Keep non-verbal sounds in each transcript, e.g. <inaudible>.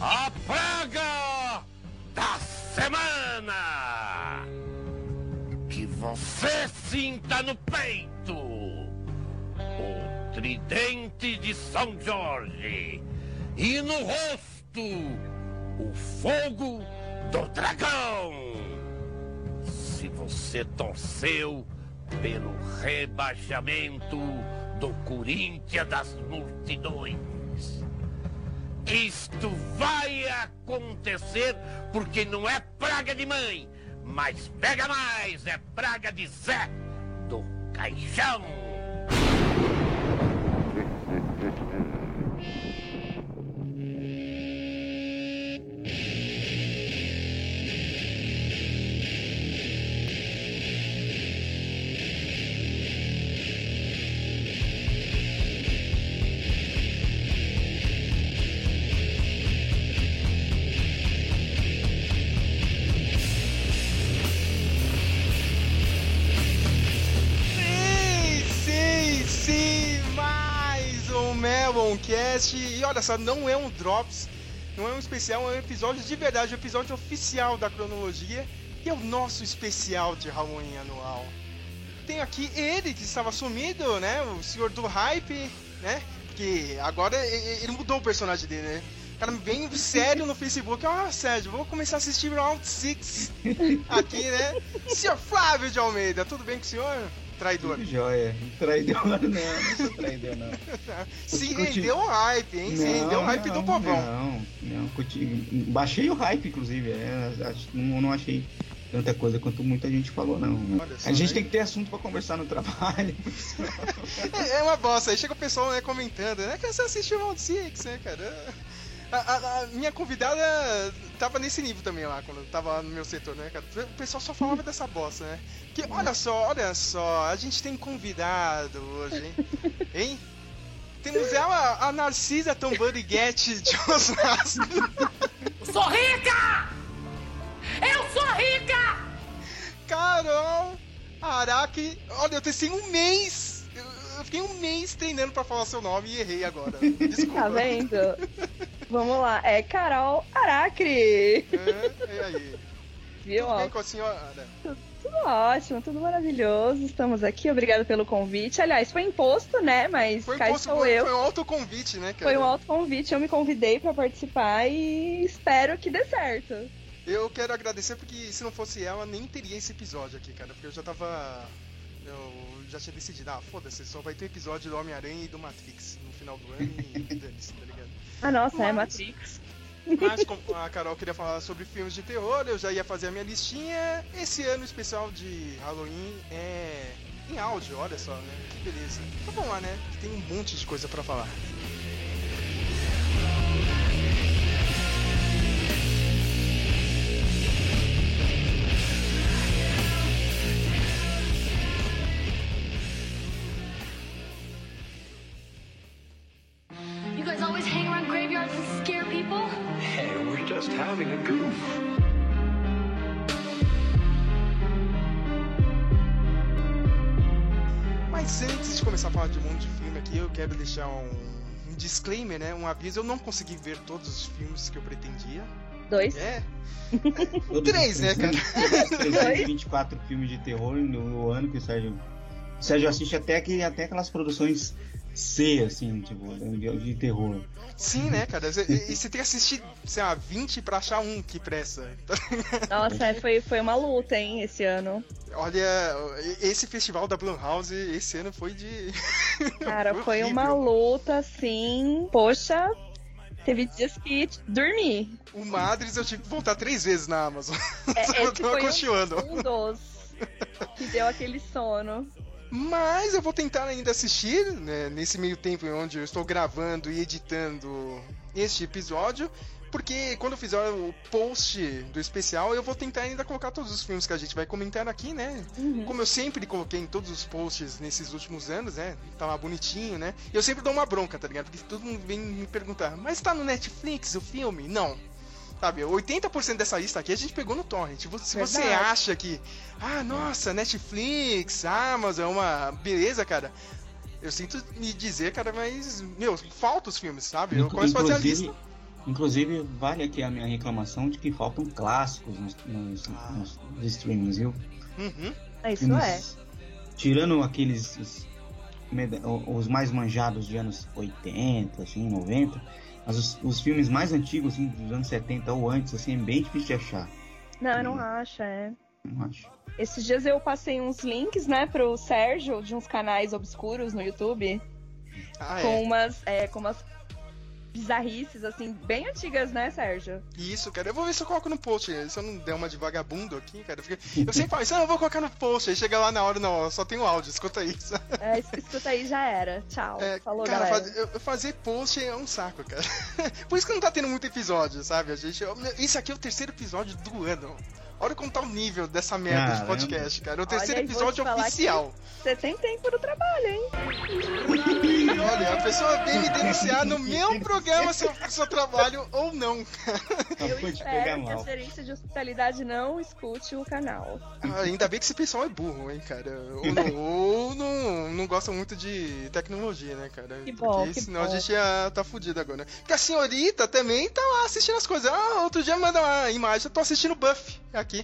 A praga da semana! Que você sinta no peito o tridente de São Jorge e no rosto o fogo do dragão. Se você torceu pelo rebaixamento do Corinthians das multidões. Isto vai acontecer porque não é praga de mãe, mas pega mais, é praga de Zé do Caixão. E olha só, não é um Drops, não é um especial, é um episódio de verdade, um episódio oficial da cronologia, que é o nosso especial de Halloween anual. Tenho aqui ele que estava sumido, né? O senhor do hype, né? Que agora e- e- ele mudou o personagem dele, né? O cara bem sério no Facebook. Ah, Sérgio, vou começar a assistir Round 6 <laughs> aqui, né? Senhor Flávio de Almeida, tudo bem com o senhor? Traidor. Tudo jóia. Traidor não, não sou traidor não. <laughs> Se rendeu o hype, hein? Se rendeu o hype do não, povão. Não, não, conti- baixei o hype, inclusive. é, acho- não, não achei tanta coisa quanto muita gente falou, não. Só, a gente tem que ter assunto pra conversar no trabalho. <laughs> É, é uma bosta. Aí chega o pessoal né, comentando, né? Que você assistiu Round 6, né, cara? A, a- a minha convidada tava nesse nível também lá, quando eu tava lá no meu setor, né, cara? O pessoal só falava dessa bosta, né? Que olha só, olha só, a gente tem convidado hoje, hein? <laughs> Hein? Temos ela, a Narcisa Tamboriguete de Osasco. Sou rica! Eu sou rica! Carol Araki. Olha, eu testei um mês. Eu fiquei um mês treinando pra falar seu nome e errei agora. <laughs> Desculpa. Tá vendo? Vamos lá, é Carol Aracri. É, e aí? Viu? Tudo bem com a senhora? Tudo ótimo, tudo maravilhoso. Estamos aqui, obrigada pelo convite. Aliás, foi imposto, né? Mas Foi, cá imposto, estou foi, eu. foi um autoconvite, né, cara? Foi um autoconvite, eu me convidei pra participar e espero que dê certo. Eu quero agradecer porque se não fosse ela, nem teria esse episódio aqui, cara. Porque eu já tava. Eu já tinha decidido, ah, foda-se, só vai ter episódio do Homem-Aranha e do Matrix no final do ano e dane-se, tá ligado? Ah, nossa, é Mas- Matrix. Mas <laughs> como a Carol queria falar sobre filmes de terror, eu já ia fazer a minha listinha. Esse ano especial de Halloween é em áudio, olha só, né? Que beleza. Então vamos lá, né? Tem um monte de coisa pra falar. Um disclaimer, né? Um aviso. Eu não consegui ver todos os filmes que eu pretendia. Dois. É. <laughs> Três, né, cara? 324 filmes de terror no, no ano que o Sérgio. O Sérgio assiste até, que, até aquelas produções C, assim, tipo, de, de terror. Sim, né, cara? E e você tem que assistir, sei lá, 20 pra achar um que presta. <laughs> Nossa, é, foi, foi uma luta, hein, esse ano. Olha, esse festival da Blumhouse esse ano foi de. <laughs> Cara, foi horrível. uma luta, assim. Poxa, teve dias que dormi. O Madres eu tive que voltar três vezes na Amazon. É, <laughs> eu esse tô foi um, um dos que deu aquele sono. Mas eu vou tentar ainda assistir, né, nesse meio tempo onde eu estou gravando e editando este episódio. Porque quando eu fizer o post do especial, eu vou tentar ainda colocar todos os filmes que a gente vai comentar aqui, né? Uhum. Como eu sempre coloquei em todos os posts nesses últimos anos, né? Tava bonitinho, né? Eu sempre dou uma bronca, tá ligado? Porque todo mundo vem me perguntar, mas tá no Netflix o filme? Não. Sabe, 80% dessa lista aqui a gente pegou no torrent. Se você Verdade. acha que, ah, nossa, Netflix, Amazon, é uma beleza, cara. Eu sinto me dizer, cara, mas, meu, falta os filmes, sabe? Eu começo a fazer a inclusive, lista. inclusive, vale aqui a minha reclamação de que faltam clássicos nos, nos, Ah. nos- nos streamings, viu? Uhum. Isso Filmes- é. Tirando aqueles os, os mais manjados de anos 80, assim, 90, mas os, os filmes mais antigos, assim, dos anos 70 ou antes, assim, é bem difícil de achar. Não, eu não acho, é. Não acho. Esses dias eu passei uns links, né, pro Sérgio de uns canais obscuros no YouTube Ah, com é. umas, é, com umas bizarrices, assim, bem antigas, né, Sérgio? Isso, cara. Eu vou ver se eu coloco no post. Se eu não der uma de vagabundo aqui, cara. Porque eu sempre falo isso, eu vou colocar no post. Aí chega lá na hora, não, só tem o áudio, escuta isso. É, es- escuta aí, já era. Tchau. É, Falou, cara, galera. faz- eu- eu fazer post é um saco, cara. <laughs> Por isso que não tá tendo muito episódio, sabe? A gente, eu- esse aqui é o terceiro episódio do ano. Olha como tá o nível dessa merda de podcast, cara. É o Olha, terceiro te episódio oficial. Você tem tempo do trabalho, hein? Olha, a pessoa vem me denunciar no meu <laughs> programa se eu, se eu trabalho ou não. Eu espero que a gerência de hospitalidade não escute o canal. Ah, ainda bem que esse pessoal é burro, hein, cara. Ou não, <laughs> ou não, não gosta muito de tecnologia, né, cara? Que Porque bom, que senão a bom. gente ia tá fudido agora. Porque a senhorita também tá lá assistindo as coisas. Ah, outro dia manda uma imagem, eu tô assistindo Buff aqui. <laughs>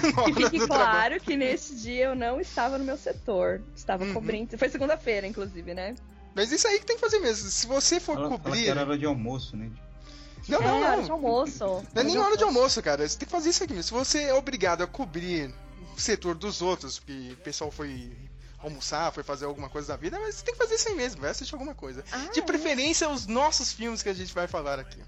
Que hora fique do trabalho. claro que neste dia eu não estava no meu setor. Estava Uhum. cobrindo. Foi segunda-feira, inclusive, né? Mas isso aí que tem que fazer mesmo. Se você for Fala, fala que cobrir. era hora de almoço, né? Não, é, não, hora não. de almoço. Não é nem hora de almoço, cara. Você tem que fazer isso aqui mesmo. Se você é obrigado a cobrir o setor dos outros, porque o pessoal foi almoçar, foi fazer alguma coisa da vida, mas você tem que fazer isso aí mesmo, vai assistir alguma coisa. Ah, De é. preferência, os nossos filmes que a gente vai falar aqui.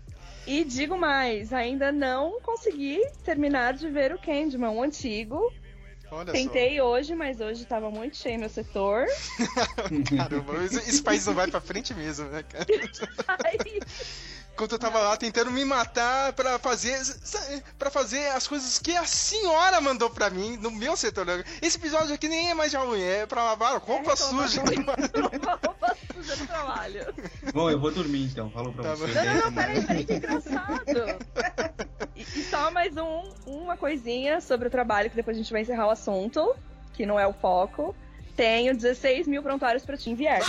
E digo mais, ainda não consegui terminar de ver o Candyman, o antigo. Olha Tentei hoje, mas hoje estava muito cheio meu setor. só. <laughs> Caramba, esse, esse país não vai pra frente mesmo, né, cara? <laughs> Ai, Enquanto eu tava lá tentando me matar pra fazer para fazer as coisas que a senhora mandou pra mim no meu setor. Esse episódio aqui nem é mais de Halloween, é pra lavar roupa É, suja. roupa <laughs> suja do trabalho. Bom, eu vou dormir então, falou pra Tá você. Não, não, não, peraí, peraí, que engraçado. E, e só mais um, uma coisinha sobre o trabalho, que depois a gente vai encerrar o assunto, que não é o foco. Tenho 16 mil prontuários pra te enviar.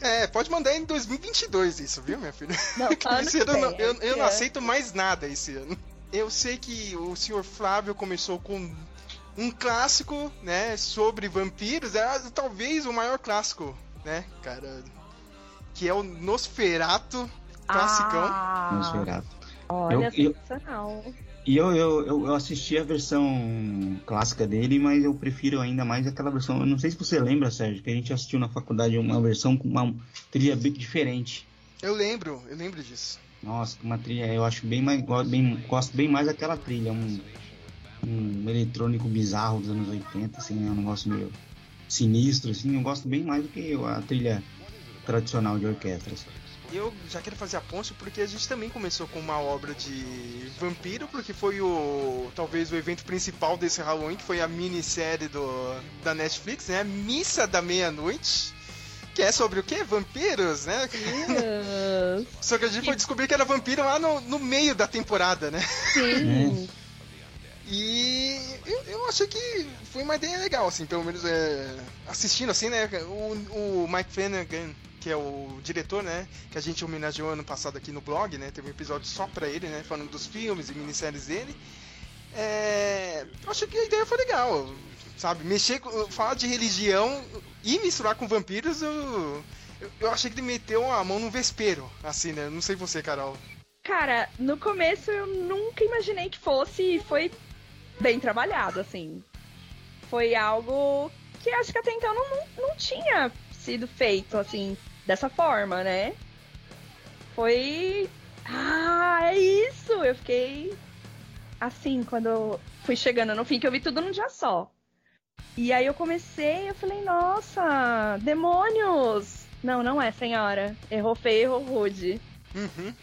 É, pode mandar em 2022 isso, viu, minha filha? Não, <laughs> esse que ano eu, eu, eu não aceito mais nada esse ano. Eu sei que o senhor Flávio começou com um clássico, né, sobre vampiros, é talvez o maior clássico, né, cara, que é o Nosferato, classicão. Ah, Nosferatu. olha, Eu- eu- sensacional. E eu, eu, eu, assisti a versão clássica dele, mas eu prefiro ainda mais aquela versão. Eu não sei se você lembra, Sérgio, que a gente assistiu na faculdade uma versão com uma trilha bem diferente. Eu lembro, eu lembro disso. Nossa, uma trilha, eu acho bem mais. Gosto bem, gosto bem mais daquela trilha. Um, um eletrônico bizarro dos anos 80, assim, né? Um negócio meio sinistro, assim. Eu gosto bem mais do que a trilha tradicional de orquestras. Eu já quero fazer a ponte porque a gente também começou com uma obra de vampiro, porque foi o talvez o evento principal desse Halloween, que foi a minissérie do, da Netflix, né? Missa da Meia-Noite. Que é sobre o quê? Vampiros, né? Yes. <laughs> Só que a gente foi descobrir que era vampiro lá no, no meio da temporada, né? Sim. <laughs> E eu, eu achei que foi uma ideia legal, assim, pelo menos é, assistindo assim, né? O, o Mike Flanagan, que é o diretor, né? Que a gente homenageou ano passado aqui no blog, né? Teve um episódio só pra ele, né? Falando dos filmes e minisséries dele. É, eu achei que a ideia foi legal, sabe? Mexer, com- falar de religião e misturar com vampiros, eu, eu, achei que ele meteu a mão no vespeiro, assim, né? Não sei você, Carol. Cara, no começo eu nunca imaginei que fosse e foi bem trabalhado, assim. Foi algo que acho que até então não, não tinha sido feito, assim, dessa forma, né? Foi. Ah, é isso! Eu fiquei assim, quando eu fui chegando no fim, que eu vi tudo num dia só. E aí eu comecei, eu falei, nossa, demônios! Não, não é, senhora. Errou feio, errou rude. Uhum.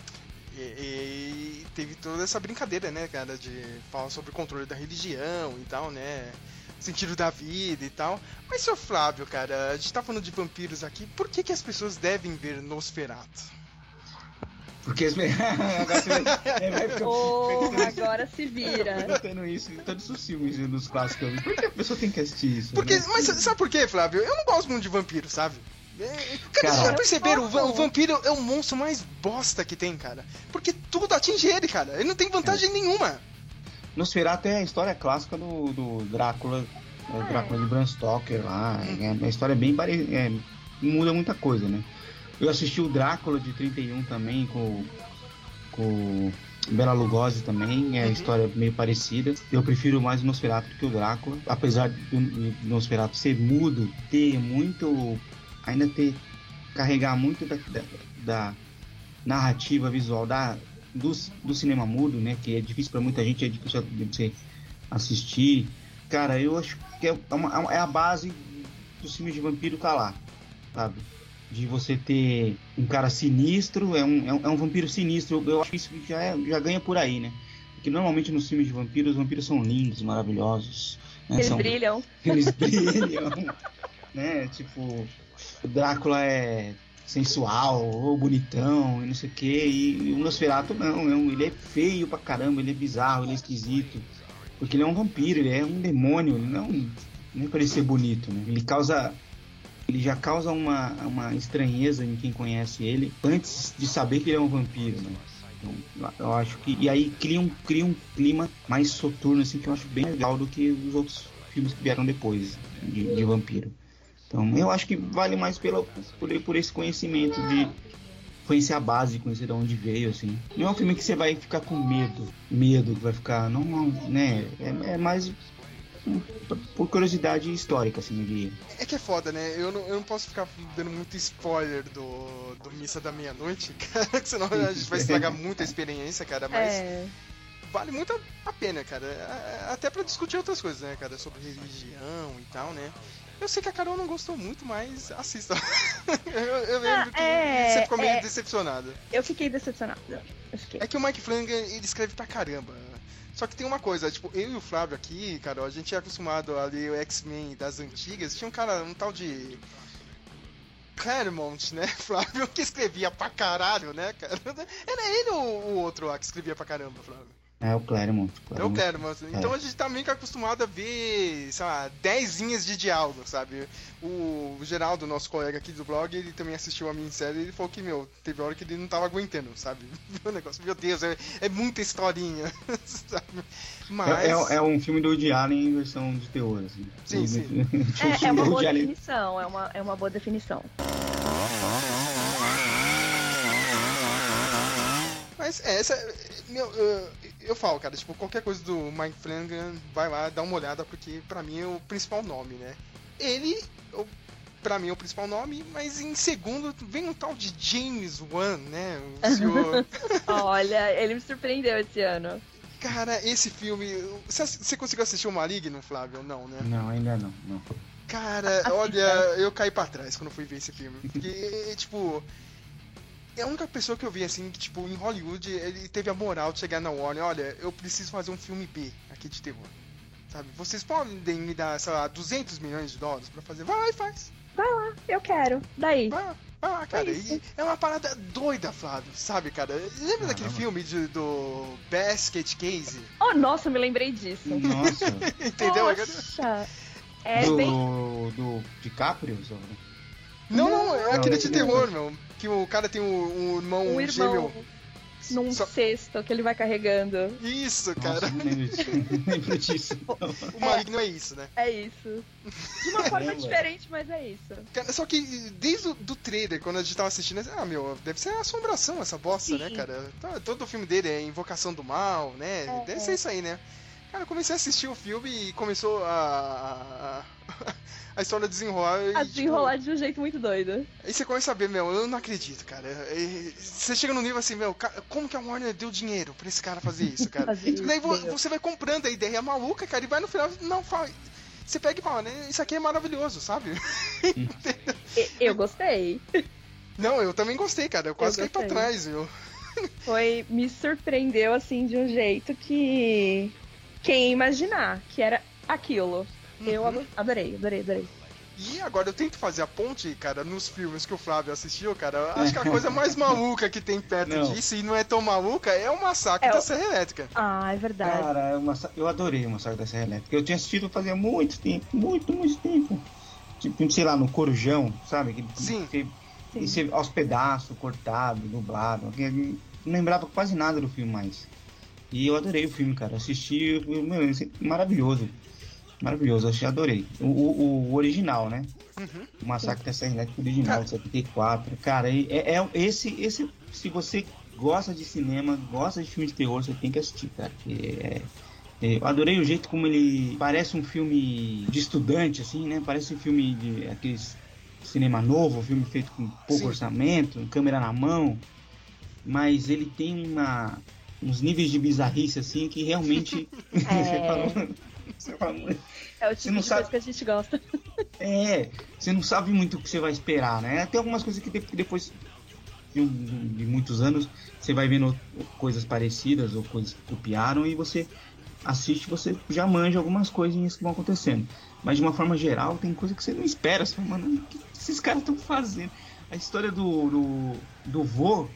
E, e teve toda essa brincadeira, né, cara, de falar sobre o controle da religião e tal, né? Sentido da vida e tal. Mas, seu Flávio, cara, a gente tá falando de vampiros aqui, por que, que as pessoas devem ver Nosferatu? Porque as- <laughs> agora você vai, é, vai ficar Ou agora se vira. isso em todos os filmes dos clássicos. Por que a pessoa tem que assistir isso? Porque, né? mas sabe por quê, Flávio? Eu não gosto muito de vampiro, sabe? É, Cara, vocês já perceberam? O, va- o vampiro é o monstro mais bosta que tem, cara. Porque tudo atinge ele, cara. Ele não tem vantagem nenhuma. Nosferatu é a história clássica do, do Drácula, o Drácula de Bram Stoker lá. É uma história bem pare... é, muda muita coisa, né? Eu assisti o Drácula de 31 também com, com o Bela Lugosi também, é a Uhum. história meio parecida. Eu prefiro mais o Nosferatu do que o Drácula, apesar do, do Nosferatu ser mudo, ter muito ainda ter carregar muito da, da, da narrativa visual da do, do cinema mudo, né? Que é difícil pra muita gente, é difícil de você assistir. Cara, eu acho que é, uma- é a base dos filmes de vampiro tá lá, sabe? De você ter um cara sinistro, é um, é um, é um vampiro sinistro. Eu, eu acho que isso já, é- já ganha por aí, né? Porque normalmente nos filmes de vampiros, os vampiros são lindos, maravilhosos. Né? Eles São- brilham. eles brilham, <laughs> né? Tipo, o Drácula é sensual, ou bonitão, e não sei o que, e o Nosferatu não, é um- ele é feio pra caramba, ele é bizarro, ele é esquisito, porque ele é um vampiro, ele é um demônio, ele não, não é ser bonito, né? Ele causa, ele já causa uma, uma estranheza em quem conhece ele, antes de saber que ele é um vampiro, né? Então, eu acho que. E aí cria um, cria um clima mais soturno, assim, que eu acho bem legal do que os outros filmes que vieram depois de, de vampiro. Então eu acho que vale mais pelo, por, por esse conhecimento de conhecer a base, conhecer de onde veio, assim. Não é um filme que você vai ficar com medo. Medo, que vai ficar. Não, não, né? É, é mais por curiosidade histórica, assim, eu diria. É que é foda, né? Eu não, eu não posso ficar dando muito spoiler do, do Missa da Meia-Noite, <laughs> cara, que senão a gente vai estragar <laughs> muito a experiência, cara, mas É. vale muito a pena, cara. A- Até pra discutir outras coisas, né, cara, sobre religião e tal, né? Eu sei que a Carol não gostou muito, mas assista. <laughs> eu, eu lembro Ah, que é, você ficou meio é. decepcionada. Eu fiquei decepcionada. Eu fiquei. É que o Mike Flanagan, ele escreve pra caramba. Só que tem uma coisa, tipo, eu e o Flávio aqui, Carol, a gente é acostumado a ler o X-Men das antigas. Tinha um cara, um tal de. Claremont, né, <laughs> Flávio, que escrevia pra caralho, né, cara? <laughs> Era ele ou o outro lá que escrevia pra caramba, Flávio? É o Claremont. É o Claremont. Então a gente tá meio que acostumado a ver, sei lá, 10 linhas de diálogo, sabe? O Geraldo, nosso colega aqui do blog, ele também assistiu a minissérie e ele falou que, meu, teve hora que ele não tava aguentando, sabe? <laughs> O negócio, meu Deus, é, é muita historinha, <laughs> sabe? Mas. É, é, é um filme do Woody Allen em versão de terror, assim. Sim, sim. É, <laughs> é uma boa definição, é uma, é uma boa definição. Mas é, essa. Meu, eu, falo, cara, tipo, qualquer coisa do Mike Flanagan, vai lá, dá uma olhada, porque pra mim é o principal nome, né? Ele, pra mim é o principal nome, mas em segundo vem um tal de James Wan, né? O <laughs> senhor. Olha, ele me surpreendeu esse ano. cara, esse filme. Você, você conseguiu assistir o Maligno, Flávio? Não, né? Não, ainda não, não. Cara, olha, eu caí pra trás quando fui ver esse filme. Porque, tipo. É a única pessoa que eu vi, assim, que, tipo, em Hollywood, ele teve a moral de chegar na Warner, olha, eu preciso fazer um filme B aqui de terror. Sabe? Vocês podem me dar, sei lá, 200 milhões de dólares pra fazer? Vai lá e faz. Vai lá, eu quero. Daí. Vai lá, vai lá, cara. É E é uma parada doida, Flávio, sabe, cara? Lembra daquele Caramba. filme de- do Basket Case? Oh, nossa, eu me lembrei disso. Nossa. <laughs> Entendeu? Poxa. É do, bem. do DiCaprio? Não, não, é aquele de terror, meu. Que o cara tem um, um irmão, Um gêmeo. irmão num Só- cesto que ele vai carregando. Isso, Nossa, cara. não lembro disso. <laughs> Não lembro disso. <laughs> O maligno é isso, né? É isso. De uma forma diferente, mas é isso. Cara, só que desde o do trailer, quando a gente tava assistindo, ah, meu, deve ser assombração essa bosta, Sim. né, cara? Todo o filme dele é Invocação do Mal, né? É, deve é. ser isso aí, né? Cara, eu comecei a assistir o filme e começou a. a, história desenrolar. e, A tipo, desenrolar de um jeito muito doido. Aí você começa a ver, meu, eu não acredito, cara. E Você chega no nível assim, meu, como que a Warner deu dinheiro pra esse cara fazer isso, cara? <laughs> Fazer e daí você vai comprando a ideia maluca, cara, e vai no final, não, fala. Você pega e fala, né? Isso aqui é maravilhoso, sabe? <laughs> <laughs> E- Eu gostei. Não, eu também gostei, cara. Eu quase Eu caí pra trás, viu? Foi. Me surpreendeu assim de um jeito que. Quem ia imaginar que era aquilo. Eu ado- adorei, adorei, adorei. E agora eu tento fazer a ponte, cara, nos filmes que o Flávio assistiu, cara. Acho que a <laughs> coisa mais maluca que tem perto Não. disso, e não é tão maluca, é o massacre É da o- Serra Elétrica. Ah, é verdade. Cara, é eu adorei o Massacre da Serra Elétrica. Eu tinha assistido fazia muito tempo, muito, muito tempo. Tipo, sei lá, no Corujão, sabe? Que, Sim. Que, e você- aos pedaços, cortado, dublado. que- Não lembrava quase nada do filme mais. E eu adorei o filme, cara. Assisti, eu- meu, esse- maravilhoso. Maravilhoso, achei, adorei. O, o- o original, né? Uhum. O Massacre da Serra Elétrica original, de 74. Cara, é, é esse, esse. Se você gosta de cinema, gosta de filme de terror, você tem que assistir, cara. é- é, eu adorei o jeito como ele parece um filme de estudante, assim, né? Parece um filme de aqueles cinema novo, filme feito com pouco Sim. orçamento, câmera na mão. Mas ele tem uma, uns níveis de bizarrice, assim, que realmente. <laughs> <laughs> você fala, você fala, É o tipo não de sabe- coisa que a gente gosta. é, você não sabe muito o que você vai esperar, né? Tem algumas coisas que de- que depois de, de muitos anos você vai vendo coisas parecidas ou coisas que copiaram e você assiste, você já manja algumas coisinhas que vão acontecendo. Mas de uma forma geral, tem coisa que você não espera. Você fala, mano, o que esses caras estão fazendo? A história do, do, do vô.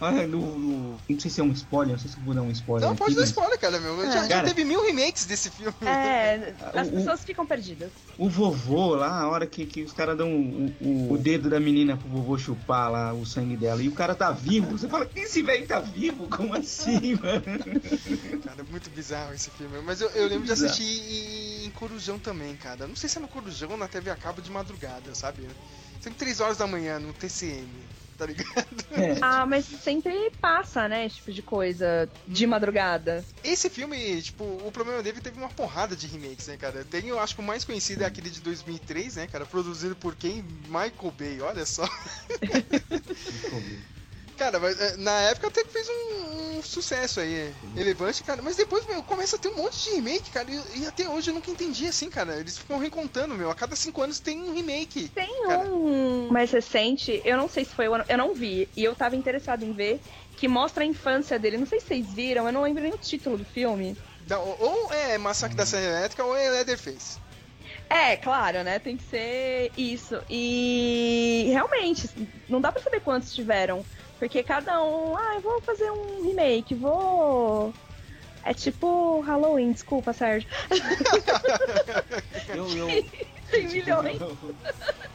Do- do- não sei se é um spoiler, não sei se eu vou dar um spoiler. Não, pode aqui, dar mas- spoiler, cara, meu. Já, já Cara- teve mil remakes desse filme. É, <laughs> as O- pessoas ficam perdidas. O vovô lá, a hora que, que os caras dão o, o, o dedo da menina pro vovô chupar lá o sangue dela e o cara tá vivo, você fala, esse velho tá vivo? Como assim, <laughs> mano? Cara, é muito bizarro esse filme. Mas eu, eu lembro de assistir em, em Corujão também, cara. Não sei se é no Corujão ou na TV a cabo de madrugada, sabe? Sempre 3 horas da manhã no TCM, tá ligado? É, Ah, mas sempre passa, né? Esse tipo de coisa de madrugada. Esse filme, tipo, o problema dele teve uma porrada de remakes, né, cara? Tem, eu acho que o mais conhecido é aquele de 2003, né, cara? Produzido por quem? Michael Bay, olha só. <laughs> Cara, mas, é, na época até que fez um, um sucesso aí, é, relevante, cara. Mas depois, meu, começa a ter um monte de remake, cara. E, e até hoje eu nunca entendi assim, cara. Eles ficam recontando, meu. A cada cinco anos tem um remake. Tem Cara. um mais recente, eu não sei se foi o ano, eu não vi, e eu tava interessado em ver, que mostra a infância dele. Não sei se vocês viram, eu não lembro nem o título do filme. Da- ou, ou é Massacre da Serra Elétrica ou é Leatherface. É, claro, né? Tem que ser isso. E realmente, não dá pra saber quantos tiveram. Porque cada um, ah, eu vou fazer um remake, vou. É tipo Halloween, desculpa, Sérgio. eu, eu, Tem milhões.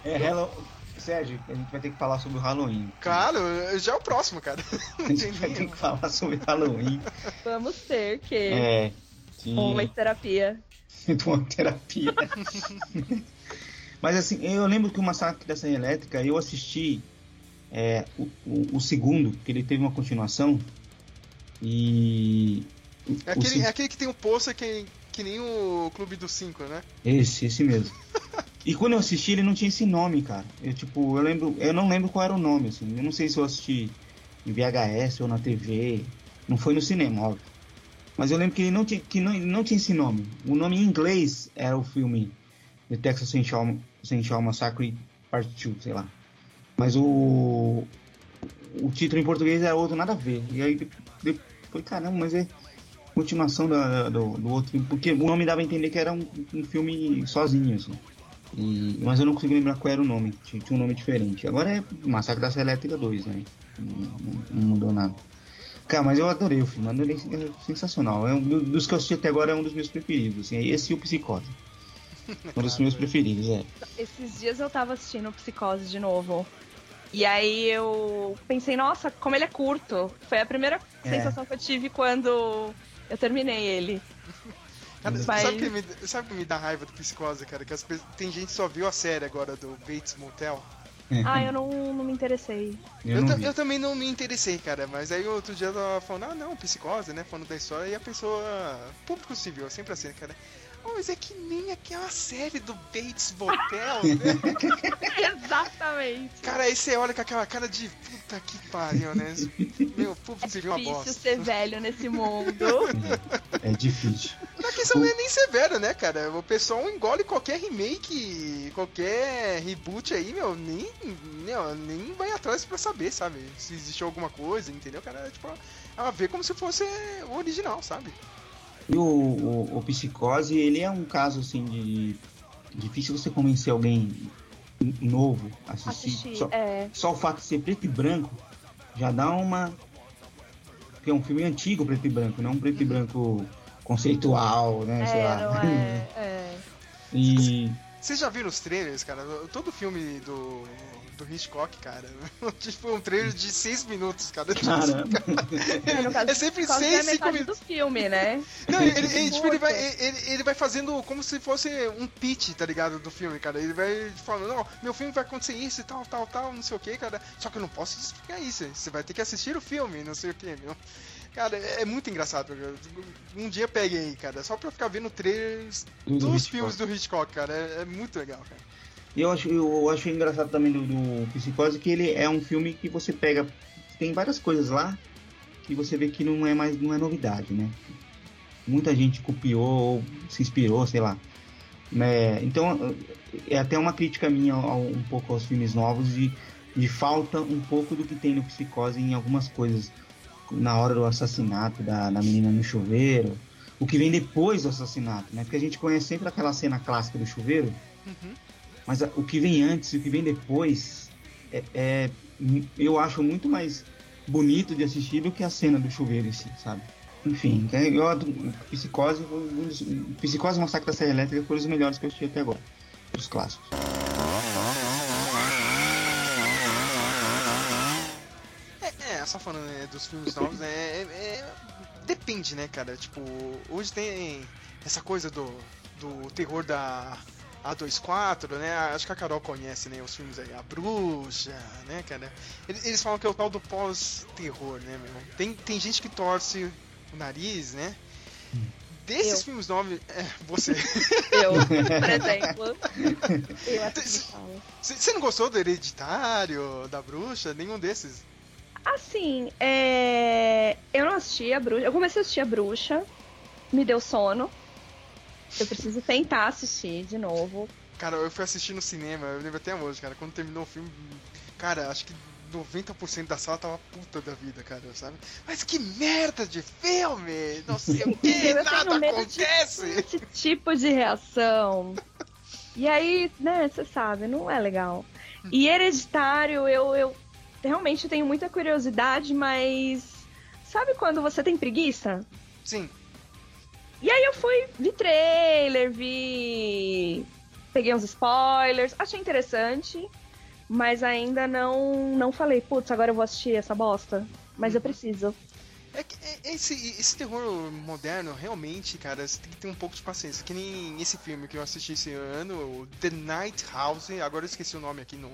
É, Hello... Sérgio, a gente vai ter que falar sobre o Halloween. Claro, já é o próximo, cara. <laughs> A gente vai ter que falar sobre Halloween. Vamos ter que. É. sim. Uma terapia. <laughs> de uma terapia. <laughs> Mas assim, eu lembro que o Massacre da Serra Elétrica, eu assisti é, o, o, o segundo, que ele teve uma continuação. E. É aquele, se- é aquele que tem o pôster que, que nem o Clube dos Cinco, né? Esse, esse mesmo. <laughs> E quando eu assisti, ele não tinha esse nome, cara. Eu, tipo, eu lembro. Eu não lembro qual era o nome, assim. Eu não sei se eu assisti em VHS ou na TV. Não foi no cinema, óbvio. Mas eu lembro que ele não tinha, que não, não tinha esse nome. O nome em inglês era o filme The Texas Chainsaw Massacre Part 2, sei lá. Mas o. O título em português era outro, nada a ver. E aí depois, caramba, mas é continuação da- do, do outro porque o nome dava a entender que era um, um filme sozinho, assim. E- mas eu não consigo lembrar qual era o nome, tinha, um nome diferente. Agora é Massacre da Serra Elétrica 2, né? Não, não- mudou nada. Cara, mas eu adorei o filme, adorei, é sensacional. É um do- dos que eu assisti até agora é um dos meus preferidos, assim, é esse e o Psicose. <laughs> Um dos meus preferidos, é. Esses dias eu tava assistindo Psicose de novo. E aí eu pensei, nossa, como ele é curto. Foi a primeira É. sensação que eu tive quando eu terminei ele. Cara, Mas- sabe o que, me, sabe que me dá raiva do Psicose, cara? Que as tem gente que só viu a série agora do Bates Motel. Ah, eu não, não me interessei. Eu Eu, eu também não me interessei, cara. Mas aí outro dia eu tava falando, ah não, Psicose, né? Falando da história, e a pessoa. Público civil, é sempre assim, cara. Oh, mas é que nem aquela série do Bates Motel, né? Exatamente. Cara, aí você olha com aquela cara de puta que pariu, né? Meu, civil é uma Difícil bosta. ser velho nesse mundo. É difícil. A questão não é nem severo, né, cara? O pessoal engole qualquer remake, qualquer reboot aí, meu, nem, meu, nem vai atrás pra saber, sabe? Se existiu alguma coisa, entendeu? Cara, tipo, ela vê como se fosse o original, sabe? E o, o, o Psicose, ele é um caso assim de. difícil você convencer alguém novo a assistir. Assistir, Só, é. só o fato de ser preto e branco já dá uma. Porque é um filme antigo preto e branco, não um preto e branco conceitual, né? sei É, lá. não é. é. E Vocês já viram os trailers, cara? Todo filme do, do Hitchcock, cara. <laughs> tipo, um trailer de 6 minutos, cara. Caramba. É, É sempre quase seis, é cinco metade minutos. do filme, né? Não, ele, ele, <laughs> tipo, ele, vai, ele, ele vai fazendo como se fosse um pitch, tá ligado? Do filme, cara. Ele vai falando, não, meu filme vai acontecer isso e tal, tal, tal, não sei o que, cara. Só que eu não posso explicar isso. Você vai ter que assistir o filme, não sei o que, meu. Cara, é é muito engraçado. cara. Um dia peguei aí, cara, só pra ficar vendo trailers Do dos Hitchcock. filmes do Hitchcock, cara. É, é muito legal, cara. E eu acho, eu acho engraçado também do, do Psicose que ele é um filme que você pega. Tem várias coisas lá que você vê que não é mais não é novidade, né? Muita gente copiou, ou se inspirou, sei lá. Né? Então é até uma crítica minha ao- um pouco aos filmes novos de, de falta um pouco do que tem no Psicose em algumas coisas. Na hora do assassinato da, da menina no chuveiro. O que vem depois do assassinato, né? Porque a gente conhece sempre aquela cena clássica do chuveiro. Mas o que vem antes e o que vem depois é, é- eu acho muito mais bonito de assistir do que a cena do chuveiro em si, sabe? Enfim, é- eu, ado- Psicose, Psicose e Massacre da Serra Elétrica foram os melhores que eu assisti até agora, os clássicos. É, é, só falando né, dos filmes novos, né, é, é- depende, né, cara? Tipo, hoje tem essa coisa do, do terror da A24, né? Acho que a Carol conhece, né, os filmes aí, A Bruxa, né, cara? Eles, eles falam que é o tal do pós-terror, né, meu? Tem, tem gente que torce o nariz, né? Desses Eu. filmes novos, é, você. <laughs> Eu, por exemplo. Você não gostou do Hereditário, da Bruxa? Nenhum desses? Assim, é... eu não assisti a bruxa. Eu comecei a assistir a bruxa, me deu sono. Eu preciso tentar assistir de novo. Cara, eu fui assistir no cinema, eu lembro até hoje, cara, quando terminou o filme, cara, acho que 90% da sala tava puta da vida, cara, sabe? Mas que merda de filme! Não sei o que, nada de- acontece! Esse tipo de reação. E aí, né, você sabe, não é legal. E hereditário, eu, eu realmente tenho muita curiosidade, mas. Sabe quando você tem preguiça? Sim, E aí eu fui, vi trailer, vi. Peguei uns spoilers, achei interessante, mas ainda não, não falei, putz, agora eu vou assistir essa bosta. Mas eu preciso. é que é- esse, esse terror moderno, realmente, cara, você tem que ter um pouco de paciência. Que nem esse filme que eu assisti esse ano, o The Night House, agora eu esqueci o nome aqui no.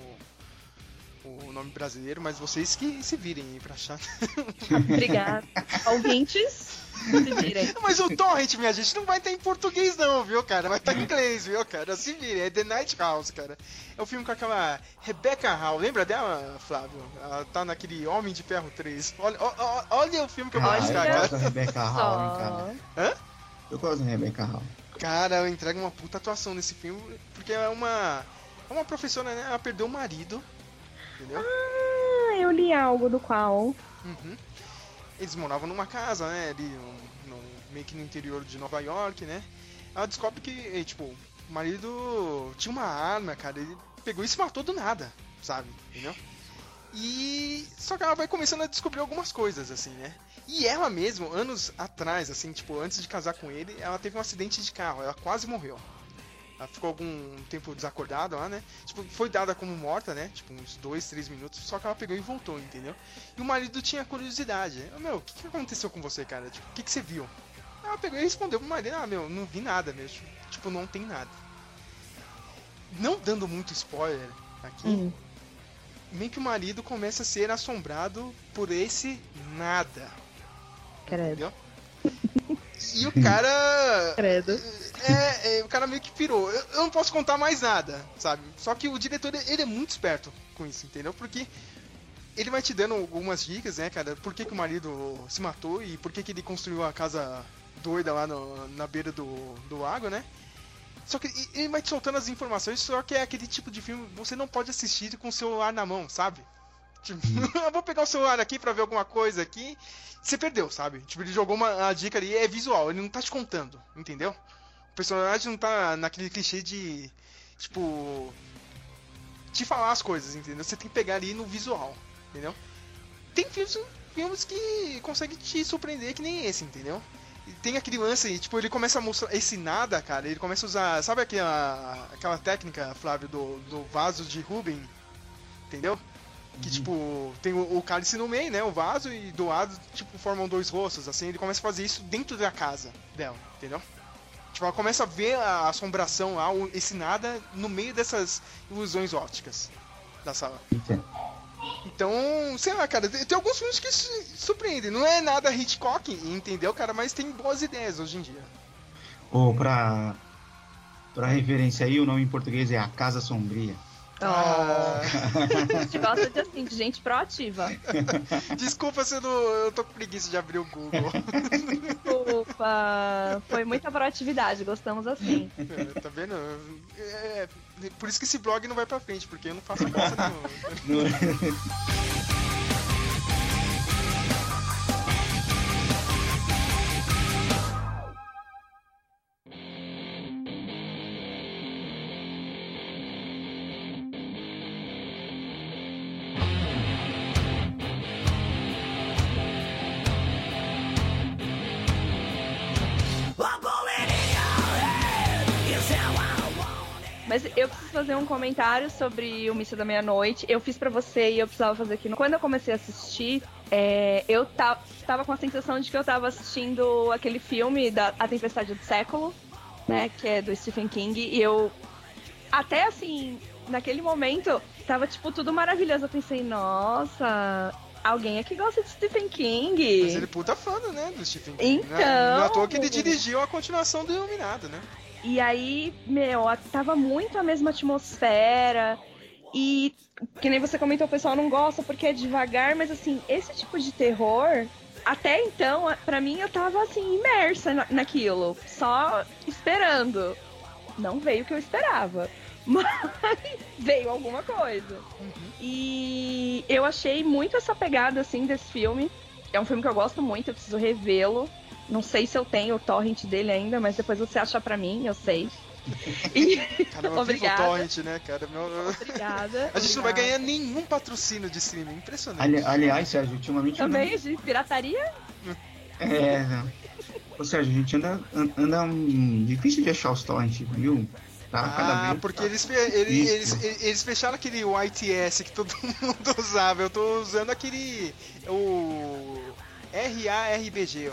O nome brasileiro, mas vocês que se virem aí pra achar. Obrigada. <laughs> Ouvintes, se virem. Mas o Torrent, minha gente, não vai estar em português não, viu, cara? Vai estar em inglês, viu, cara? Se vire, é The Night House, cara. É o filme com aquela Rebecca Hall. Lembra dela, Flávio? Ela tá naquele Homem de Ferro 3. Olha, ó- olha o filme que eu vou Ah, mostrar, eu cara. gosto da Rebecca Hall, cara. Hã? Eu gosto da Rebecca Hall. Cara, ela entrega uma puta atuação nesse filme, porque é uma... É uma professora, né? Ela perdeu o marido, entendeu? Ah, eu li algo do qual. Uhum. Eles moravam numa casa, né? Ali, no, no- meio que no interior de Nova York, né? Ela descobre que, tipo, o marido tinha uma arma, cara. Ele pegou e se matou do nada, sabe? Entendeu? E. Só que ela vai começando a descobrir algumas coisas, assim, né? E ela mesmo, anos atrás, assim, tipo, antes de casar com ele, ela teve um acidente de carro. Ela quase morreu. Ela ficou algum tempo desacordada lá, né? Tipo, foi dada como morta, né? Tipo, uns dois, três minutos. Só que ela pegou e voltou, entendeu? E o marido tinha curiosidade. "Ah, Meu, o que, que aconteceu com você, cara? Tipo, o que, que você viu? Ela pegou e respondeu pro marido, ah, meu, não vi nada mesmo. Tipo, não tem nada. Não dando muito spoiler aqui, Hum. meio que o marido começa a ser assombrado por esse nada. Credo. Entendeu? <laughs> E o cara. Credo. É, é, o cara meio que pirou. Eu, eu não posso contar mais nada, sabe? Só que o diretor, ele é muito esperto com isso, entendeu? Porque ele vai te dando algumas dicas, né, cara? Por que, que o marido se matou e por que, que ele construiu a casa doida lá no- na beira do, do lago, né? Só que ele vai te soltando as informações, só que é aquele tipo de filme que você não pode assistir com o celular na mão, sabe? Tipo, eu <laughs> vou pegar o celular aqui pra ver alguma coisa aqui. Você perdeu, sabe? Tipo, ele jogou uma, uma dica ali, é visual, ele não tá te contando, entendeu? O personagem não tá naquele clichê de. Tipo. Te falar as coisas, entendeu? Você tem que pegar ali no visual, entendeu? Tem filmes, filmes que conseguem te surpreender que nem esse, entendeu? E tem aquele lance, tipo, ele começa a mostrar esse nada, cara, ele começa a usar, sabe aquela, aquela técnica, Flávio, do, do vaso de Rubem, entendeu? Que, tipo, tem o, o cálice no meio, né, o vaso, e do lado, tipo, formam dois rostos, assim, ele começa a fazer isso dentro da casa dela, entendeu? Tipo, ela começa a ver a assombração lá, esse nada, no meio dessas ilusões ópticas da sala. Então, sei lá, cara, tem, tem alguns filmes que su- surpreendem. Não é nada Hitchcock, entendeu, cara? Mas tem boas ideias hoje em dia. Ou pra, pra referência aí, o nome em português é A Casa Sombria. Ah, A gente gosta de, assim, de gente proativa. <laughs> desculpa se eu, não, eu tô com preguiça de abrir o Google. Desculpa. Foi muita proatividade, gostamos assim. É, tá vendo? É, por isso que esse blog não vai pra frente, porque eu não faço bosta nenhuma. <laughs> comentário sobre o Missa da Meia-Noite. Eu fiz pra você e eu precisava fazer aqui. Quando eu comecei a assistir, é, eu ta- tava com a sensação de que eu tava assistindo aquele filme da A Tempestade do Século, né? Que é do Stephen King. E eu. Até assim, naquele momento, tava tipo tudo maravilhoso. Eu pensei, nossa. Alguém aqui gosta de Stephen King. Mas ele é puta fã, né, do Stephen King. Então. Não é à toa que ele dirigiu a continuação do Iluminado, né? E aí, meu, tava muito a mesma atmosfera. E, que nem você comentou, o pessoal não gosta porque é devagar, mas assim, esse tipo de terror, até então, a- pra mim, eu tava assim, imersa na- naquilo, só esperando. Não veio o que eu esperava. <laughs> Mas veio alguma coisa. E eu achei muito essa pegada, assim, desse filme. É um filme que eu gosto muito, eu preciso revê-lo. Não sei se eu tenho o torrent dele ainda, mas depois você acha pra mim, eu sei. <laughs> E... Caramba, viva o Obrigada. Torrent, né, cara? Meu- Obrigada. A gente não vai obrigada. ganhar nenhum patrocínio de streaming. Impressionante. Ali- aliás, Sérgio, ultimamente. Também de pirataria? É. Ô Sérgio, a gente anda, an- anda difícil de achar os torrents, viu? Tá Ah, vez. porque eles, fe- ele- Isso. eles, eles fecharam aquele YTS que todo <laughs> mundo usava. Eu tô usando aquele. O. RARBG,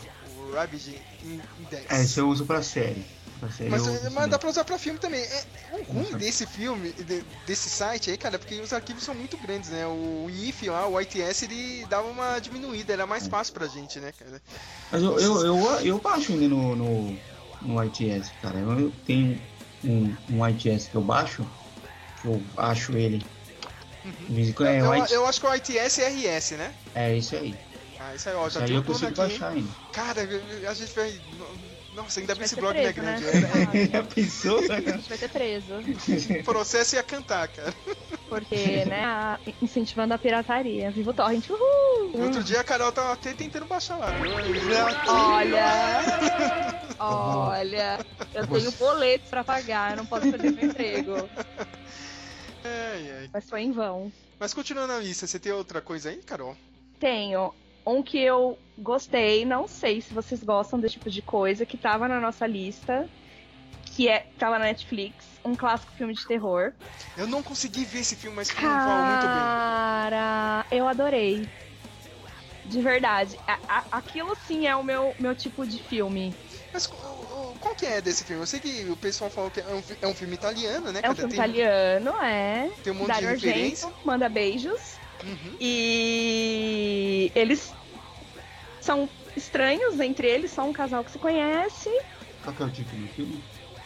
o Index. É, esse eu uso pra série. Pra série Mas, eu mas dá pra usar pra filme também. É, o ruim desse filme, de- desse site aí, cara, é porque os arquivos são muito grandes, né? O IF lá, o YTS, ele dava uma diminuída, era mais fácil pra gente, né, cara? Mas eu, eu, eu, eu baixo ainda no, no, no ITS, cara. Eu, tenho um, um ITS que eu baixo, que eu acho ele. quando É, eu, eu, acho que o ITS é RS, né? é isso aí. Ah, isso aí, ó, Isso já aí tem eu o plano consigo aqui. baixar ainda. Cara, a gente vai. Nossa, ainda bem esse ser blog não é preso, né? grande. <laughs> Já pensou? A gente vai ter preso. O processo ia cantar, cara. Porque, né, a- incentivando a pirataria. Viva o torrent, uhul! Outro dia a Carol tava até tentando baixar lá. Olha! <laughs> Olha! Eu tenho boletos pra pagar, eu não posso perder meu emprego. Ai, ai. Mas foi em vão. Mas continuando a lista, você tem outra coisa aí, Carol? Tenho um que eu gostei, não sei se vocês gostam desse tipo de coisa, que tava na nossa lista, que é tava na Netflix, um clássico filme de terror. Eu não consegui ver esse filme, mas mundo falou muito bem. Cara, eu adorei. De verdade. A- a- aquilo sim é o meu, meu tipo de filme. Mas qual que é desse filme? Eu sei que o pessoal falou que é um, é um filme italiano, né? É um cara? filme tem, italiano, é. tem um monte Dario de referência. Argento, manda beijos. Uhum. E eles são estranhos entre eles, só um casal que se conhece. Qual que é o título do filme?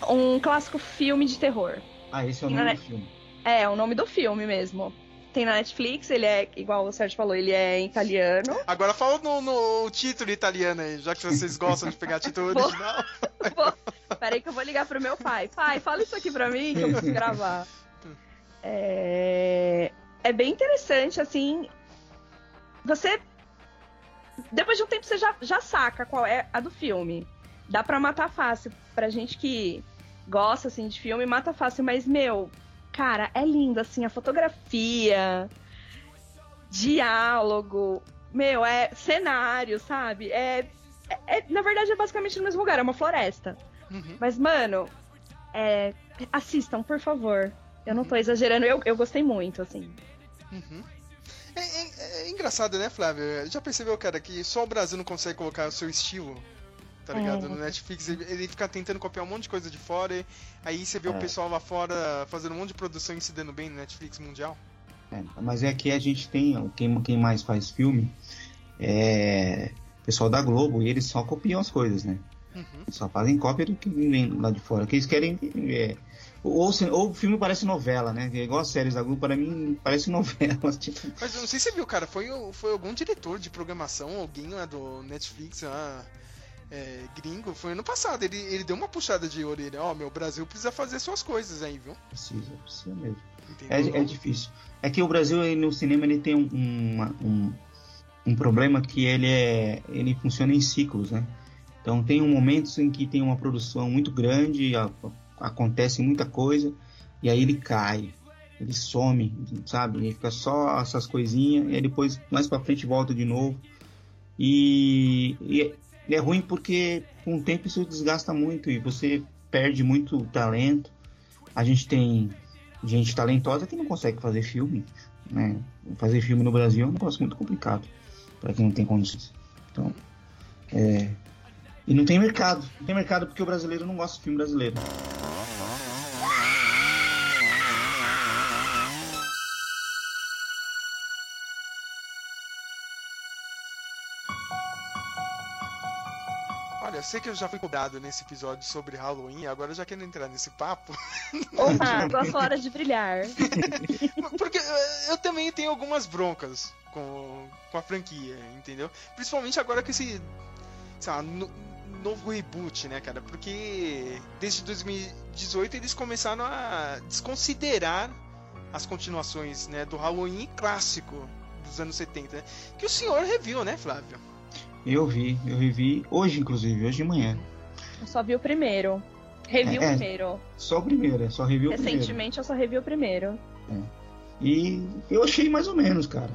Um clássico filme de terror. Ah, esse é o nome né? do filme. É, o nome do filme mesmo. Tem na Netflix, ele é, igual o Sérgio falou, ele é italiano. Agora fala no, no título italiano aí, já que vocês gostam de pegar título Vou- original. <laughs> Vou- Peraí que eu vou ligar pro meu pai. Pai, fala isso aqui pra mim que eu preciso gravar. É... é bem interessante, assim. Você. Depois de um tempo você já, já saca qual é a do filme. dá pra matar fácil. Pra gente que gosta, assim, de filme, mata fácil. Mas, meu, cara, é lindo, assim, a fotografia, diálogo, meu, é cenário, sabe? É, é- é- na verdade, é basicamente no mesmo lugar, é uma floresta. Uhum. Mas, mano, é, assistam, por favor. Eu não tô exagerando, eu, eu gostei muito, assim. Uhum. É, é- é engraçado, né, Flávio? Já percebeu, cara, que só o Brasil não consegue colocar o seu estilo, tá ligado? É. No Netflix, ele, ele fica tentando copiar um monte de coisa de fora, e aí você vê o É. pessoal lá fora fazendo um monte de produção e se dando bem no Netflix mundial. É, mas é que a gente tem, quem, quem mais faz filme é o pessoal da Globo e eles só copiam as coisas, né? Uhum. Só fazem cópia do que vem lá de fora. Que eles querem. Ou, ou o filme parece novela, né? É igual as séries da Globo, para mim parece novela. <laughs> Tipo, Mas eu não sei se você viu, cara, foi, foi algum diretor de programação, alguém lá do Netflix, lá, é, gringo, foi ano passado, ele, ele deu uma puxada de orelha, ó, meu, o Brasil precisa fazer suas coisas aí, viu? precisa, precisa mesmo. É, é difícil. É que o Brasil ele, no cinema ele tem um, uma- um, um problema que ele é ele funciona em ciclos, né? Então tem momentos em que tem uma produção muito grande, a- acontece muita coisa e aí ele cai, ele some, sabe? Ele fica só essas coisinhas e aí depois mais para frente volta de novo e, é- e é ruim porque com o tempo isso desgasta muito e você perde muito talento. A gente tem gente talentosa que não consegue fazer filme, né? Fazer filme no Brasil é um negócio muito complicado para quem não tem condições. Então, é... e não tem mercado, não tem mercado porque o brasileiro não gosta de filme brasileiro. Eu sei que eu já fui cobrado nesse episódio sobre Halloween, agora eu já quero entrar nesse papo, <laughs> Opa, tua hora de brilhar. <laughs> porque eh, eu também tenho algumas broncas com, com a franquia, entendeu? Principalmente agora com esse, sei lá, no- novo reboot, né, cara? Porque desde 2018 eles começaram a desconsiderar as continuações, né, do Halloween clássico dos anos 70, né? Que o senhor reviu, né, Flávio? Eu vi, eu revi hoje, inclusive, hoje de manhã. Eu só vi o primeiro. Revi É, o é. primeiro. Só o primeiro, é só revi o primeiro. Recentemente eu só revi o primeiro. E eu achei mais ou menos, cara.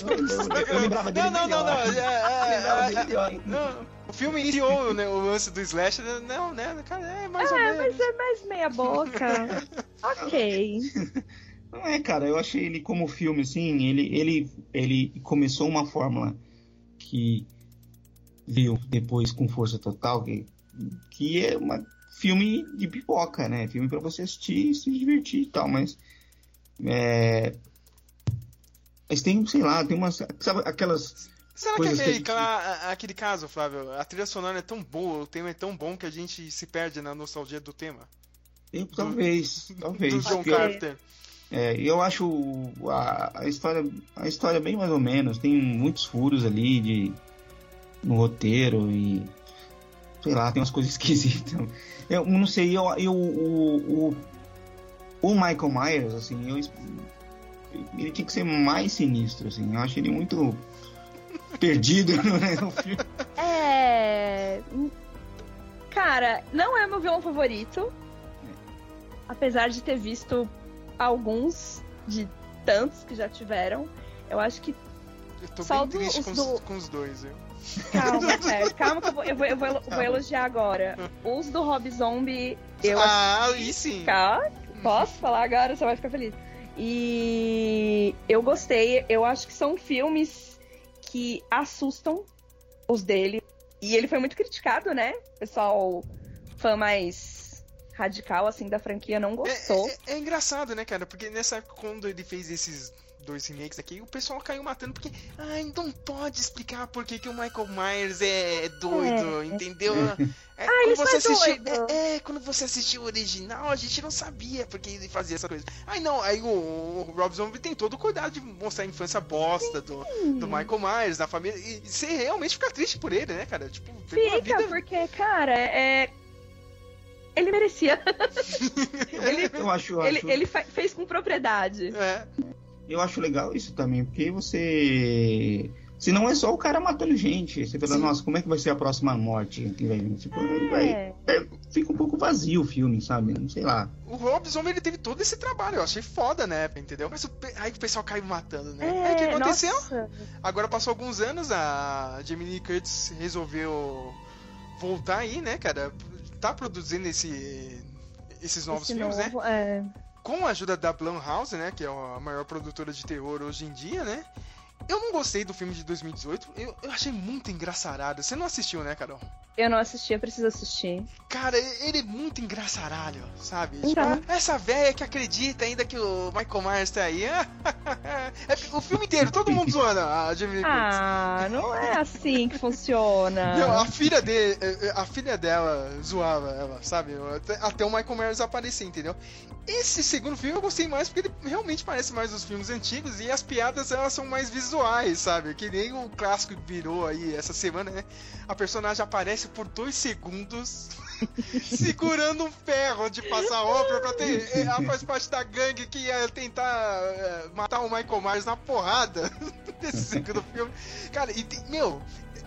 Eu, eu- eu lembrava dele Não, não, não, é, é, é. Não, o filme iniciou né, o lance do Slash, não, né, cara, é mais ou É, menos. mas é mais meia boca. <laughs> ok. Não é, cara, eu achei ele como filme, assim, ele, ele, ele começou uma fórmula que veio depois com força total, que, que é uma filme de pipoca, né? Filme pra você assistir e se divertir e tal, mas é, mas tem, sei lá, tem umas, sabe, aquelas Será que aquele, gente- cla- aquele caso, Flávio, a trilha sonora é tão boa, o tema é tão bom que a gente se perde na nostalgia do tema? tem- talvez, talvez. do John. Carpenter. É, eu acho a, a história a história bem mais ou menos. Tem muitos furos ali de no roteiro e sei lá, tem umas coisas <laughs> esquisitas. Eu não sei, eu, eu o, o, o Michael Myers, assim, eu, ele tinha que ser mais sinistro, assim. Eu acho ele muito perdido <laughs> né, no filme. É. Cara, não é meu vilão favorito. Apesar de ter visto alguns de tantos que já tiveram. Eu acho que. Eu tô Só bem do- com, do- com os dois, viu? Calma, Fer, <laughs> calma que eu vou, eu vou, eu vou vou elogiar agora. Os do Rob Zombie, eu ah, aí sim. Tá? Posso falar agora? Você vai ficar feliz. E eu gostei. Eu acho que são filmes que assustam os dele. E ele foi muito criticado, né? Pessoal, fã mais radical, assim, da franquia, não É, gostou. é- é engraçado, né, cara? Porque nessa época, quando ele fez esses dois remakes aqui, o pessoal caiu matando porque, ai, não pode explicar por que, que o Michael Myers é doido, entendeu? <laughs> É, Ah, quando é você assistiu, doido. é, é, quando você assistiu o original, a gente não sabia porque ele fazia essa coisa. Ai, não, aí o, o Rob Zombie tem todo o cuidado de mostrar a infância bosta do, do Michael Myers, da família, e você realmente fica triste por ele, né, cara? Tipo, Fica, vida... porque, cara, é. Ele merecia. <laughs> ele, Eu acho, eu ele, acho- ele fe- fez com propriedade. É, Eu acho legal isso também, porque você Se não é só o cara matando gente. Você fala, Sim. nossa, como é que vai ser a próxima morte que vai vir? Tipo, vai- É. é, fica um pouco vazio o filme, sabe? Não sei lá. O Rob Zombie ele teve todo esse trabalho, eu achei foda, né? Entendeu? Mas o aí o pessoal caiu matando, né? aí o que É, aconteceu? nossa. Agora passou alguns anos, a Jamie Lee Curtis resolveu voltar aí, né, cara? Tá produzindo esse, esses novos Esse filmes, né? novo, é. Com a ajuda da Blumhouse, né? Que é a maior produtora de terror hoje em dia, né? Eu não gostei do filme de 2018, eu, eu achei muito engraçarado. Você não assistiu, né, Carol? Eu não assisti, eu preciso assistir. Cara, ele é muito engraçaralho, sabe? Tipo, Então. essa velha que acredita ainda que o Michael Myers tá aí. <laughs> É o filme inteiro, todo mundo zoando a Jamie Lee Curtis. Ah, não é assim que funciona. <laughs> Não, a filha dele, a filha dela zoava ela, sabe? Até, até o Michael Myers aparecer, entendeu? Esse segundo filme eu gostei mais porque ele realmente parece mais os filmes antigos e as piadas elas são mais visuais, sabe? Que nem o clássico que virou aí essa semana, né? A personagem aparece por dois segundos <laughs> segurando um ferro de passar obra pra ter. é, Ela faz parte da gangue que ia tentar é, matar o Michael Myers na porrada <laughs> nesse segundo filme. Cara, e tem- meu,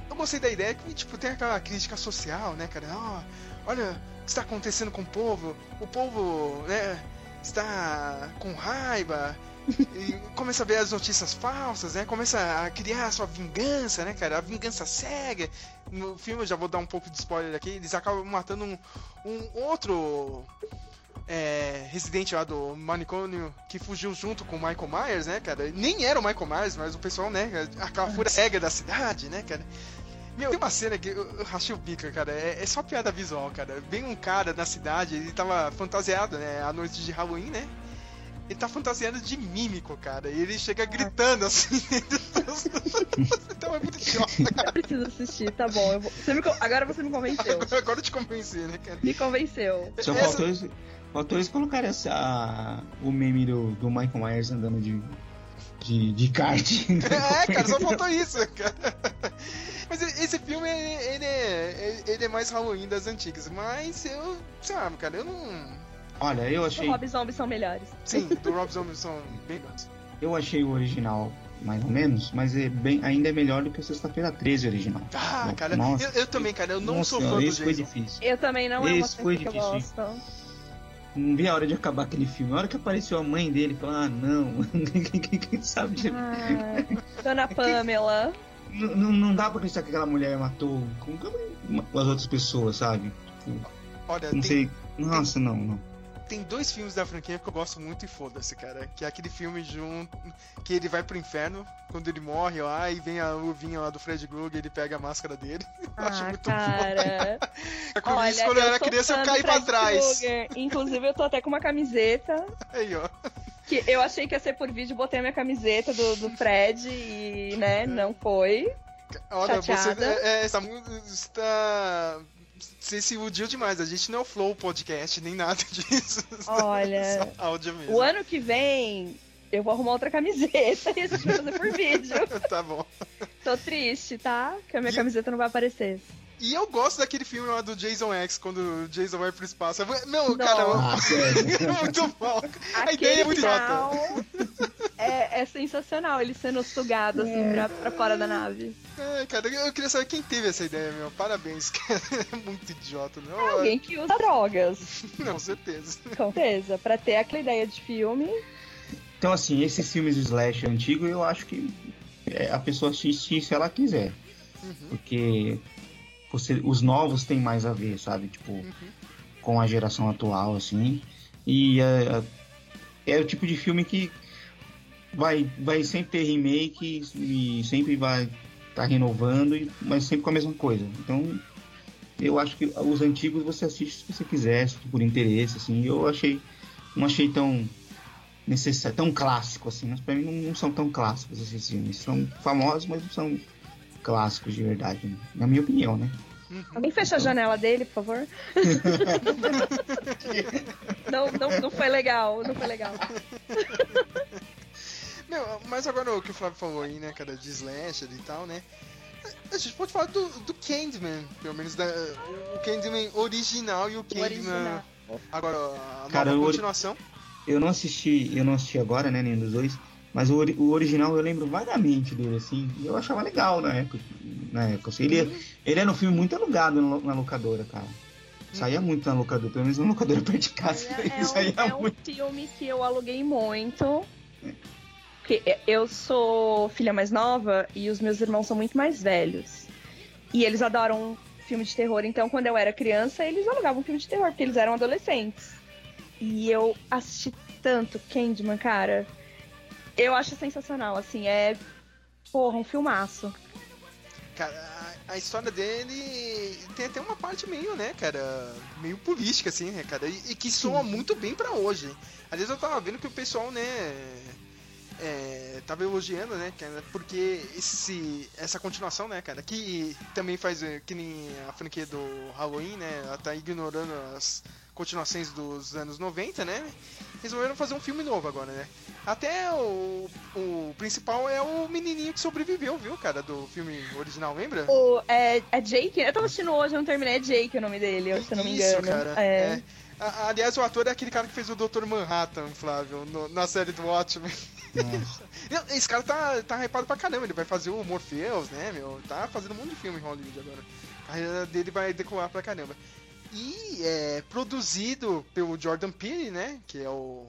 eu gostei da ideia que, tipo, tem aquela crítica social, né, cara? Ó, olha o que está acontecendo com o povo. O povo, né, está com raiva. E começa a ver as notícias falsas, né? Começa a criar a sua vingança, né, cara? A vingança cega. No filme, eu já vou dar um pouco de spoiler aqui, eles acabam matando um, um outro é, residente lá do manicômio que fugiu junto com o Michael Myers, né, cara? Nem era o Michael Myers, mas o pessoal, né? Aquela fúria cega da cidade, né, cara? Meu, tem uma cena que eu, eu rachei o bico, cara. É, é só piada visual, cara. Vem um cara na cidade, ele tava fantasiado, né? À noite de Halloween, né? Ele tá fantasiado de mímico, cara. E ele chega gritando assim. <laughs> então é muito idiota, cara. Eu preciso assistir, tá bom. eu vou- você me Agora você me convenceu. Agora, agora eu te convenci, né, cara? Me convenceu. Só Essa- faltou, eles, faltou eles colocar essa, o meme do, do Michael Myers andando de, de, de kart. <laughs> É, <laughs> cara, só faltou isso, cara. Mas esse filme, ele é, ele é mais Halloween das antigas. Mas eu, sabe, cara, eu não. Olha, eu Os achei, Rob Zombies são melhores. Sim, do Rob <laughs> Zombie são bem bons. eu achei o original mais ou menos, mas é bem, ainda é melhor do que o Sexta-feira 13 original. Ah, Bom, cara, nossa. eu, eu também, cara, eu não Nossa sou fã do esse foi Jason. difícil. Eu também não é uma Esse foi que eu difícil. gosto. Não vi a hora de acabar aquele filme. A hora que apareceu a mãe dele, falou, ah, não. Quem <laughs> sabe de... Ai, <laughs> Dona Pamela. não, não- não dá pra acreditar que aquela mulher matou com com as outras pessoas, sabe? Tipo, Olha, não tem, sei. Nossa, não, não. Tem dois filmes da franquia que eu gosto muito e foda-se, cara. Que é aquele filme junto. Que ele vai pro inferno quando ele morre lá e vem a luvinha lá do Fred Krueger e ele pega a máscara dele. <laughs> Eu acho Ah, muito cara. <laughs> É com Olha, isso, quando eu era criança, eu caí pra trás. Krueger. Inclusive, eu tô até com uma camiseta. Aí, ó. Que eu achei que ia ser por vídeo, botei a minha camiseta do, do Fred e, né, não foi. Olha, você, Chateada. é, é, essa música está. Você se iludiu demais. A gente não é o Flow Podcast, nem nada <laughs> disso. Olha, <laughs> Só áudio mesmo. o ano que vem eu vou arrumar outra camiseta e a gente vai fazer por vídeo. <laughs> Tá bom. Tô triste, tá? Que a minha E- camiseta não vai aparecer. E eu gosto daquele filme lá do Jason X, quando o Jason vai pro espaço. Meu, Não. cara, Ah, sério. <laughs> é muito bom. A ideia é muito idiota. é, é sensacional, ele sendo sugado assim pra, pra fora da nave. É, cara, eu queria saber quem teve essa ideia, meu. Parabéns, <laughs> cara. É muito idiota, não? Alguém que usa drogas, <laughs> Não, certeza. com certeza. Pra ter aquela ideia de filme. Então, assim, esses filmes de slash antigo, eu acho que é, a pessoa assiste se ela quiser. Uhum, Porque você, os novos têm mais a ver, sabe? Tipo, uhum. com a geração atual, assim. E é, é o tipo de filme que vai, vai sempre ter remake e sempre vai estar renovando, e- mas sempre com a mesma coisa. Então, eu acho que os antigos você assiste se você quiser, se por interesse, assim. Eu achei, não achei tão necessário, tão clássico, assim. Mas pra mim não, não são tão clássicos esses filmes. São famosos, mas não são clássicos de verdade, né? na minha opinião, né? Alguém fecha a janela dele, por favor? <laughs> não, não, não foi legal, não foi legal. Meu, mas agora o que o Flávio falou aí, né, cara, de slasher e tal, né? A gente pode falar do, do Candyman, pelo menos da, o Candyman original e o Candyman. original. Agora, a Cara, continuação. Eu não assisti, eu não assisti agora, né, nenhum dos dois, Mas o, o original eu lembro vagamente dele, assim. E eu achava legal na época. Na época assim. ele, ele era um filme muito alugado na, na locadora, cara. Saía muito na locadora, pelo menos na locadora perto de casa. É, <laughs> é saía um, é um filme que eu aluguei muito. Porque eu sou filha mais nova e os meus irmãos são muito mais velhos. E eles adoram filme de terror. Então, quando eu era criança, eles alugavam filme de terror, porque eles eram adolescentes. E eu assisti tanto Candyman, cara. Eu acho sensacional, assim, é. Porra, um filmaço. Cara, a, a história dele tem até uma parte meio, né, cara, meio política, assim, né, cara, e, e que soa muito bem pra hoje. Às vezes eu tava vendo que o pessoal, né, é, tava elogiando, né, cara, porque esse, essa continuação, né, cara, que também faz eh, que nem a franquia do Halloween, né, ela tá ignorando as continuações dos anos 90, né, resolveram fazer um filme novo agora, né. Até o, o principal é o menininho que sobreviveu, viu, cara, do filme original, lembra? O, é, é Jake? Eu tava assistindo hoje, eu não terminei, é Jake o nome dele, se eu não me Isso, engano. cara. É. é. A- Aliás, o ator é aquele cara que fez o Dr. Manhattan, Flávio, no- na série do Watchmen. <laughs> Esse cara tá, tá hypado pra caramba, ele vai fazer o Morpheus, né, meu? Tá fazendo um monte de filme em Hollywood agora. A carreira dele vai decolar pra caramba. E é produzido pelo Jordan Peele, né? Que é o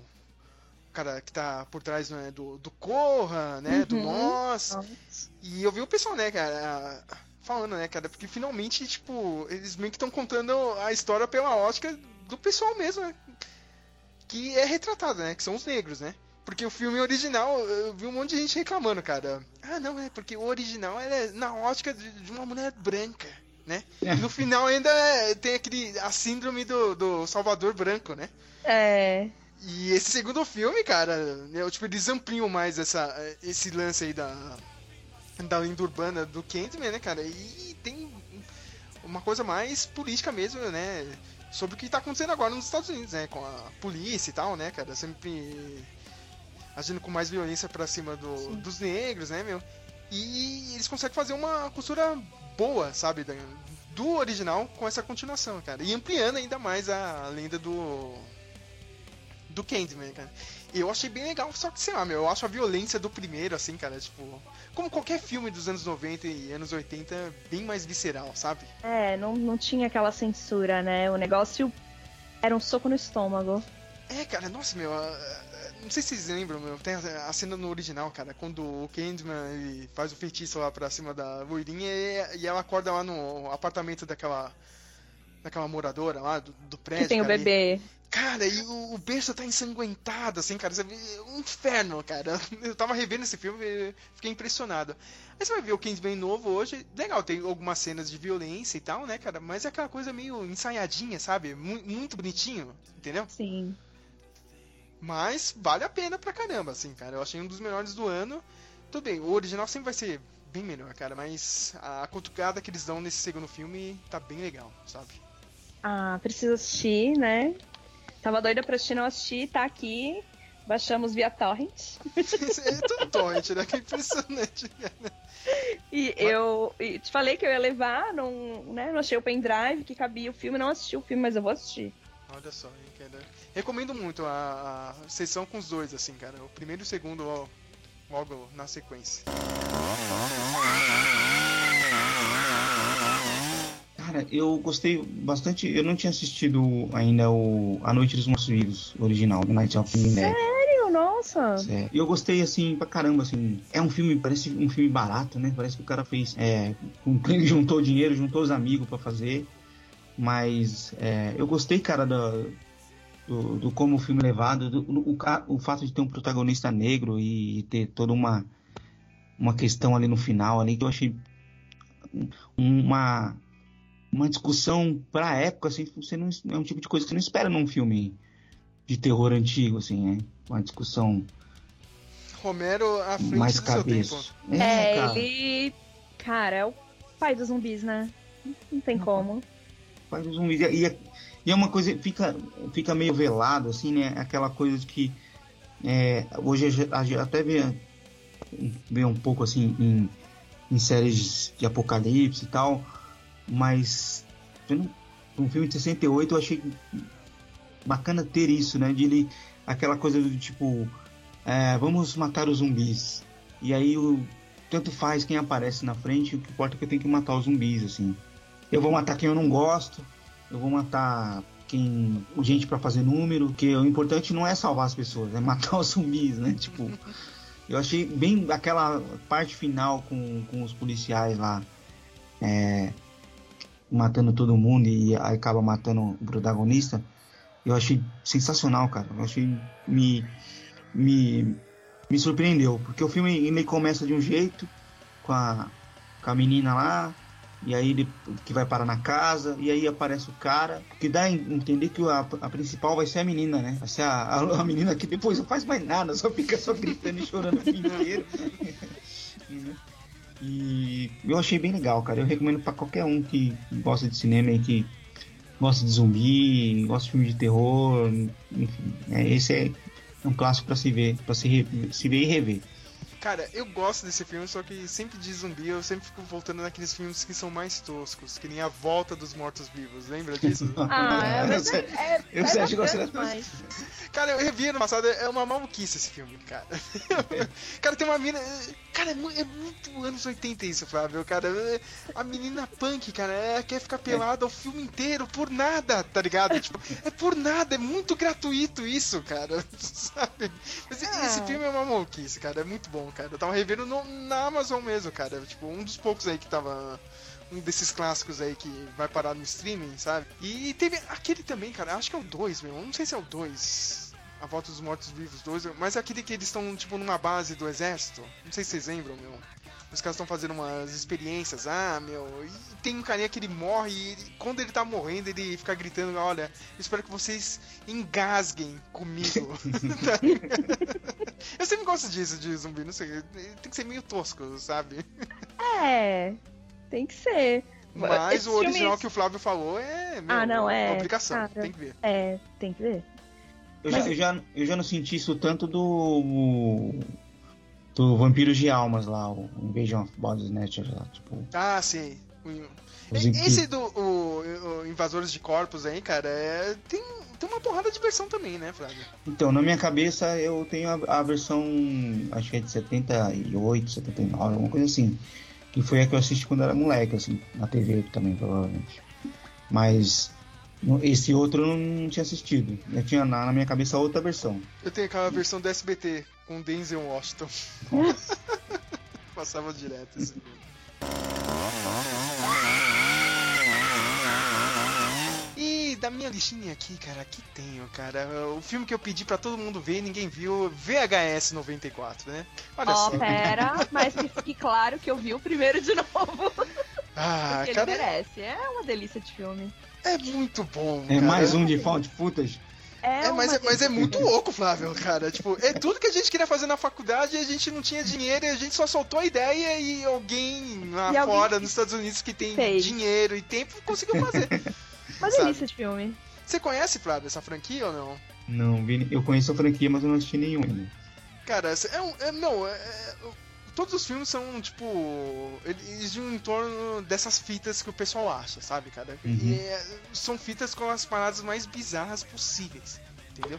cara que tá por trás né, do, do Corra, né? Do Uhum. Nós. E eu vi o pessoal, né, cara, falando, né, cara, porque finalmente, tipo, eles meio que estão contando a história pela ótica do pessoal mesmo, né? Que é retratado, né? Que são os negros, né? Porque o filme original, eu vi um monte de gente reclamando, cara. Ah, não, é porque o original é na ótica de de uma mulher branca, né? E no final ainda é- tem aquele a síndrome do, do Salvador branco, né? É. E esse segundo filme, cara, né, tipo, eles ampliam mais essa, esse lance aí da, da lenda urbana do Candyman, né, cara? E tem uma coisa mais política mesmo, né? Sobre o que tá acontecendo agora nos Estados Unidos, né? Com a polícia e tal, né, cara? Sempre agindo com mais violência pra cima do- dos negros, né, meu? E eles conseguem fazer uma costura boa, sabe? Do original com essa continuação, cara. E ampliando ainda mais a lenda do do Candyman, cara. Eu achei bem legal, só que sei lá, meu, eu acho a violência do primeiro, assim, cara, tipo. Como qualquer filme dos anos 90 e anos 80, bem mais visceral, sabe? É, não, não tinha aquela censura, né? O negócio era um soco no estômago. É, cara, nossa, meu. a- Não sei se vocês lembram, meu. Tem a cena no original, cara, quando o Candyman faz o feitiço lá pra cima da loirinha e, e ela acorda lá no apartamento daquela. daquela moradora lá, do, do prédio. que tem o cara, e- bebê. Cara, e o, o berço tá ensanguentado, assim, cara. Você vê, um inferno, cara. <laughs> Eu tava revendo esse filme e fiquei impressionado. Aí você vai ver o Kingsman novo hoje. Legal, tem algumas cenas de violência e tal, né, cara? Mas é aquela coisa meio ensaiadinha, sabe? Mu- muito bonitinho, entendeu? Sim. Mas vale a pena pra caramba, assim, cara. Eu achei um dos melhores do ano. Tudo bem, o original sempre vai ser bem melhor, cara. Mas a cutucada que eles dão nesse segundo filme tá bem legal, sabe? Ah, preciso assistir, né? Tava doida pra assistir, não assisti, tá aqui. Baixamos via torrent. <laughs> é tudo torrent, né? Que impressionante, cara. E eu e te falei que eu ia levar, não, né, não achei o pendrive que cabia o filme, não assisti o filme, mas eu vou assistir. Olha só, hein, cara. Recomendo muito a, a sessão com os dois, assim, cara. O primeiro e o segundo ó, logo na sequência. Cara, eu gostei bastante. Eu não tinha assistido ainda o A Noite dos Mortos Vivos, original, do Night of the Dead. Sério? Nossa! É, E eu gostei, assim, pra caramba, assim. É um filme, parece um filme barato, né? Parece que o cara fez. É, um, <laughs> juntou dinheiro, juntou os amigos pra fazer. Mas é, eu gostei, cara, do, do, do como o filme é levado, do, o, o fato de ter um protagonista negro e ter toda uma, uma questão ali no final, ali, que eu achei uma, uma discussão pra época, assim, você não, é um tipo de coisa que você não espera num filme de terror antigo, assim, né? Uma discussão Romero à frente mais do seu cabeça. tempo. É, cara, ele. Cara, é o pai dos zumbis, né? Não tem como. Os zumbis. E, é- e é uma coisa, fica, fica meio velado, assim, né? Aquela coisa de que é, hoje a gente- até vê, vê um pouco assim em, em séries de apocalipse e tal, mas um filme de 68 eu achei bacana ter isso, né? De ele, aquela coisa do tipo é, vamos matar os zumbis. E aí o tanto faz quem aparece na frente, o que importa é que eu tenho que matar os zumbis, assim. Eu vou matar quem eu não gosto, eu vou matar quem. gente pra fazer número, que o importante não é salvar as pessoas, é matar <laughs> os zumbis, né? Tipo. Eu achei bem aquela parte final com, com os policiais lá. É, matando todo mundo e aí acaba matando o protagonista. Eu achei sensacional, cara. Eu achei. Me, me, me surpreendeu. Porque o filme ele começa de um jeito, com a, com a menina lá, e aí ele, que vai parar na casa, e aí aparece o cara, que dá a entender que a, a principal vai ser a menina, né? Vai ser a, a, a, menina que depois não faz mais nada, só fica só gritando e chorando o filme inteiro. <laughs> e eu achei bem legal, cara. Eu recomendo para qualquer um que gosta de cinema e que gosta de zumbi, gosta de filme de terror, enfim. É, esse é um clássico para se ver, para se, se ver e rever. Cara, eu gosto desse filme, só que sempre de zumbi eu sempre fico voltando naqueles filmes que são mais toscos, que nem A Volta dos Mortos-Vivos, lembra disso? <laughs> ah, é, mas é, é, eu sei, acho que mais. Cara, eu revi ano passado, é uma maluquice esse filme, cara. <laughs> cara, tem uma mina. Cara, é, é, muito anos 80 isso, Flávio, cara. A menina punk, cara, é, quer ficar pelada o filme inteiro por nada, tá ligado? Tipo, é por nada, é muito gratuito isso, cara. <laughs> Sabe? Mas ah. esse filme é uma maluquice, cara, é muito bom, cara. Eu tava revendo no, na Amazon mesmo, cara. Tipo, um dos poucos aí que tava. Um desses clássicos aí que vai parar no streaming, sabe? E teve aquele também, cara. Acho que é o 2, meu. Não sei se é o 2. A Volta dos Mortos Vivos 2. Mas é aquele que eles estão, tipo, numa base do exército. Não sei se vocês lembram, meu. Os caras estão fazendo umas experiências, ah, meu. E tem um carinha que ele morre e ele, quando ele tá morrendo, ele fica gritando: Olha, espero que vocês engasguem comigo. <laughs> eu sempre gosto disso de zumbi, não sei. Tem que ser meio tosco, sabe? É, tem que ser. Mas Esse o original filme... que o Flávio falou é. Meu, ah, não, é. Complicação, cara, tem que ver. É, tem que ver. Eu, Mas... já, eu, já, eu já não senti isso tanto do do Vampiros de Almas lá, o Invasion of Body Snatchers lá, tipo. Ah, sim. Esse do o, o Invasores de Corpos aí, cara, é, tem, tem uma porrada de versão também, né, Flávio? Então, na minha cabeça eu tenho a, a, versão, acho que é de 78, 79, alguma coisa assim. Que foi a que eu assisti quando era moleque, assim, na TV também, provavelmente. Mas esse outro eu não tinha assistido. Eu tinha na, na minha cabeça outra versão. Eu tenho aquela versão do SBT com Denzel Washington. <laughs> Passava direto esse filme. E da minha listinha aqui, cara, aqui tenho, cara, o filme que eu pedi para todo mundo ver e ninguém viu, VHS 94, né? Olha oh, só. pera, mas que fique claro que eu vi o primeiro de <laughs> novo. Ah, Porque cara... ele merece, é uma delícia de filme. É muito bom. É cara. mais um de found footage. É, é, mas, é, mas é muito louco, Flávio, cara. Tipo, é tudo que a gente queria fazer na faculdade e a gente não tinha dinheiro e a gente só soltou a ideia e alguém lá e fora, alguém... nos Estados Unidos, que tem Fez. dinheiro e tempo, conseguiu fazer. Mas é isso de filme. Você conhece, Flávio, essa franquia ou não? Não, eu conheço a franquia, mas eu não assisti nenhum ainda. Cara, é um. É, não, é, é todos os filmes são, tipo. Eles giram em torno dessas fitas que o pessoal acha, sabe, cara? Uhum. E é, são fitas com as paradas mais bizarras possíveis, entendeu?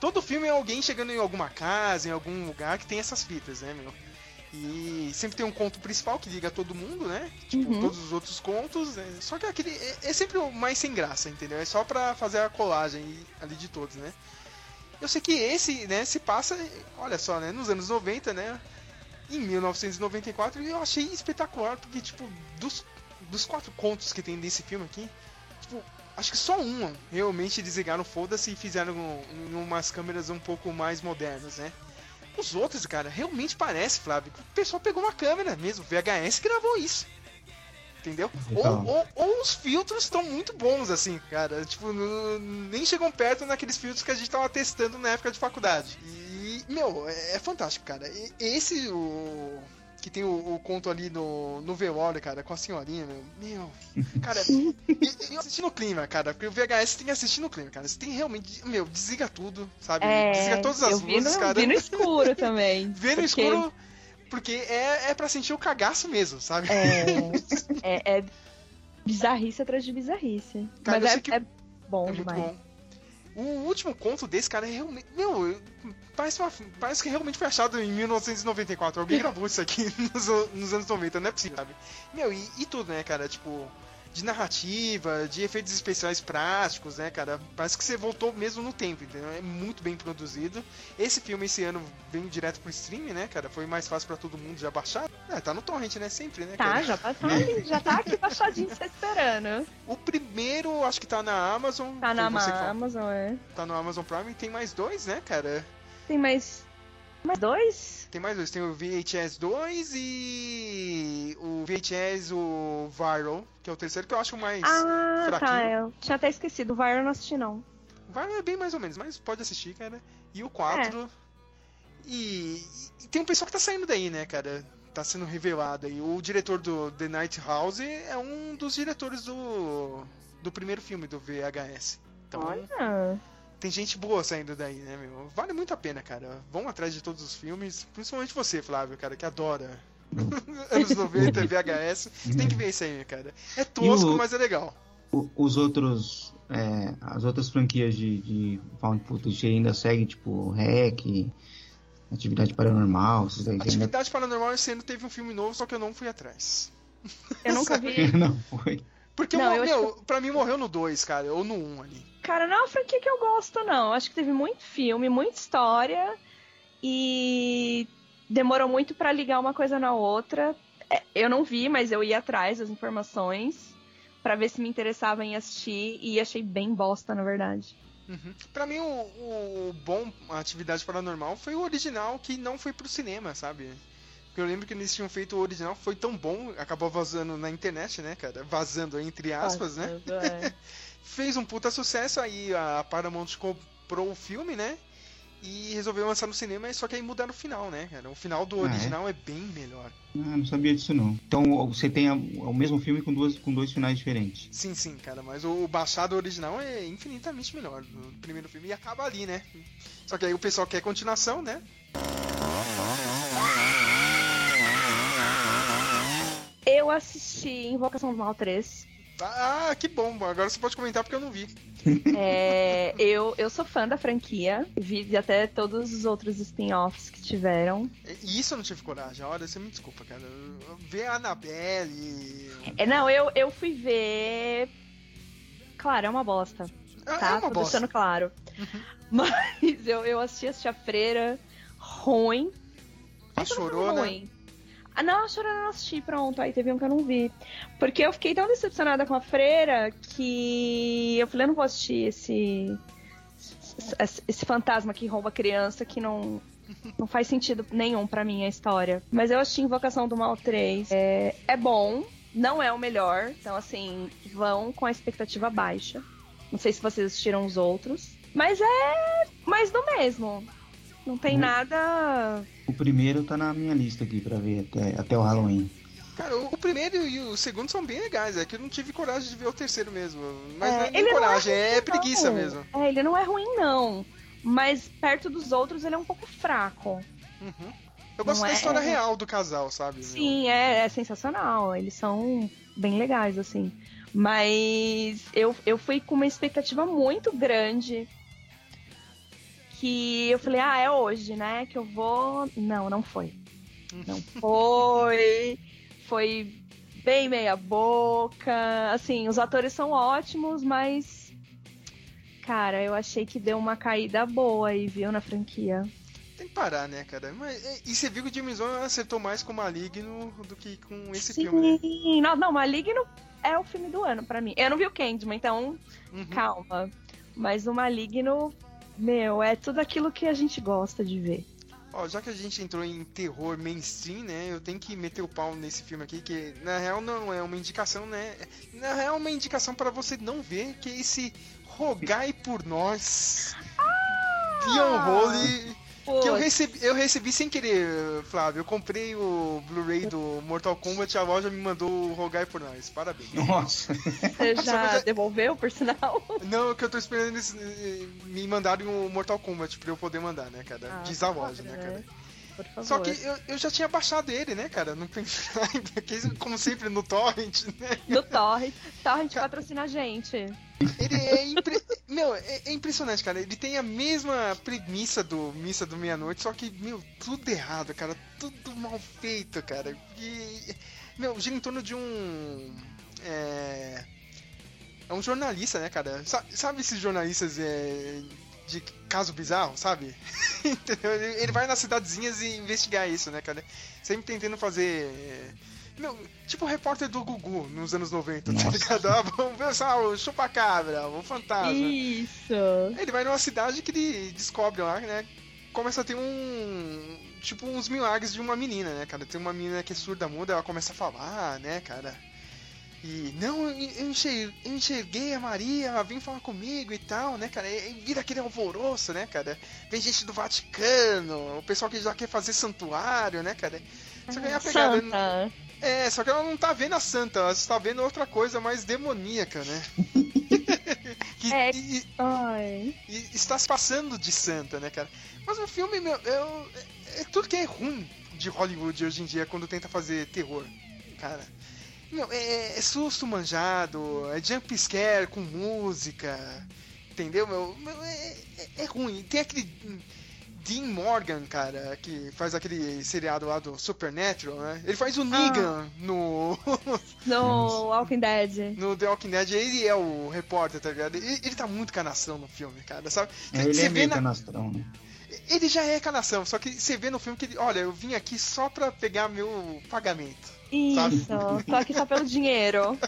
Todo filme é alguém chegando em alguma casa, em algum lugar que tem essas fitas, né, meu? E sempre tem um conto principal que liga todo mundo, né? Tipo, uhum. todos os outros contos. Né? Só que aquele é, é, sempre o mais sem graça, entendeu? É só pra fazer a colagem ali de todos, né? Eu sei que esse, né, se passa, olha só, né, nos anos 90, né? Em 1994 e eu achei espetacular, porque, tipo, dos, dos quatro contos que tem desse filme aqui, tipo, acho que só um realmente desligaram foda-se e fizeram um, umas câmeras um pouco mais modernas, né? Os outros, cara, realmente parece, Flávio, o pessoal pegou uma câmera mesmo, VHS gravou isso. Entendeu? Ou, ou, ou, os filtros estão muito bons, assim, cara. Tipo, no, nem chegam perto naqueles filtros que a gente tava testando na época de faculdade. E meu, é, é fantástico, cara. E, esse, o. Que tem o, o, conto ali no, no velório, cara, com a senhorinha, meu. Meu, cara, <laughs> eu assisti no clima, cara, porque o VHS tem que assistir no clima, cara. Você tem realmente, meu, desliga tudo, sabe? É, desliga todas as luzes, no, cara. Vi no escuro também. <laughs> Vê no porque... escuro, porque é, é pra sentir o cagaço mesmo, sabe? É, <laughs> é, é bizarrice atrás de bizarrice. Cara, Mas é, que... é bom é demais. Bom. O último conto desse cara é realmente. Meu, parece, uma- parece que realmente foi achado em 1994. Alguém gravou isso aqui <laughs> nos, nos anos 90, não é possível, sabe? Meu, e, e tudo, né, cara? Tipo, de narrativa, de efeitos especiais práticos, né, cara? Parece que você voltou mesmo no tempo, entendeu? É muito bem produzido. Esse filme esse ano veio direto pro streaming, né, cara? Foi mais fácil pra todo mundo já baixar. É, tá no torrent, né? Sempre, né? Tá, cara? já tá, tá ali, já tá aqui baixadinho, você esperando. O primeiro, acho que tá na Amazon. Tá na. Amazon, é. Tá no Amazon Prime. Tem mais dois, né, cara? Tem mais. Mais dois? Tem mais dois. Tem o VHS 2 e o VHS, o Viral, que é o terceiro, que eu acho mais Ah, fraquinho. tá. Eu tinha até esquecido. O Viral não assisti, não. O Viral é bem mais ou menos, mas pode assistir, cara. E o 4. E, e tem um pessoal que tá saindo daí, né, cara? Tá sendo revelado aí. O diretor do The Night House é um dos diretores do, do primeiro filme do VHS. Então, Olha. Tem gente boa saindo daí, né, meu? Vale muito a pena, cara. Vão atrás de todos os filmes, principalmente você, Flávio, cara, que adora <laughs> anos 90, VHS. Você tem que ver isso aí, cara. É tosco, o- mas é legal. O- os outros. é, as outras franquias de, de Found Footage ainda seguem, tipo, REC, Atividade Paranormal, esses daí. Ainda... Atividade Paranormal esse ano teve um filme novo, só que eu não fui atrás. Eu nunca vi. <laughs> Não foi. Porque, Não, meu, pra mim morreu no 2, cara, ou no 1 um ali. Cara, não é uma franquia que eu gosto, não. Acho que teve muito filme, muita história. E demorou muito pra ligar uma coisa na outra. É, Eu não vi, mas eu ia atrás das informações pra ver se me interessava em assistir. E achei bem bosta, na verdade. Uhum. Pra mim, o, o bom Atividade Paranormal foi o original que não foi pro cinema, sabe? Porque eu lembro que eles tinham feito o original, foi tão bom, acabou vazando na internet, né, cara? Vazando entre aspas, né? É. <laughs> Fez um puta sucesso, aí a Paramount comprou o filme, né? E resolveu lançar no cinema, só que aí mudaram o final, né, cara? O final do Ah, é? original é? bem melhor. Ah, não sabia disso não. Então você tem a- o mesmo filme com, duas, com dois finais diferentes. Sim, sim, cara, mas o, o baixado original é infinitamente melhor do primeiro filme e acaba ali, né? Só que aí o pessoal quer continuação, né? Eu assisti Invocação do Mal 3. Ah, que bom, agora você pode comentar porque eu não vi. <laughs> É, eu, eu sou fã da franquia. Vi até todos os outros spin-offs que tiveram. Isso eu não tive coragem, olha, você me desculpa, cara. Ver a Annabelle. É, não, eu, eu fui ver. Claro, é uma bosta. Ah, Tá? é uma Tô bosta. deixando claro. <laughs> Mas eu, eu assisti, assisti a freira. Ruim. A não foi chorona. ruim. Ah, não, a Chorona eu não assisti, pronto. Aí teve um que eu não vi. Porque eu fiquei tão decepcionada com a freira que eu falei, eu não vou assistir esse. esse- fantasma que rouba criança que não. Não faz sentido nenhum pra mim a história. Mas eu assisti Invocação do Mal 3. É, é bom, não é o melhor. Então, assim, vão com a expectativa baixa. Não sei se vocês assistiram os outros. Mas é mais do mesmo. Não tem Uhum. nada. O primeiro tá na minha lista aqui pra ver até, até o Halloween. Cara, o o primeiro e o segundo são bem legais, é que eu não tive coragem de ver o terceiro mesmo. Mas É, não é nem ele não é coragem, é, ruim, preguiça não. mesmo. É, ele não é ruim, não. Mas perto dos outros ele é um pouco fraco. Uhum. Eu gosto Não da é- história real do casal, sabe? Sim, é, é sensacional. Eles são bem legais, assim. Mas eu, eu fui com uma expectativa muito grande. Que eu falei, ah, é hoje, né? Que eu vou. Não, não foi. Não <laughs> foi. Foi bem meia boca. Assim, os atores são ótimos, mas. Cara, eu achei que deu uma caída boa aí, viu, na franquia. Tem que parar, né, cara? Mas, e, você viu que o James Wan acertou mais com o Maligno do que com esse Sim, filme, né? não, não, Maligno é o filme do ano pra mim. Eu não vi o Candyman, então Uhum. calma. Mas o Maligno, meu, é tudo aquilo que a gente gosta de ver. Ó, já que a gente entrou em terror mainstream, né? Eu tenho que meter o pau nesse filme aqui, que na real não é uma indicação, né? Na real é uma indicação para você não ver, que é esse Rogai por Nós. Dion Que eu recebi, eu recebi sem querer, Flávio. Eu comprei o Blu-ray do Mortal Kombat, a loja me mandou o Rogai por Nós. Parabéns. Nossa, Você já é- devolveu, por sinal? Não, que eu tô esperando eles eh, me mandarem o Mortal Kombat pra eu poder mandar, né, cara? Ah, Diz a loja, né, cara? Por favor. Só que eu, eu já tinha baixado ele, né, cara? No pendrive, <laughs> que, como sempre no torrent, né? Do Torrent. Torrent patrocina a gente. Ele é, impre- meu, é, é impressionante, cara. Ele tem a mesma premissa do Missa do Meia-Noite, só que, meu, tudo errado, cara. Tudo mal feito, cara. E, meu, gira em torno de um. É. É um jornalista, né, cara? Sa- Sabe esses jornalistas é, de caso bizarro, sabe? <laughs> Ele vai nas cidadezinhas e investigar isso, né, cara? Sempre tentando fazer. é, Meu, tipo o repórter do Gugu nos anos 90, tá Nossa. ligado? Ah, vamos ver só o chupacabra, o fantasma. Isso. Ele vai numa cidade que ele descobre lá, né? Começa a ter um. Tipo, uns milagres de uma menina, né, cara? Tem uma menina que é surda muda, ela começa a falar, né, cara? E. Não, eu eu enxer- eu enxerguei a Maria, ela vem falar comigo e tal, né, cara? E vira aquele alvoroço, né, cara? Vem gente do Vaticano, o pessoal que já quer fazer santuário, né, cara? Só que aí a pegada. Santa. É, só que ela não tá vendo a santa, ela está vendo outra coisa mais demoníaca, né? <laughs> que, É. e- Ai. e está se passando de santa, né, cara? Mas o filme, meu, eu- é, é tudo que é ruim de Hollywood hoje em dia quando tenta fazer terror, cara. Meu, é, é susto manjado, é jump scare com música, entendeu, meu? Meu, é, é- é ruim. Tem aquele Dean Morgan, cara, que faz aquele seriado lá do Supernatural, né? Ele faz o Negan no, <laughs> No Walking Dead. no The Walking Dead, ele é o repórter, tá ligado? Ele, ele tá muito canação no filme, cara, sabe? É, ele Você é vê meio na- canastrão, né? ele já é canação, só que você vê no filme que ele, olha, eu vim aqui só pra pegar meu pagamento. Isso. Tô aqui só pelo <laughs> dinheiro.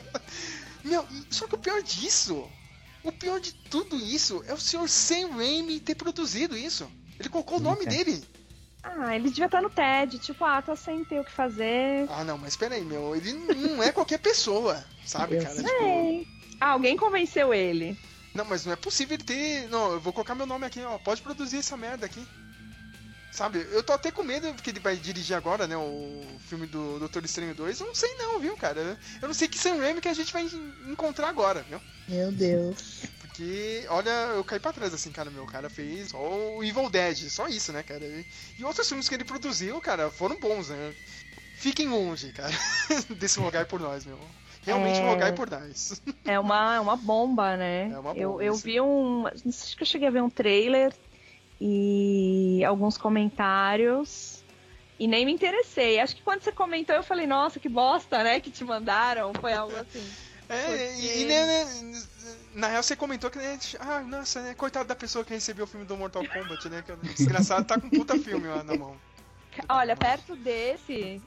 Meu, só que o pior disso, o pior de tudo isso é o senhor Sam Raimi ter produzido isso. Ele colocou o nome Eita. dele. Ah, ele devia estar no TED. Tipo, ah, tô sem ter o que fazer. Ah, não, mas peraí, meu, ele não é qualquer pessoa, sabe, Eu cara? sei. Ah, alguém convenceu ele. Não, mas não é possível ele ter. Não, eu vou colocar meu nome aqui, ó. Pode produzir essa merda aqui. Sabe, eu tô até com medo porque ele vai dirigir agora, né? O filme do Doutor Estranho 2. Eu não sei não, viu, cara? Eu não sei que Sam Raimi que a gente vai en- encontrar agora, viu? Meu Deus. Porque, olha, eu caí pra trás assim, cara. Meu o cara fez só o Evil Dead, só isso, né, cara? E, outros filmes que ele produziu, cara, foram bons, né? Fiquem longe, cara, <laughs> desse rogai por nós, meu. Realmente É. rogai por nós. É uma, é uma bomba, né? É uma eu, bomba, eu isso. vi um. Não sei se que eu cheguei a ver um trailer e alguns comentários. E nem me interessei. Acho que quando você comentou, eu falei, nossa, que bosta, né? Que te mandaram. Foi algo assim. É, Porque- e, e, né, né, na real você comentou que, né, ah, nossa, né, coitado da pessoa que recebeu o filme do Mortal Kombat, né, que o desgraçado tá com um puta filme lá na mão. <laughs> Olha, perto desse.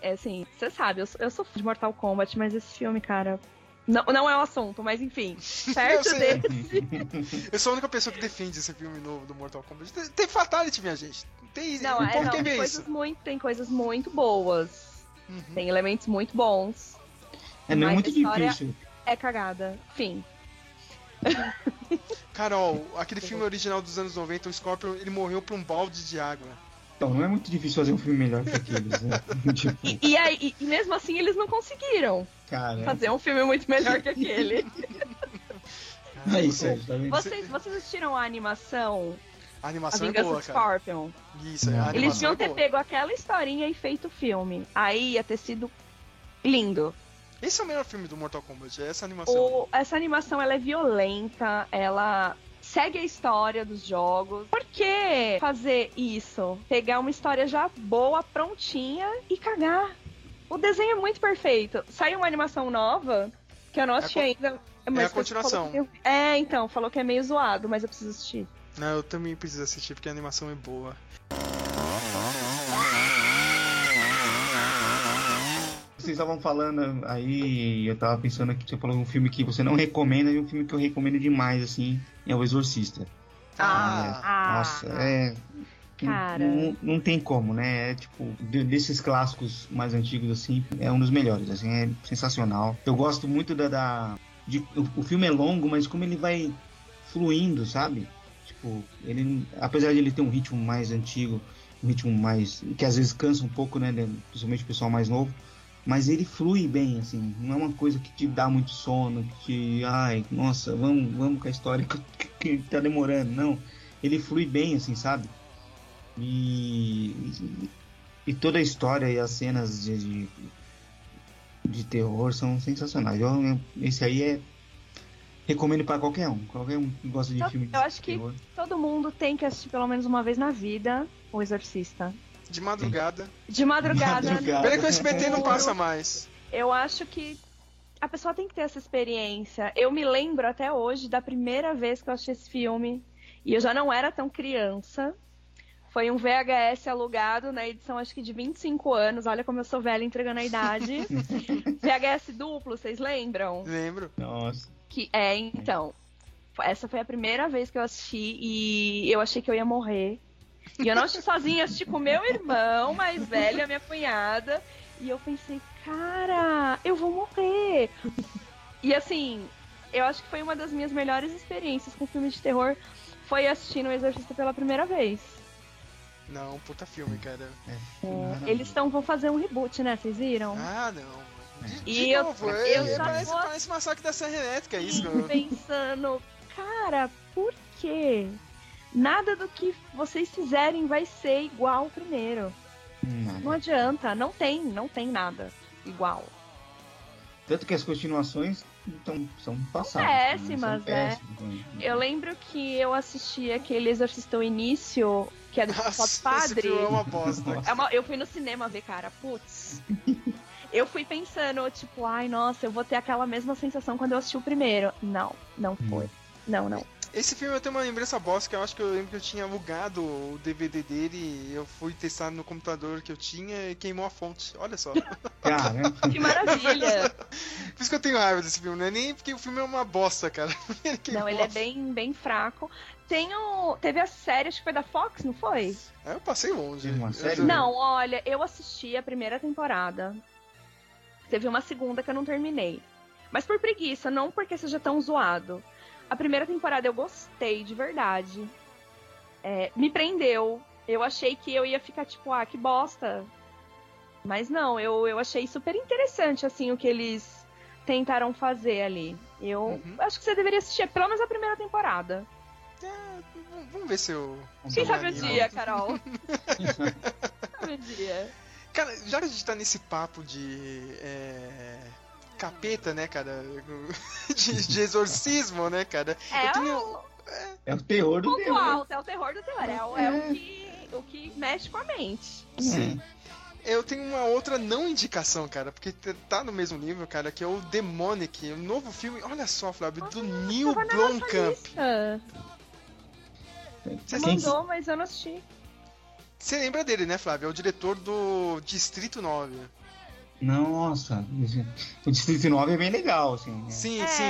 É assim, você sabe, eu, sou- eu sou fã de Mortal Kombat, mas esse filme, cara. Não, não é o assunto, mas enfim. <laughs> Perto Eu desse. <laughs> Eu sou a única pessoa que defende esse filme novo do Mortal Kombat. Tem, tem Fatality, minha gente. Tem, Não, é, não, quer tem ver coisas, isso. muito, tem coisas muito boas. Uhum. Tem elementos muito bons. É, não é muito história- difícil. É cagada. Fim. <laughs> Carol, aquele filme original dos anos 90, o Scorpion, ele morreu por um balde de água. Então, não é muito difícil fazer um filme melhor que aqueles, né? <laughs> <laughs> tipo, E, e aí, e- mesmo assim, eles não conseguiram cara. fazer um filme muito melhor que aquele. É isso aí, tá vendo? vocês, vocês assistiram a animação A A animação é Vingança boa, do cara. Scorpion? Isso, a Eles animação deviam é ter boa. pego aquela historinha e feito o filme. Aí ia ter sido lindo. Esse é o melhor filme do Mortal Kombat, é essa animação. O- essa animação ela é violenta, ela segue a história dos jogos. Por que fazer isso? Pegar uma história já boa, prontinha e cagar. O desenho é muito perfeito. Saiu uma animação nova que eu não assisti con- ainda. é mas a continuação. falou que- É, então, falou que é meio zoado, mas eu preciso assistir. Não, eu também preciso assistir porque a animação é boa. Vocês estavam falando aí, eu tava pensando aqui, você falou um filme que você não recomenda e um filme que eu recomendo demais, assim, é O Exorcista. Ah, Ah, Nossa, é. Cara. Não, não tem como, né? É tipo, de- desses clássicos mais antigos, assim, é um dos melhores, assim, é sensacional. Eu gosto muito da. da- de, o, o filme é longo, mas como ele vai fluindo, sabe? Tipo, ele. Apesar de ele ter um ritmo mais antigo, um ritmo mais. que às vezes cansa um pouco, né, Principalmente o pessoal mais novo. Mas ele flui bem, assim. Não é uma coisa que te dá muito sono, que te. Ai, nossa, vamos, vamos com a história que, que tá demorando. Não. Ele flui bem, assim, sabe? E, e, e toda a história e as cenas de, de, de terror são sensacionais. Eu- eu- esse aí é. Recomendo pra qualquer um. Qualquer um que gosta de Eu- filme de eu acho que- terror. Todo mundo tem que assistir pelo menos uma vez na vida O Exorcista. De madrugada. De madrugada. Madrugada. Pena que o SBT não passa mais. Eu acho que a pessoa tem que ter essa experiência. Eu me lembro até hoje da primeira vez que eu assisti esse filme. E eu já não era tão criança. Foi um VHS alugado na edição, acho que de 25 anos. Olha como eu sou velha entregando a idade. <laughs> VHS duplo, vocês lembram? Lembro. Nossa. Que é, então. Essa foi a primeira vez que eu assisti e eu achei que eu ia morrer. E eu não assisti sozinha, eu assisti com meu irmão mais velho, a minha cunhada. E eu pensei, cara, eu vou morrer. E assim, eu acho que foi uma das minhas melhores experiências com filme de terror. Foi assistindo o Exorcista pela primeira vez. Não, puta filme, cara. Eles tão, vão fazer um reboot, né? Vocês viram? Ah, não. De, E de eu- novo, eu é, é, parece, vou- parece massacre da Serra Elétrica, isso. <laughs> pensando, cara, por quê? Nada do que vocês fizerem vai ser igual o primeiro. Nada. Não adianta, não tem, não tem nada igual. Tanto que as continuações então, são passadas. péssimas, né? né? São péssimas. Eu lembro que eu assisti aquele Exorcista o Início, que é do Nossa, Padre. é uma bosta. É uma- eu fui no cinema ver, cara, putz. Eu fui pensando, tipo, ai, nossa, eu vou ter aquela mesma sensação quando eu assisti o primeiro. Não, não foi. Não, não. Esse filme eu tenho uma lembrança bosta, que eu acho que eu lembro que eu tinha alugado o DVD dele, eu fui testar no computador que eu tinha e queimou a fonte. Olha só. <laughs> Caramba. Que maravilha. <laughs> Por isso que eu tenho raiva desse filme, não é nem porque o filme é uma bosta, cara. <laughs> Ele Não, ele é bem, bem fraco. Tem o... Teve a série, acho que foi da Fox, não foi? Aí eu passei longe. Uma série? Não, olha, eu assisti a primeira temporada. Teve uma segunda que eu não terminei. Mas por preguiça, não porque seja tão zoado. A primeira temporada eu gostei, de verdade. É, me prendeu. Eu achei que eu ia ficar tipo, ah, que bosta. Mas não, eu, eu achei super interessante, assim, o que eles tentaram fazer ali. Eu Uhum. acho que você deveria assistir pelo menos a primeira temporada. É, vamos ver se eu. Quem sabe o dia, Carol? <laughs> Quem sabe o dia. Cara, já que a gente tá nesse papo de. é, capeta, né, cara? <laughs> De, de exorcismo, né, cara? É eu tenho. o É o terror do terror. alto, é o terror do terror. É, o- é o, que, o que mexe com a mente. Sim. Eu tenho uma outra não indicação, cara, porque tá no mesmo nível, cara, que é o Demonic, o novo filme, olha só, Flávio, do Neil na nossa Blomkamp. lista. Você Quem- mandou, mas eu não assisti. Você lembra dele, né, Flávio? É o diretor do Distrito 9. Nossa, o Distrito 9 é bem legal, assim. né? Sim, é, sim.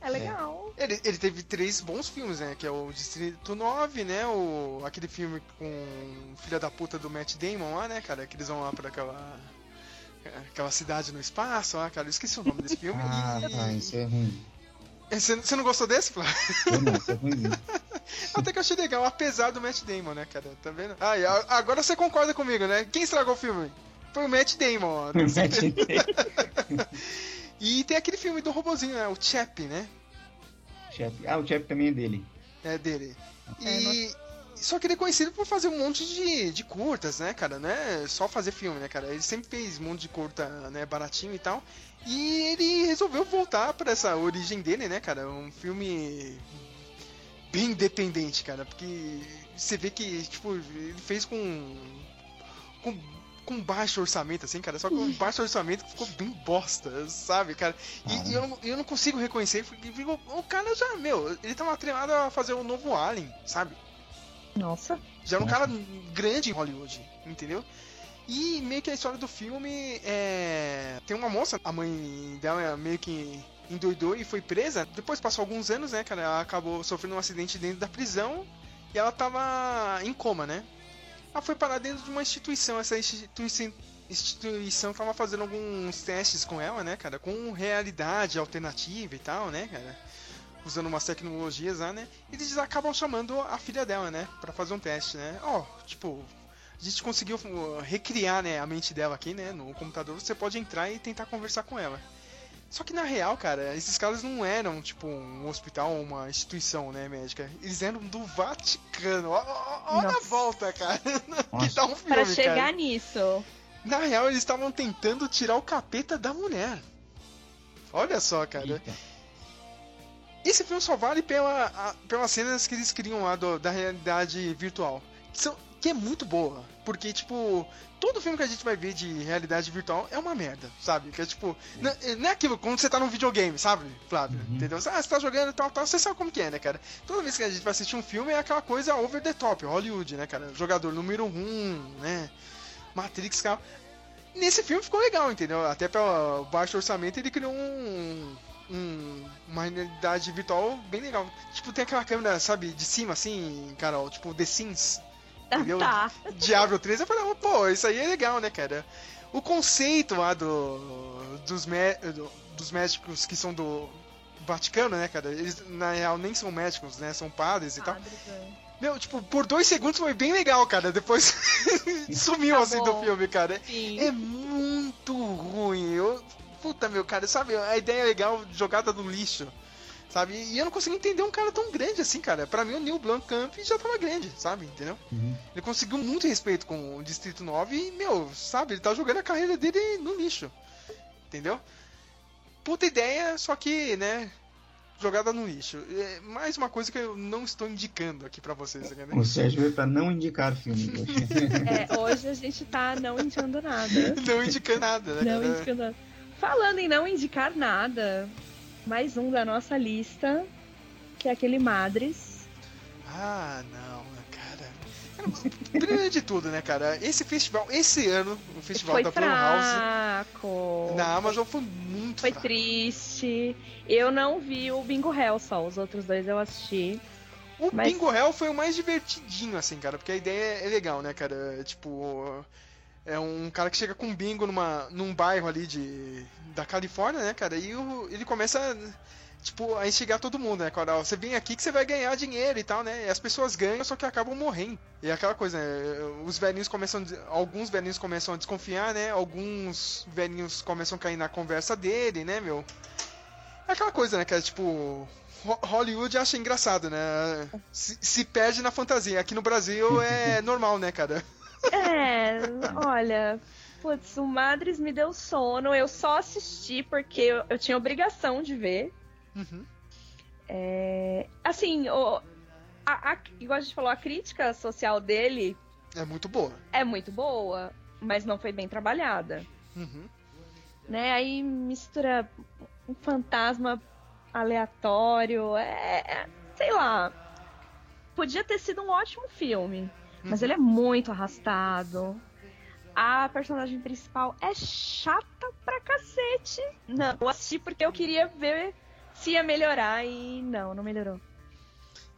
é legal. Ele, ele teve três bons filmes, né? Que é o Distrito 9, né? O, aquele filme com filha da puta do Matt Damon lá, né, cara? Que eles vão lá pra aquela. Aquela cidade no espaço lá, cara. Eu esqueci o nome desse filme. Ah, E- tá, isso é ruim. Você, você não gostou desse, Flávio? Eu não, isso é ruim. <laughs> Até que eu achei legal, apesar do Matt Damon, né, cara? Tá vendo? Ah, e agora você concorda comigo, né? Quem estragou o filme? Foi o Matt Damon, ó. <laughs> <laughs> E tem aquele filme do robozinho, né? O Chap, né? Chefe. Ah, o chefe também é dele. É dele. É, E. Só que ele é conhecido por fazer um monte de, de curtas, né, cara? Não é só fazer filme, né, cara? Ele sempre fez um monte de curta, né, baratinho e tal. E ele resolveu voltar pra essa origem dele, né, cara? Um filme bem independente, cara. Porque você vê que, tipo, ele fez com. com. Com baixo orçamento, assim, cara. Só que um baixo orçamento que ficou bem bosta, sabe, cara? E, e eu, não- eu não consigo reconhecer, porque o, o cara já, meu, ele tava treinado a fazer o novo Alien, sabe? Nossa. Já era um cara grande em Hollywood, entendeu? E meio que a história do filme é. Tem uma moça, a mãe dela meio que endoidou e foi presa. Depois passou alguns anos, né, cara? Ela acabou sofrendo um acidente dentro da prisão e ela tava em coma, né? Ela foi parar dentro de uma instituição. Essa instituição, instituição tava fazendo alguns testes com ela, né, cara? Com realidade alternativa e tal, né, cara? Usando umas tecnologias lá, né? Eles acabam chamando a filha dela, né? Pra fazer um teste, né? Ó, tipo, a gente conseguiu uh, recriar né, a mente dela aqui, né? No computador, você pode entrar e tentar conversar com ela. Só que na real, cara, esses caras não eram, tipo, um hospital ou uma instituição, né, médica. Eles eram do Vaticano. Olha a volta, cara. <laughs> que dá um filme, Pra chegar cara. nisso. Na real, eles estavam tentando tirar o capeta da mulher. Olha só, cara. Eita. esse filme só vale pela, a- pelas cenas que eles criam lá do- da realidade virtual. São, que é muito boa. Porque, tipo, todo filme que a gente vai ver de realidade virtual é uma merda, sabe? Que é tipo. Não, é- é aquilo quando você tá num videogame, sabe, Flávio? Entendeu? Ah, você tá jogando e tal, tal, você sabe como que é, né, cara? Toda vez que a gente vai assistir um filme é aquela coisa over the top, Hollywood, né, cara? Jogador número um, né? Matrix, cara. Nesse filme ficou legal, entendeu? Até pelo baixo orçamento ele criou um, um- uma realidade virtual bem legal. Tipo, tem aquela câmera, sabe, de cima, assim, Carol, tipo The Sims. Tá. Diablo 3, eu falei, pô, isso aí é legal, né, cara? O conceito lá do, dos, mé- do- dos médicos que são do Vaticano, né, cara? Eles, na real, nem são médicos, né? São padres e tal. Meu, tipo, por dois segundos foi bem legal, cara. Depois <laughs> sumiu Tá assim bom. do filme, cara. Sim. É muito ruim. Eu, puta, meu, cara, sabe? A ideia é legal, jogada no lixo. Sabe? E eu não consegui entender um cara tão grande assim, cara. Pra mim, o Neil Blomkamp já tava grande, sabe? Entendeu? Uhum. Ele conseguiu muito respeito com o Distrito 9 e, meu, sabe? Ele tá jogando a carreira dele no lixo. Entendeu? Puta ideia, só que, né? Jogada no lixo. É mais uma coisa que eu não estou indicando aqui pra vocês, né? O Sérgio veio pra não indicar filme <laughs> hoje. É, hoje a gente tá não indicando nada. <laughs> Não indicando nada, né? Não cara? indicando nada. Falando em não indicar nada, mais um da nossa lista, que é aquele Madres. Ah, não, cara. Primeiro de tudo, né, cara? Esse festival, esse ano, o festival Foi da Blumhouse na Amazon foi muito Foi fraco. triste. Eu não vi o Bingo Hell só, os outros dois eu assisti. O Mas- Bingo Hell foi o mais divertidinho, assim, cara, porque a ideia é legal, né, cara? Tipo, é um cara que chega com um bingo numa, num bairro ali de, da Califórnia, né, cara? E o- ele começa, tipo, a instigar todo mundo, né, cara? Você vem aqui que você vai ganhar dinheiro e tal, né? E as pessoas ganham, só que acabam morrendo. E é aquela coisa, né? Os velhinhos começam, alguns velhinhos começam a desconfiar, né? Alguns velhinhos começam a cair na conversa dele, né, meu? É aquela coisa, né, cara? Tipo, Ho- Hollywood acha engraçado, né? Se, se perde na fantasia. Aqui no Brasil é <laughs> normal, né, cara? É, olha. Putz, o Madres me deu sono. Eu só assisti porque eu, eu tinha obrigação de ver. Uhum. É, assim, o, a, a- igual a gente falou, a crítica social dele É muito boa. é muito boa, mas não foi bem trabalhada. Uhum. né? Aí mistura um fantasma aleatório, é, é- sei lá. Podia ter sido um ótimo filme, mas ele é muito arrastado. A personagem principal é chata pra cacete. Não, eu assisti porque eu queria ver se ia melhorar e não, não melhorou.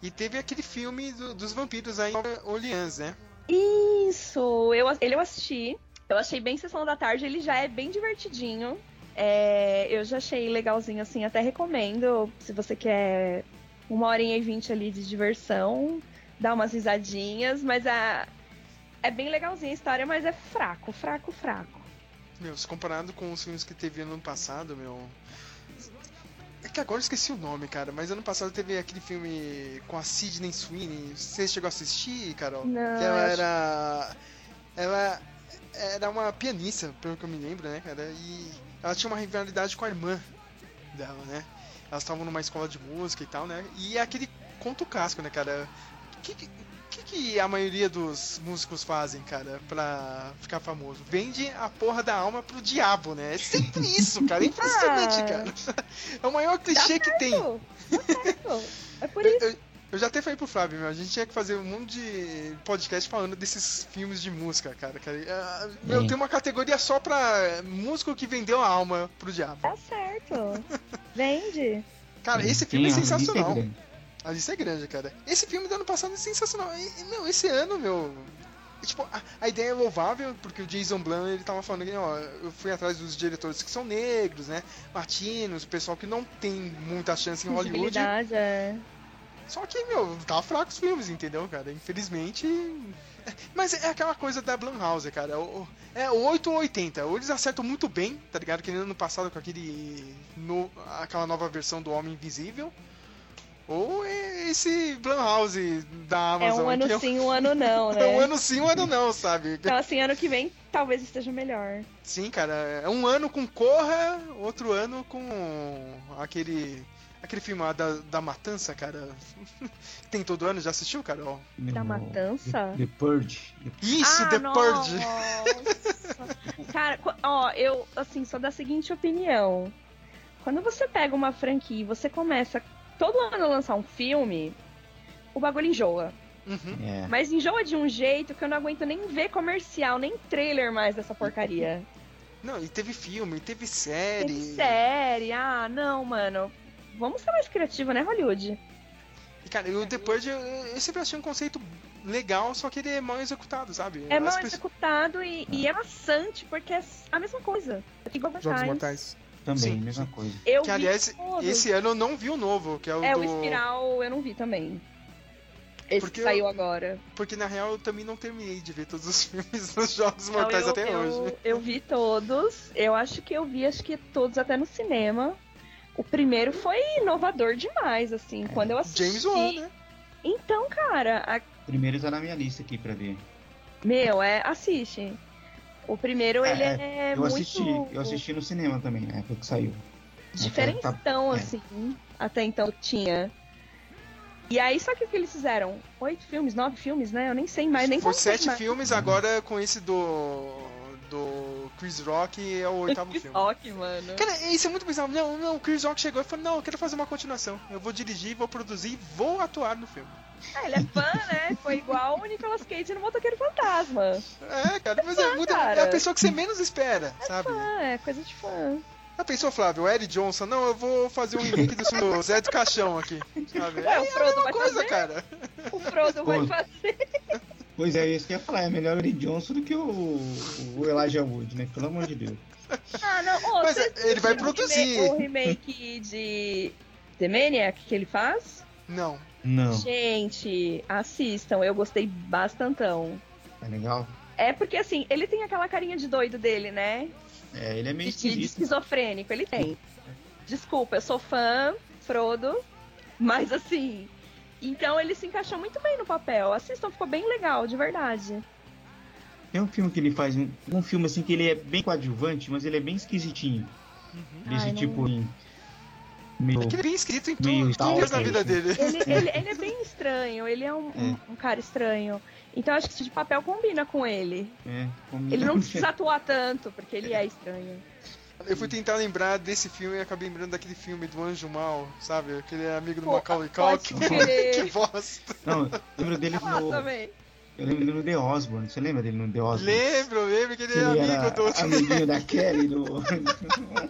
E teve aquele filme do- dos vampiros aí, Orleans, né? Isso, eu, ele eu assisti. Eu achei bem Sessão da Tarde, ele já é bem divertidinho. É, eu já achei legalzinho, assim, até recomendo. Se você quer uma horinha e vinte ali de diversão, dá umas risadinhas, mas a, é bem legalzinha a história, mas é fraco, fraco, fraco. Meu, se comparado com os filmes que teve ano passado, meu. É que agora eu esqueci o nome, cara, mas ano passado teve aquele filme com a Sidney Sweeney. Você chegou a assistir, Carol? Não, que ela era. Ela era uma pianista, pelo que eu me lembro, né, cara? E ela tinha uma rivalidade com a irmã dela, né? Elas estavam numa escola de música e tal, né? E é aquele conto casco, né, cara? O que, que, que a maioria dos músicos fazem, cara, pra ficar famoso? Vende a porra da alma pro diabo, né? É sempre <laughs> isso, cara. É impressionante, Ah. cara. <laughs> É o maior clichê que tem. Tá. É por isso. Eu, eu- eu já até falei pro Flávio, meu, a gente tinha que fazer um monte de podcast falando desses filmes de música, cara. cara. Ah, Meu, tem uma categoria só pra músico que vendeu a alma pro diabo. Tá certo. Vende. Cara, esse Sim, filme é lista sensacional. A lista é grande, cara. Esse filme do ano passado é sensacional. E, meu, esse ano, meu. Tipo, a, a ideia é louvável, porque o Jason Blum, ele tava falando que, ó, eu fui atrás dos diretores que são negros, né, latinos, o pessoal que não tem muita chance em Hollywood. É. Só que, meu, tá fraco os filmes, entendeu, cara? Infelizmente. Mas é aquela coisa da Blumhouse, cara. O- É 8 ou 80. Ou eles acertam muito bem, tá ligado? Que nem ano passado com aquele. No, aquela nova versão do Homem Invisível. Ou é esse Blumhouse da É Amazon. um ano que é, sim, um ano não, né? <laughs> é um ano sim, um ano não, sabe? <laughs> Então, assim, ano que vem talvez esteja melhor. Sim, cara. É um ano com Corra, outro ano com aquele. aquele filme lá da, da Matança, cara. <laughs> Tem todo ano, já assistiu, Carol? Da No- Matança? The, The Purge. The- Isso, ah, The nossa. Purge! Cara, ó, eu, assim, sou da seguinte opinião. Quando você pega uma franquia e você começa todo ano lançar um filme, o bagulho enjoa. Uhum. É. Mas enjoa de um jeito que eu não aguento nem ver comercial, nem trailer mais dessa porcaria. <laughs> Não, e teve filme, teve série. Tem série, ah, não, mano. Vamos ser mais criativos, né, Hollywood? E, cara, e o The Purge, eu, eu sempre achei um conceito legal, só que ele é mal executado, sabe? É As mal pessoas- executado e, e é maçante, porque é a mesma coisa. É igual Jogos Mortais. Também, Sim, mesma coisa. Eu Que, aliás, todos. esse ano eu não vi o novo, que é o É, do... o Espiral eu não vi também. Esse Porque que saiu eu- agora. Porque, na real, eu também não terminei de ver todos os <laughs> filmes dos Jogos Não, Mortais eu, até eu- hoje. Eu vi todos. Eu acho que eu vi, acho que todos até no cinema. O primeiro foi inovador demais, assim, quando eu assisti. James Wan, né? Então, cara, a- Primeiro tá na minha lista aqui pra ver. meu, é, assiste. O primeiro, É, ele é eu muito assisti, eu assisti no cinema também, na época que saiu. diferentão, É. assim, até então tinha. E aí, só que o que eles fizeram? Oito filmes, nove filmes, né? Eu nem sei mais, nem Foi sete mais. filmes, agora com esse do. do Chris Rock é o <laughs> oitavo Que filme. toque, mano. Cara, isso é muito bizarro. Não, não, o Chris Rock chegou e falou: Não, eu quero fazer uma continuação. Eu vou dirigir, vou produzir e vou atuar no filme. Ah, ele é fã, né? Foi igual o Nicolas Cage no Motoqueiro Fantasma. É, cara, mas é, muito, cara. é a pessoa que você menos espera, sabe? Ah, é coisa de fã. A pessoa, Flávio, o Eric Johnson, não, eu vou fazer um remake do seu <laughs> Zé do Caixão aqui. Sabe? Ué, o É a Frodo mesma vai coisa, fazer? cara. O Frodo vai fazer. Pois é, isso que eu ia falar, é melhor o Eric Johnson do que o, o Elijah Wood, né? Pelo amor de Deus. Ah, não. Ô, Mas ele vai produzir. remake- O remake de The Maniac que ele faz? Não. Não, Gente, assistam. Eu gostei bastantão. é legal. É porque, assim, ele tem aquela carinha de doido dele, né? É, ele é meio De, de esquizofrênico, ele tem. Desculpa, eu sou fã, Frodo, mas assim. Então ele se encaixou muito bem no papel. Assistam, ficou bem legal, de verdade. Tem um filme que ele faz, um, um filme assim que ele é bem coadjuvante, mas ele é bem esquisitinho. Desse Ai, não- tipo em. Meio... É que ele é bem escrito em tudo, tudo na vida assim. dele. Ele, ele, ele é bem estranho, ele é um, um- um cara estranho. Então acho que esse de papel combina com ele. É, como- Ele não precisa atuar tanto, porque ele é estranho. Eu fui tentar lembrar desse filme e acabei lembrando daquele filme do Anjo Mal, sabe? Aquele amigo do Pô, Macaulay Culkin. <laughs> que bosta. Não, lembro dele Ah, no. também. Eu lembro dele no The Osborne. Você lembra dele no The Osborne? Lembro, lembro que ele Que é ele amigo era do. amiguinho da <laughs> Kelly do.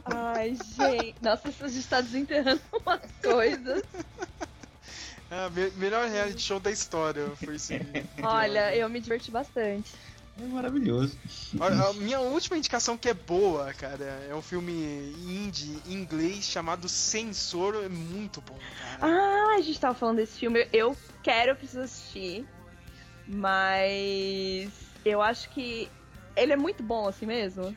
Ai, gente. Nossa, a gente tá desenterrando umas coisas. Ah, me- melhor reality show da história foi esse. Olha, eu me diverti bastante. É maravilhoso. Olha, a minha última indicação que é boa, cara, é um filme indie em inglês chamado Sensor, é muito bom, cara. Ah, a gente tava falando desse filme. Eu quero, eu preciso assistir. Mas eu acho que ele é muito bom assim mesmo.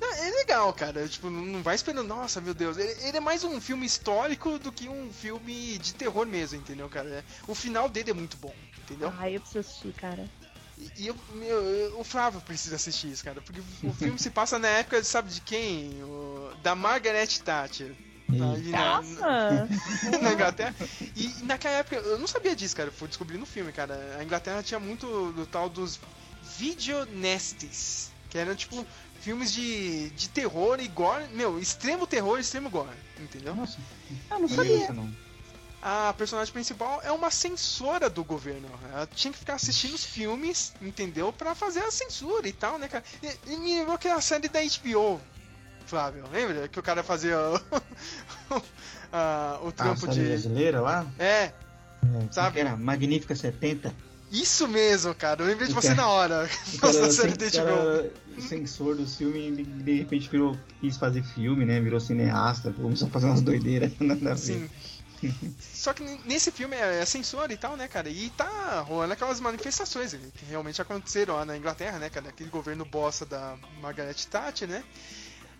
Não, É legal, cara, tipo, não vai esperando, nossa, meu Deus, ele, ele é mais um filme histórico do que um filme de terror mesmo, entendeu, cara? O final dele é muito bom, entendeu? Ai, eu preciso assistir, cara. E, e eu, meu, eu- o Flávio precisa assistir isso, cara, porque o filme se passa na época, sabe de quem? O- da Margaret Thatcher. Na- Nossa! <laughs> na Inglaterra. E naquela época, eu não sabia disso, cara. Fui descobrir no filme, cara. A Inglaterra tinha muito do tal dos videonestes. Que eram tipo filmes de, de terror e gore. Meu, extremo terror e extremo gore. Entendeu? Nossa, Eu não não sabia. isso não. A personagem principal é uma censora do governo. Ela tinha que ficar assistindo os filmes, entendeu? Pra fazer a censura e tal, né, cara? E, e me lembrou aquela série da HBO. Flávio, lembra? Que o cara fazia o, <laughs> a- o A trampo série de. brasileira lá? É, É, Sabe? Era Magnífica 70. Isso mesmo, cara. Eu lembrei de você cara- na hora. O cara Nossa, era série cara censor do filme de, repente virou, quis fazer filme, né? Virou cineasta, começou a fazer umas doideiras. <laughs> Nada. Sim. Só que nesse filme é, é censura e tal, né, cara? E tá rolando aquelas manifestações que realmente aconteceram lá na Inglaterra, né, cara? Aquele governo bosta da Margaret Thatcher, né?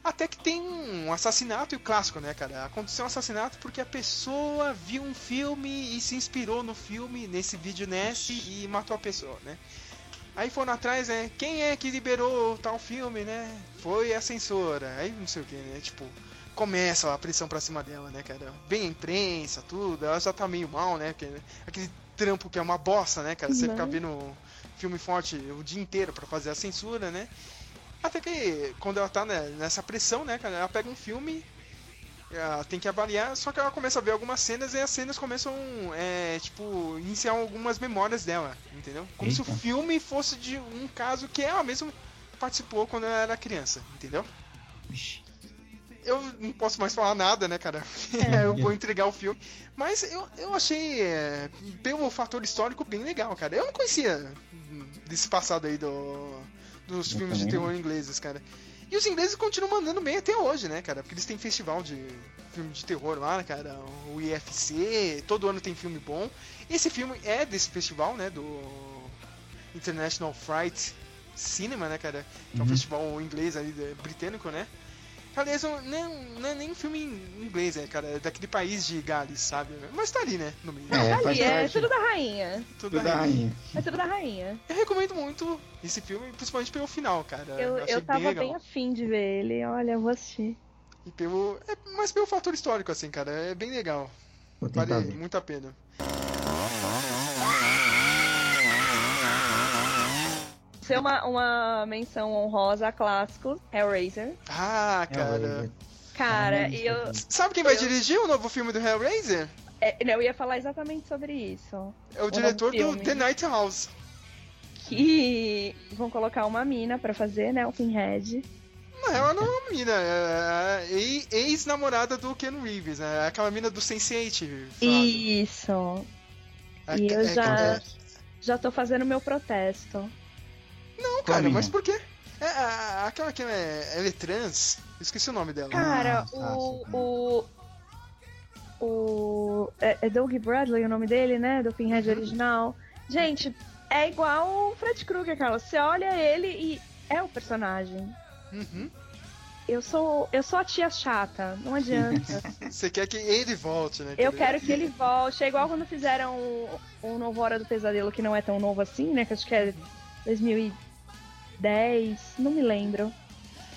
Até que tem um assassinato e o clássico, né, cara? Aconteceu um assassinato porque a pessoa viu um filme e se inspirou no filme, nesse vídeo nesse, e matou a pessoa, né? Aí foram atrás, né? Quem é que liberou tal filme, né? Foi a censora. Aí não sei o que, né? Tipo, começa a pressão pra cima dela, né, cara? Vem a imprensa, tudo, ela já tá meio mal, né? Aquele trampo que é uma bosta, né, cara? Você Uhum. fica vendo filme forte o dia inteiro pra fazer a censura, né? Até que quando ela tá né, nessa pressão, né, cara, ela pega um filme, ela tem que avaliar, só que ela começa a ver algumas cenas e as cenas começam, é, tipo, iniciar algumas memórias dela, entendeu? Como se o Eita. filme fosse de um caso que ela mesma participou quando ela era criança, entendeu? Ixi. Eu não posso mais falar nada, né, cara? É. <laughs> eu vou entregar o filme. Mas eu, eu achei, é, pelo fator histórico, bem legal, cara. Eu não conhecia desse passado aí do, dos Eu filmes de também terror ingleses, cara. E os ingleses continuam mandando bem até hoje, né, cara? Porque eles têm festival de filme de terror lá, né, cara? O IFC, todo ano tem filme bom. Esse filme é desse festival, né, do International Fright Cinema, né, cara? Que é um Uhum. festival inglês ali, de- britânico, né? Aliás, não, não, não é nem filme em inglês, é, cara. É daquele país de Gales, sabe? Mas tá ali, né? No meio. É, Ali, faz é parte. tudo da rainha. Tudo Tudo da aí. rainha. É tudo da rainha. Eu recomendo muito esse filme, principalmente pelo final, cara. Eu, achei eu tava bem bem, legal. afim de ver ele. Olha, eu vou assistir. E pelo, é, mas pelo fator histórico, assim, cara. É bem legal. Vale ver. muito a pena. Ser uma, uma menção honrosa a clássicos, Hellraiser. Ah, É, cara. Cara, e eu, Sabe quem vai Eu- dirigir o novo filme do Hellraiser? é, não, eu ia falar exatamente sobre isso. É o novo diretor do. The Night House. Que vão colocar uma mina pra fazer, né? O Pinhead. Não, ela não é uma mina, é a e- ex-namorada do Ken Reeves, né? Aquela mina do Sense8. Flávio. Isso. É- E eu é- já, é- já tô fazendo meu protesto. Não, cara, mas por quê? É, a- aquela que é, ela é trans, eu esqueci o nome dela. Cara, Ah, tá, o. o. O. É, é Doug Bradley o nome dele, né? Do Pinhead Uhum. original. Gente, é igual o Fred Krueger, cara. Você olha ele e é o personagem. Uhum. Eu sou, eu sou a tia chata, não adianta. <laughs> Você quer que ele volte, né? Eu quero que ele volte. É igual quando fizeram o, o novo Hora do Pesadelo, que não é tão novo assim, né? Que acho que é 2010, não me lembro.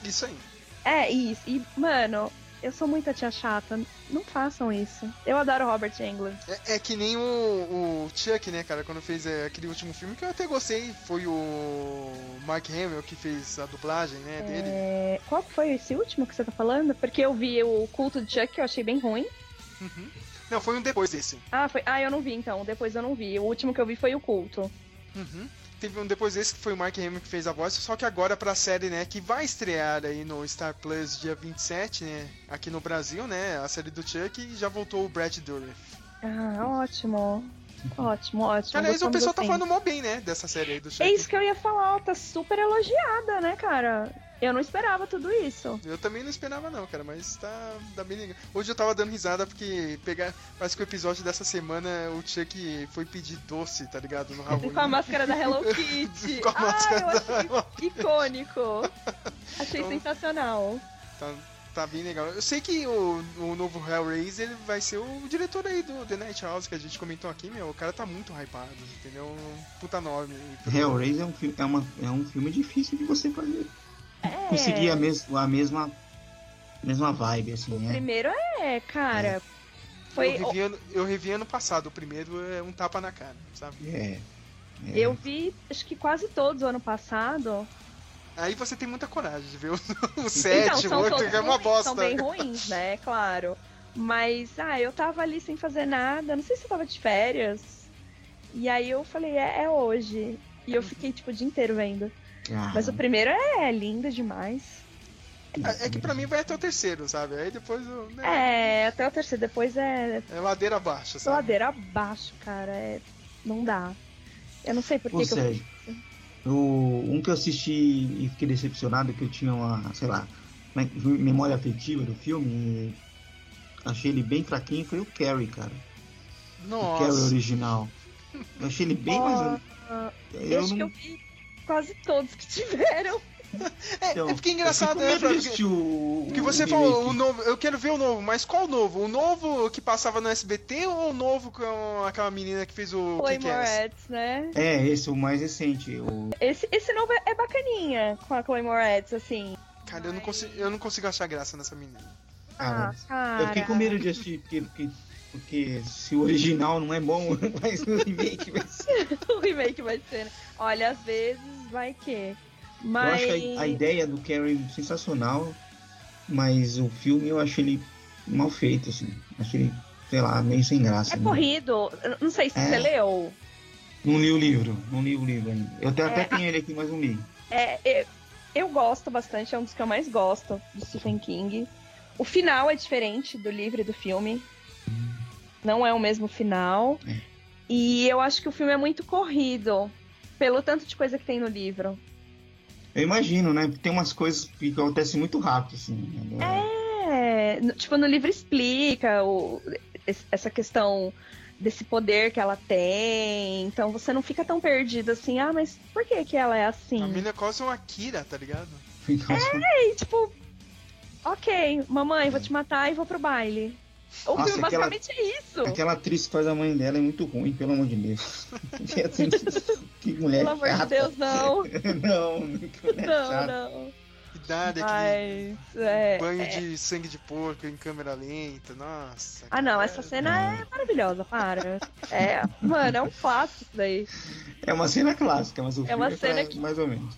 Isso aí. É, isso. E, mano, eu sou muita tia chata. Não façam isso. Eu adoro Robert Englund. É, é que nem o, o Chuck, né, cara, quando fez é, aquele último filme que eu até gostei, foi o Mark Hamill que fez a dublagem, né, dele. É, qual que foi esse último que você tá falando? Porque eu vi o culto de Chuck, eu achei bem ruim. Uhum. Não, foi um depois desse. Ah, foi... ah, eu não vi então. Depois eu não vi. O último que eu vi foi o culto. Uhum. Teve um depois desse que foi o Mark Hamill que fez a voz, só que agora pra série, né, que vai estrear aí no Star Plus dia 27, né, aqui no Brasil, né, a série do Chuck, e já voltou o Brad Dourif. Ah, ótimo. Ótimo, ótimo. Aliás, o pessoal tá assim. falando mó bem, né, dessa série aí do Chuck. É isso que eu ia falar, ó, tá super elogiada, né, cara? Eu não esperava tudo isso. Eu também não esperava não, cara, mas tá, tá bem legal. Hoje eu tava dando risada porque pegar, parece que o episódio dessa semana o Chuck foi pedir doce, tá ligado, no Halloween. Com a máscara da Hello <laughs> Kitty. Com a máscara ah, eu da Hello achei icônico. <laughs> Achei Então- sensacional. Tá, tá bem legal. Eu sei que o, o novo Hellraiser vai ser o diretor aí do The Night House que a gente comentou aqui, meu. O cara tá muito hypado, entendeu? Um puta nome. pro- Hellraiser é um, filme, é, uma, é um filme difícil de você fazer. É. Conseguir a, mes, a mesma, mesma vibe, assim, O né? primeiro é, cara. Foi. Eu revi, ano, eu revi ano passado. O primeiro é um tapa na cara, sabe? É. é. Eu vi, acho que quase todos o ano passado. Aí você tem muita coragem de ver o, <laughs> o então, sétimo, são oito, todos que é uma bosta. São bem ruins, né? <laughs> Claro. Mas, ah, eu tava ali sem fazer nada. Não sei se eu tava de férias. E aí eu falei, é, é hoje. E eu fiquei, tipo, o dia inteiro vendo. Ah, Mas o primeiro é lindo demais. É, é que pra mim vai até o terceiro, sabe? Aí depois eu, né, É, até o terceiro. Depois é é ladeira abaixo, sabe? ladeira abaixo, cara. É... Não dá. Eu não sei por que, que eu o, um que eu assisti e fiquei decepcionado, que eu tinha uma, sei lá, memória afetiva do filme, e achei ele bem fraquinho, foi o Carrie, cara. O Carrie Nossa. original. Eu achei ele bem Ó, mais. Eu Eu acho que não. eu vi quase todos que tiveram. É, então, é porque é engraçado, eu né, Flávio? o, o você remake. falou o novo, eu quero ver o novo, mas qual novo? O novo que passava no SBT ou o novo com aquela menina que fez o Chloe? Moretz, né? É, esse é o mais recente. O... Esse, esse novo é, é bacaninha com a Chloe Moretz, assim. Cara, eu não, consigo, eu não consigo achar graça nessa menina. Ah, cara. Eu fiquei com medo de assistir, porque, porque, porque se o original não é bom, <laughs> mas o remake vai ser. <laughs> o remake vai ser, né? Olha, às vezes vai que. Mas. Eu acho a, a ideia do Carrie é sensacional, mas o filme eu acho ele mal feito, assim. Acho ele, sei lá, meio sem graça. É né? corrido. Não sei se É. você leu. Não li o livro, não li o livro ainda. Eu até, até É, tenho ele aqui, mas não li. É, eu, eu gosto bastante, é um dos que eu mais gosto do Stephen King. O final é diferente do livro e do filme. Não é o mesmo final. É. E eu acho que o filme é muito corrido. Pelo tanto de coisa que tem no livro. Eu imagino, né? Tem umas coisas que acontecem muito rápido, assim. É, no- tipo, no livro explica o- es- essa questão desse poder que ela tem. Então você não fica tão perdido assim, ah, mas por que que ela é assim? A mina é quase uma Kira, tá ligado? Então, E tipo, ok, mamãe, vou te matar e vou pro baile. O Nossa, filme aquela- basicamente é isso. Aquela atriz que faz a mãe dela é muito ruim, pelo amor de Deus. <laughs> E assim, que mulher Pelo amor de chata. Deus, não. <laughs> não, que mulher Não, chata. não. Idade aqui. Mas, é, Banho é. de sangue de porco em câmera lenta, nossa. Ah, não, cara. essa cena é maravilhosa, para. É, mano, é um clássico isso daí. É uma cena clássica, mas o É filme uma é cena pra- que- mais ou menos.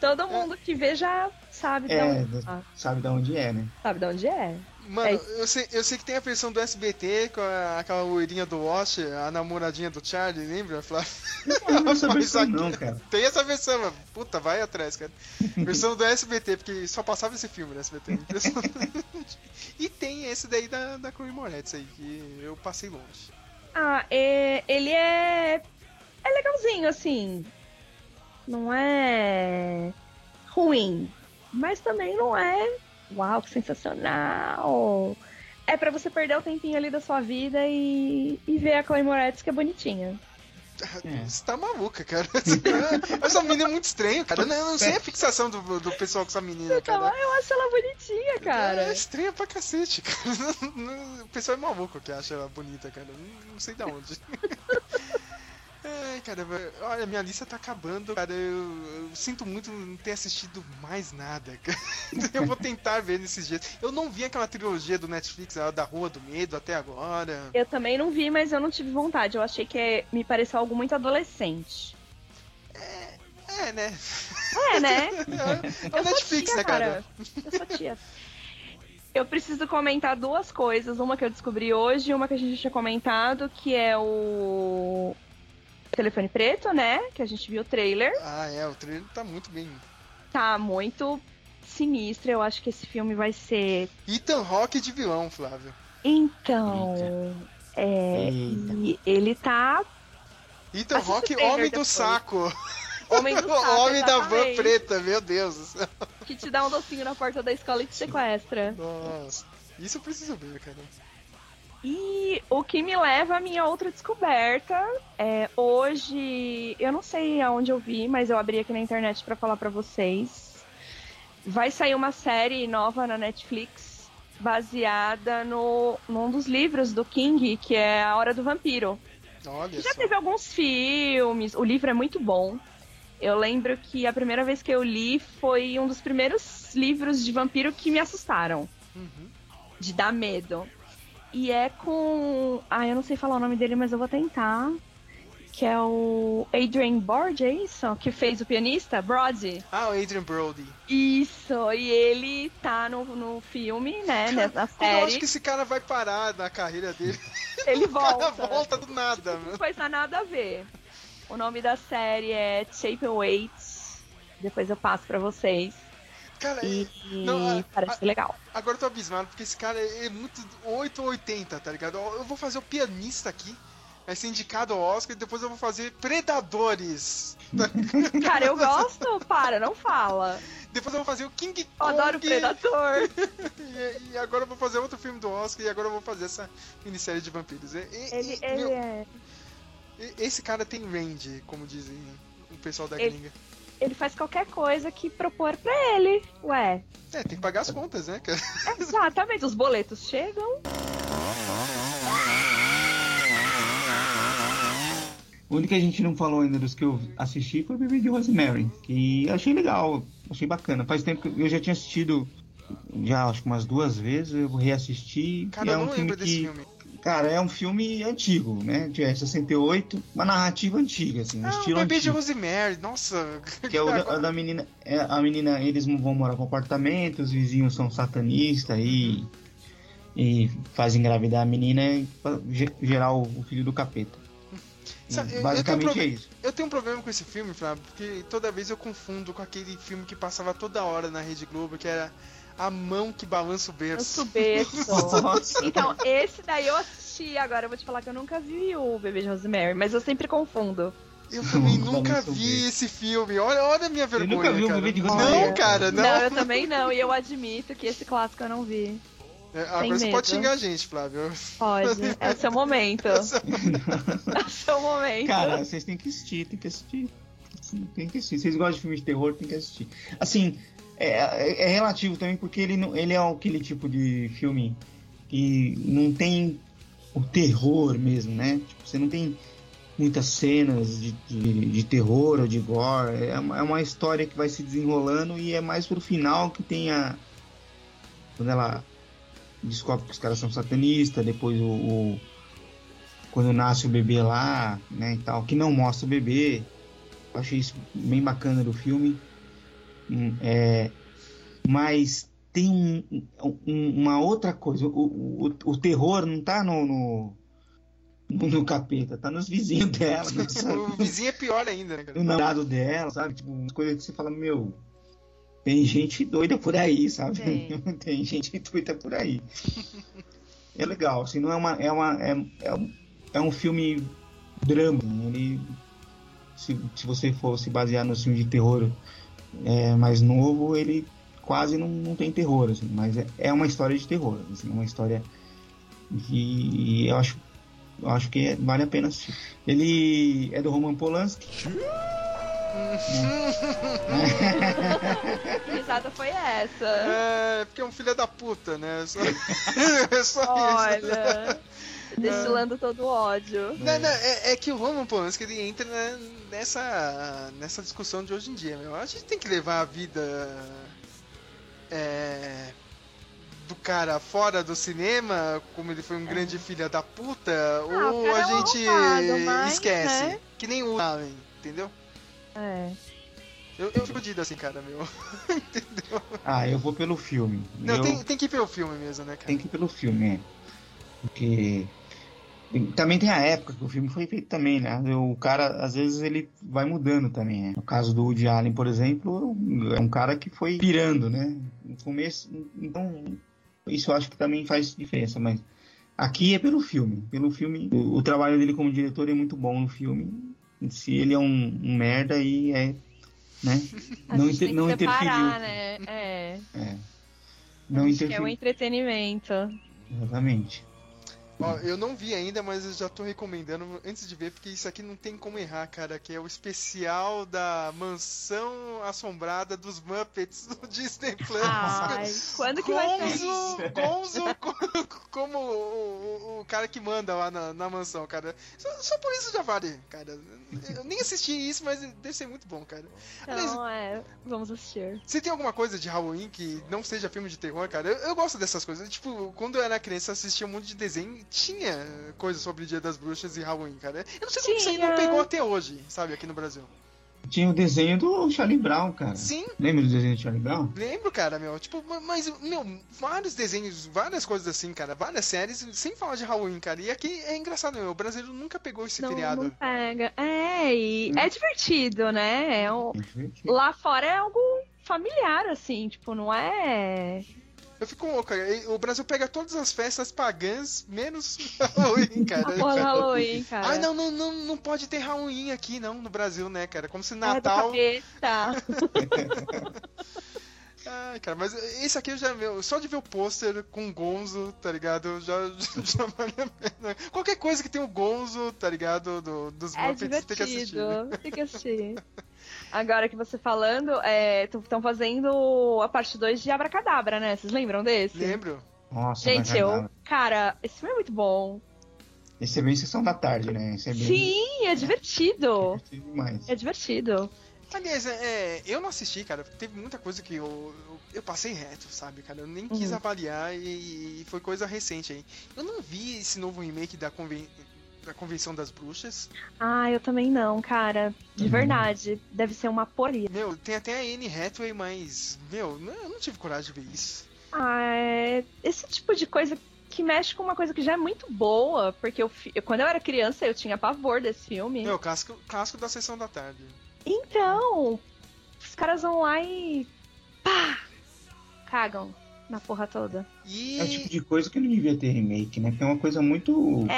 Todo mundo que vê já sabe de É, onde, ah, sabe de onde é, né? sabe de onde é. Mano, É. eu, sei, eu sei que tem a versão do SBT com a- aquela loirinha do Wash, a namoradinha do Charlie, lembra? Flávio? Não, essa <laughs> versão aqui- não, cara. Tem essa versão, mano. Puta, vai atrás, cara. Versão do SBT, porque só passava esse filme no SBT. <laughs> e tem esse daí da, da Chloe Moretz aí, que eu passei longe. Ah, é, ele é. É legalzinho, assim. Não é. ruim. Mas também não é. Uau, que sensacional! É pra você perder o tempinho ali da sua vida e, e ver a Chloe Moretz que é bonitinha. É. Você tá maluca, cara. <laughs> essa menina é muito estranha, cara. Eu não, eu não sei a fixação do, do pessoal com essa menina, Então, cara. eu acho ela bonitinha, cara. É estranha pra cacete, cara. <laughs> O pessoal é maluco que acha ela bonita, cara. Não, não sei de onde. <laughs> Ai, cara, olha, minha lista tá acabando, cara. Eu, eu sinto muito não ter assistido mais nada, cara. <laughs> Eu vou tentar ver nesses dias. Eu não vi aquela trilogia do Netflix, a da Rua do Medo, até agora. Eu também não vi, mas eu não tive vontade. Eu achei que é- me pareceu algo muito adolescente. É, né? É, né? <laughs> É, é Eu sou Netflix, tia, né, cara? Eu sou tia. Eu preciso comentar duas coisas. Uma que eu descobri hoje e uma que a gente tinha comentado, que é o Telefone Preto, né? Que a gente viu o trailer. Ah, é, o trailer tá muito bem. Tá muito sinistro. Eu acho que esse filme vai ser. Ethan Rock de vilão, Flávio. Então. É. Eita. E ele tá. Ethan Rock, homem do depois. saco. Homem do <laughs> saco, homem da van exatamente. preta, meu Deus do céu. Que te dá um docinho na porta da escola e te sequestra. Nossa, isso eu preciso ver, cara. E o que me leva à minha outra descoberta é hoje, eu não sei aonde eu vi, mas eu abri aqui na internet pra falar pra vocês. Vai sair uma série nova na Netflix baseada no num dos livros do King, que é A Hora do Vampiro. Olha Já só. teve alguns filmes, o livro é muito bom. Eu lembro que a primeira vez que eu li foi um dos primeiros livros de vampiro que me assustaram Uhum. de dar medo. E é com. Ah, eu não sei falar o nome dele, mas eu vou tentar. Que é o Adrian Borge, é isso? Que fez o pianista, Brody. Ah, o Adrian Brody. Isso, e ele tá no, no filme, né? Na Eu acho série. que esse cara vai parar na carreira dele. <laughs> Ele O cara volta. volta do nada, Não mano. faz nada a ver. O nome da série é Shape Weight. Depois eu passo pra vocês. Cara, E, Não, parece a- legal. agora eu tô abismado, porque esse cara é muito 8 ou 80, tá ligado? Eu vou fazer o pianista aqui. Vai ser indicado ao Oscar e depois eu vou fazer Predadores. <laughs> Cara, eu gosto. Para, não fala. Depois eu vou fazer o King Eu Kong. adoro Predador. <laughs> E, e agora eu vou fazer outro filme do Oscar e agora eu vou fazer essa minissérie de vampiros. E- Ele, e, ele meu, é. Esse cara tem range, como dizem o pessoal da Ele- gringa. Ele faz qualquer coisa que propor pra ele. Ué, É, tem que pagar as contas, né, cara? <laughs> exatamente. Os boletos chegam. O único que a gente não falou ainda dos que eu assisti foi o Bebê de Rosemary, que achei legal, achei bacana. Faz tempo que eu já tinha assistido já acho que umas duas vezes, eu reassisti. Cara, e é eu um não filme lembro desse que, filme. Cara, é um filme antigo, né? De é, 68, uma narrativa antiga, assim, um o estilo bebê de antigo. Rosemary, nossa. <laughs> Que é o da, a da menina. É, a menina, eles vão morar com apartamento, os vizinhos são satanistas e. E faz engravidar a menina e gerar o, o filho do capeta. Sabe, eu- eu basicamente um é isso. Eu tenho um problema com esse filme, Flávio, porque toda vez eu confundo com aquele filme que passava toda hora na Rede Globo, que era A Mão que Balança o Eu Berço. berço. <laughs> Nossa. Então, esse daí eu assisti. Agora eu vou te falar que eu nunca vi o Bebê de Rosemary, mas eu sempre confundo. Eu também Balança nunca o vi esse filme. Olha, olha a minha Você vergonha, nunca viu o cara. Bebê de Não, Rosemary? cara, não. Não, eu também não. E eu admito que esse clássico eu não vi. É, Agora Sem você medo. pode xingar a gente, Flávio. Pode. É o seu momento. <laughs> <laughs> É o seu momento. Cara, vocês têm que assistir, tem que assistir. Tem que assistir. Vocês gostam de filme de terror, tem que assistir. Assim, é, é- é relativo também, porque ele, ele é aquele tipo de filme que não tem o terror mesmo, né? Tipo, você não tem muitas cenas de, de, de terror ou de gore. É uma, é uma história que vai se desenrolando e é mais pro final que tem a. Quando ela descobre que os caras são satanistas, depois o- o quando nasce o bebê lá, né, e tal, que não mostra o bebê. Eu achei isso bem bacana do filme. Hum, É, mas tem um- um- uma outra coisa. O, o, o terror não tá no, no, no, capeta, tá nos vizinhos <laughs> dela, o vizinho é pior ainda, né, cara? no namorado dela, sabe? Tipo, umas coisas que você fala, meu, tem gente doida por aí, sabe? Tem. <laughs> Tem, gente doida por aí. é legal, assim, não é uma. É, uma, é, é, um- é um filme drama. assim, Ele, se, se você for se basear no filme de terror é, mais novo, ele quase não, não tem terror, assim, mas é, é uma história de terror, assim, é uma história que eu acho, eu acho que é- vale a pena assistir. Ele é do Roman Polanski. Que <laughs> risada foi essa? É, porque é um filho da puta, né? Só, <laughs> é só isso. Destilando todo o ódio. Não, não, é, é que o Roman Polanski ele entra né, nessa, nessa discussão de hoje em dia, meu. A gente tem que levar a vida é, do cara fora do cinema, como ele foi um grande filho da puta, Ah, ou a é gente arrombado, mas, esquece. né? Que nem o Allen, entendeu? É. Eu, eu fico fudido assim, cara, meu. <laughs> entendeu? Ah, eu vou pelo filme. Não, eu... tem, tem que ver o filme mesmo, né, cara? Tem que ir pelo filme, é. Porque também tem a época que o filme foi feito também, né? O cara, às vezes, ele vai mudando também, né? No caso do Woody Allen, por exemplo, é um cara que foi pirando, né? No começo, então, isso eu acho que também faz diferença, mas aqui é pelo filme. Pelo filme, o, o trabalho dele como diretor é muito bom no filme. Se ele é um, um merda, aí é, né? A Não, inter- não que interferiu. separar, né? É. É. Não quer interferiu. um entretenimento. Exatamente. Ó, eu não vi ainda, mas eu já tô recomendando antes de ver, porque isso aqui não tem como errar, cara. Que é o especial da mansão assombrada dos Muppets do <laughs> Disney Plus. Ai, quando que vai sair? Gonzo, Gonzo <laughs> co- como o, o- o cara que manda lá na, na mansão, cara. Só, só por isso já vale, cara. Eu nem assisti isso, mas deve ser muito bom, cara. Aliás, Então, é. Vamos assistir. você tem alguma coisa de Halloween que não seja filme de terror, cara? Eu, eu gosto dessas coisas. Tipo, quando eu era criança, eu assistia um monte de desenho tinha coisa sobre o Dia das Bruxas e Halloween, cara. Eu não sei como isso aí não Tinha. pegou até hoje, sabe, aqui no Brasil. Tinha o desenho do Charlie Brown, cara. Sim, Lembra do desenho do Charlie Brown? lembro, cara, meu. Tipo, ma- mas, meu, vários desenhos, várias coisas assim, cara. Várias séries, sem falar de Halloween, cara. E aqui é engraçado, meu. O brasileiro nunca pegou esse Não, feriado. não pega. É, e é divertido, né? É um- É divertido. Lá fora é algo familiar, assim, tipo, não é. Eu fico louco, cara. O Brasil pega todas as festas pagãs, menos <laughs> Halloween, cara. porra Halloween, cara. Ai, não, não, não, não pode ter Halloween aqui, não, no Brasil, né, cara? Como se É Natal. capeta. <laughs> Ai, cara, mas esse aqui eu já meu, só de ver o pôster com o Gonzo, tá ligado? Já, <laughs> já vale a pena. Qualquer coisa que tem o Gonzo, tá ligado? Do, dos É Muppets, tem que assistir. divertido. Tem que assistir. Agora que você falando, estão fazendo a parte 2 de Abracadabra, né? Vocês lembram desse? Lembro. Nossa, Gente, eu. Cara, esse filme é muito bom. Esse é bem sessão da tarde, né? Esse é bem Sim, é divertido. divertido demais. É divertido. Aliás, é, eu não assisti, cara. Teve muita coisa que eu, eu, eu passei reto, sabe, cara? Eu nem quis Uhum. avaliar e, e foi coisa recente aí. Eu não vi esse novo remake da, conven, da Convenção das Bruxas. Ah, eu também não, cara. De Uhum. verdade. Deve ser uma poria. Meu, tem até a Anne Hathaway, mas, meu, não- eu não tive coragem de ver isso. Ah, é... esse tipo de coisa que mexe com uma coisa que já é muito boa, porque eu, quando eu era criança eu tinha pavor desse filme. Meu, clássico, clássico da sessão da tarde. Então, os caras vão lá e pá, cagam na porra toda. E. É o tipo de coisa que não devia ter remake, né? Que é uma coisa muito. É,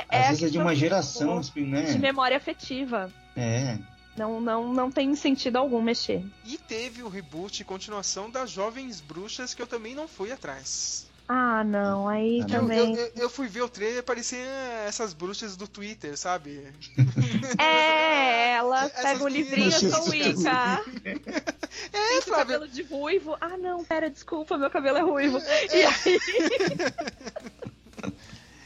é- é às a vezes é de uma geração, do- né? De memória afetiva. É. Não, não, não tem sentido algum mexer. E teve o reboot e continuação das Jovens Bruxas que eu também não fui atrás. Ah, não, aí Ah, não. Eu, também. eu, eu fui ver o trailer parecia essas bruxas do Twitter, sabe? É, ela Essas <laughs> pega o meninas- livrinho, eu sou Essas Wicca. <laughs> É, Flávia. cabelo de ruivo. Ah, não, pera, desculpa, meu cabelo é ruivo. E aí. <laughs>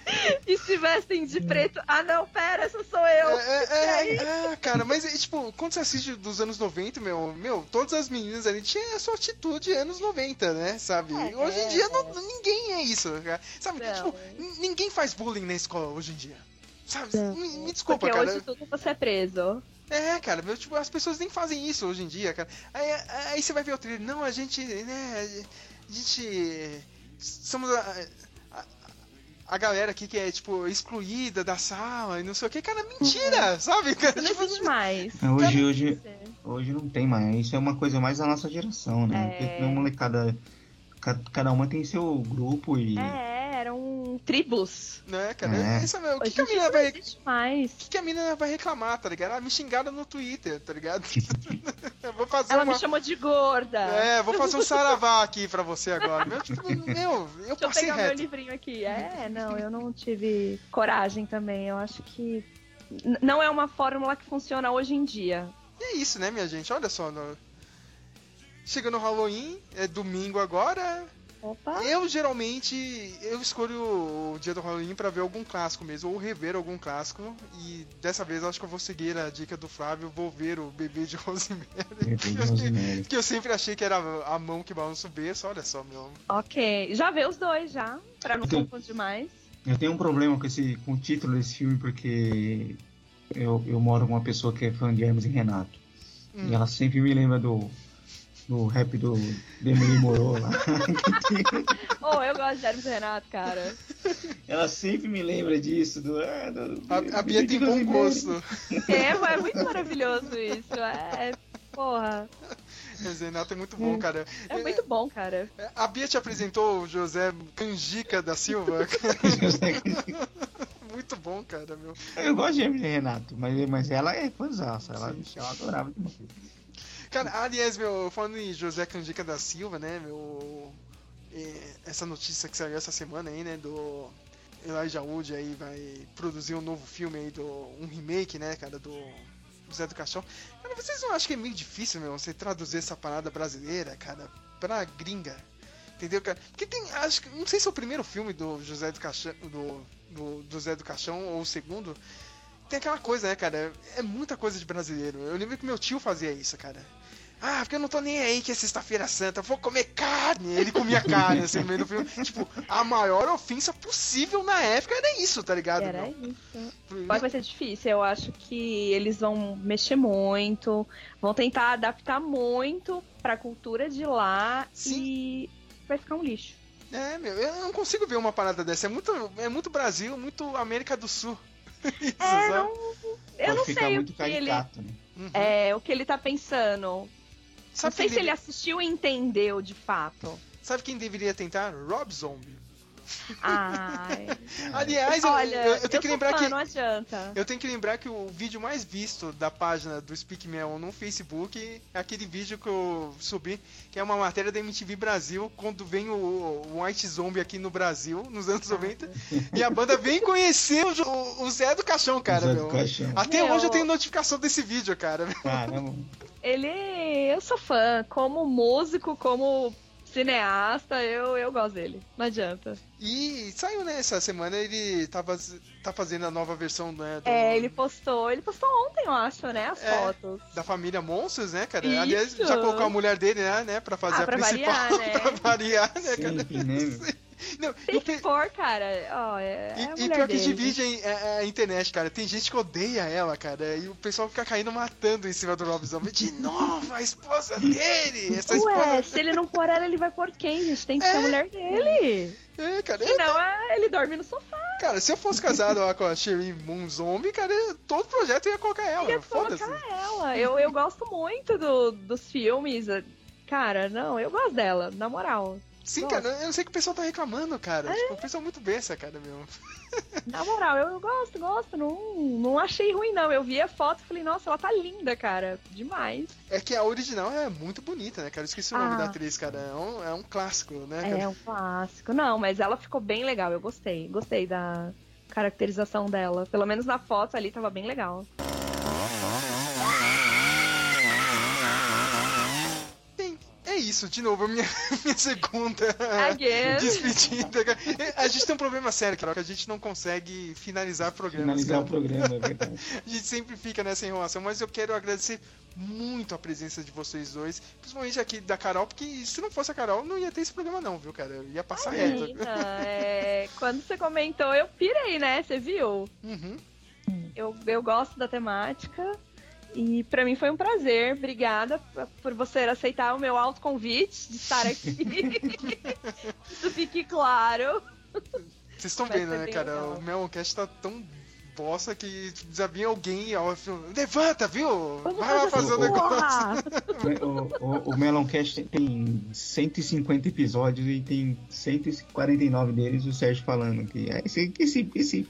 <laughs> e se vestem de preto. Ah, não, pera, essa sou eu. É, é, é, é, cara, mas é, tipo, quando você assiste dos anos 90, meu, meu, todas as meninas ali tinham a sua atitude anos 90, né? Sabe? É, hoje em é, dia não- ninguém é isso, cara. Sabe? Não. Tipo, ninguém faz bullying na escola hoje em dia. Sabe? Não. Me, me desculpa, Porque cara. hoje tudo você é preso. É, cara, meu, tipo, as pessoas nem fazem isso hoje em dia, cara. Aí, aí você vai ver o trailer, não, a gente, né, a gente somos a, a, galera aqui que é, tipo, excluída da sala e não sei o que, cara, mentira, sabe? Cara, Não tipo, existe mais. Hoje, hoje, hoje não tem mais. Isso é uma coisa mais da nossa geração, né? É. Porque a molecada. ca- Cada uma tem seu grupo e. É, eram tribos. né, cara, É. isso mesmo. O que, que a não vai, mais. o que, que a menina vai reclamar, tá ligado? Ah, me xingaram no Twitter, tá ligado? Eu <laughs> vou fazer Ela uma... me chamou de gorda. É, vou fazer um saravá aqui pra você agora. Meu, tipo, <laughs> meu, eu Deixa eu passei pegar meu reto. livrinho aqui. É, não, eu não tive coragem também. Eu acho que não é uma fórmula que funciona hoje em dia. E é isso, né, minha gente? Olha só. No... Chega no Halloween, é domingo agora. Opa. Eu geralmente eu escolho o dia do Halloween pra ver algum clássico mesmo, ou rever algum clássico. E dessa vez acho que eu vou seguir a dica do Flávio, vou ver o bebê de <laughs> Rosemary. Bebê de Rosemary. que eu sempre achei que era a mão que balança o berço, olha só, meu. Ok. Já vê os dois já, pra não Então- confundir mais. Eu tenho um problema com, esse, com o título desse filme porque eu, eu moro com uma pessoa que é fã de Hermes e Renato. Hum. E ela sempre me lembra do, do rap do Demoli Moro lá. <laughs> Oh, eu gosto de Hermes Renato, cara. ela sempre me lembra disso. Do, ah, do, A, a Bia tem bom gosto. É, é muito maravilhoso isso. É, porra. Mas Renato é muito bom, cara. É muito bom, cara. A Bia te apresentou o José Canjica da Silva. <laughs> muito bom, cara, meu. Eu gosto de Hermes Renato, mas, mas ela é fãzaça. Ela, ela adorava demais. Cara, aliás, meu, falando em José Canjica da Silva, né, meu. é, Essa notícia que saiu essa semana aí, né, do Elijah Wood aí vai produzir um novo filme aí, do, um remake, né, cara, do Zé do Caixão. Cara, vocês não acham que é meio difícil, meu, você traduzir essa parada brasileira, cara, pra gringa? Entendeu, cara? Porque tem, acho que, não sei se é o primeiro filme do José do Caixão, do, do, do Zé do Caixão ou o segundo. Tem aquela coisa, né, cara? É muita coisa de brasileiro. Eu lembro que meu tio fazia isso, cara. Ah, porque eu não tô nem aí que é sexta-feira santa, eu vou comer carne. Ele comia carne, assim, no meio do filme. <laughs> Tipo, a maior ofensa possível na época era isso, tá ligado? Era meu? isso. Mas vai ser difícil. Eu acho que eles vão mexer muito, vão tentar adaptar muito pra cultura de lá Sim. e vai ficar um lixo. É, meu, eu não consigo ver uma parada dessa. É muito, é muito Brasil, muito América do Sul. Isso, É, sabe? não, eu Pode não ficar sei o muito que ele, né? Uhum. é, o que ele tá pensando. Sabe, não sei quem se ele assistiu e entendeu de fato. sabe quem deveria tentar? Rob Zombie. Ai. Aliás, eu- Olha, eu, eu tenho que lembrar fã, que. não adianta. Eu tenho que lembrar que o vídeo mais visto da página do Speak Mel no Facebook é aquele vídeo que eu subi, que é uma matéria da MTV Brasil, quando vem o, o White Zombie aqui no Brasil, nos anos 90, e a banda vem conhecer o, o Zé do Caixão, cara, Zé do. Caixão. Até Meu. hoje eu tenho notificação desse vídeo, cara. Caramba. Ele. Eu sou fã. Como músico, como cineasta, eu, eu gosto dele. Não adianta. E saiu, né, essa semana ele tava, tá fazendo a nova versão, né, do- É, ele postou, ele postou ontem, eu acho, né? As É. fotos. da família Monstros, né, cara? Isso. Aliás, já colocou a mulher dele, né, né pra fazer Ah, a pra principal. <laughs> variar, né? pra variar, né, cara? Sempre, né? <laughs> Não, Tem que pôr, cara. Ó, é, e- é e pior que dele. dividem a, a internet, cara. Tem gente que odeia ela, cara. E o pessoal fica caindo matando em cima do Rob Zombie. De novo, a esposa dele! Essa Ué, esposa. se ele não pôr ela, ele vai pôr quem, gente? Tem que ser a mulher dele. É, cara. eu- Senão, é, ele dorme no sofá. Cara, se eu fosse casado lá com a Sherry Moon Zombie, cara, todo projeto eu ia colocar ela. Ia Foda-se. colocar ela. Eu, eu gosto muito do, dos filmes. Cara, não, eu gosto dela, na moral. Sim, Nossa. cara, eu sei que o pessoal tá reclamando, cara. Tipo, o pessoal é muito besta, cara, meu. <laughs> Na moral, eu, eu gosto, gosto. Não, não achei ruim, não. Eu vi a foto e falei, nossa, ela tá linda, cara. Demais. É que a original é muito bonita, né, cara? Eu esqueci o nome Ah. da atriz, cara. É um, é um clássico, né, cara? É um clássico. Não, mas ela ficou bem legal. Eu gostei. Gostei da caracterização dela. Pelo menos na foto ali tava bem legal. Bem, é isso, de novo, a minha, <laughs> minha segunda Again. despedida. cara. A gente tem um problema sério, cara, que a gente não consegue finalizar programas. Finalizar o cara. programa, é verdade. <laughs> A gente sempre fica nessa enrolação, mas eu quero agradecer muito a presença de vocês dois, principalmente aqui da Carol, porque se não fosse a Carol, não ia ter esse programa não, viu, cara? Eu ia passar reto. Menina, é, quando você comentou, eu pirei, né? Você viu? Uhum. Eu, eu gosto da temática. E pra mim foi um prazer. Obrigada por você aceitar o meu autoconvite de estar aqui. <laughs> Isso fique claro. Vocês estão vendo, né, bem cara? legal. O Meloncast tá tão bosta que já vinha alguém, ó, levanta, viu? Vamos Vai lá fazer o negócio. O, o, o Meloncast tem 150 episódios e tem 149 deles o Sérgio falando que "Ah, esse, esse, esse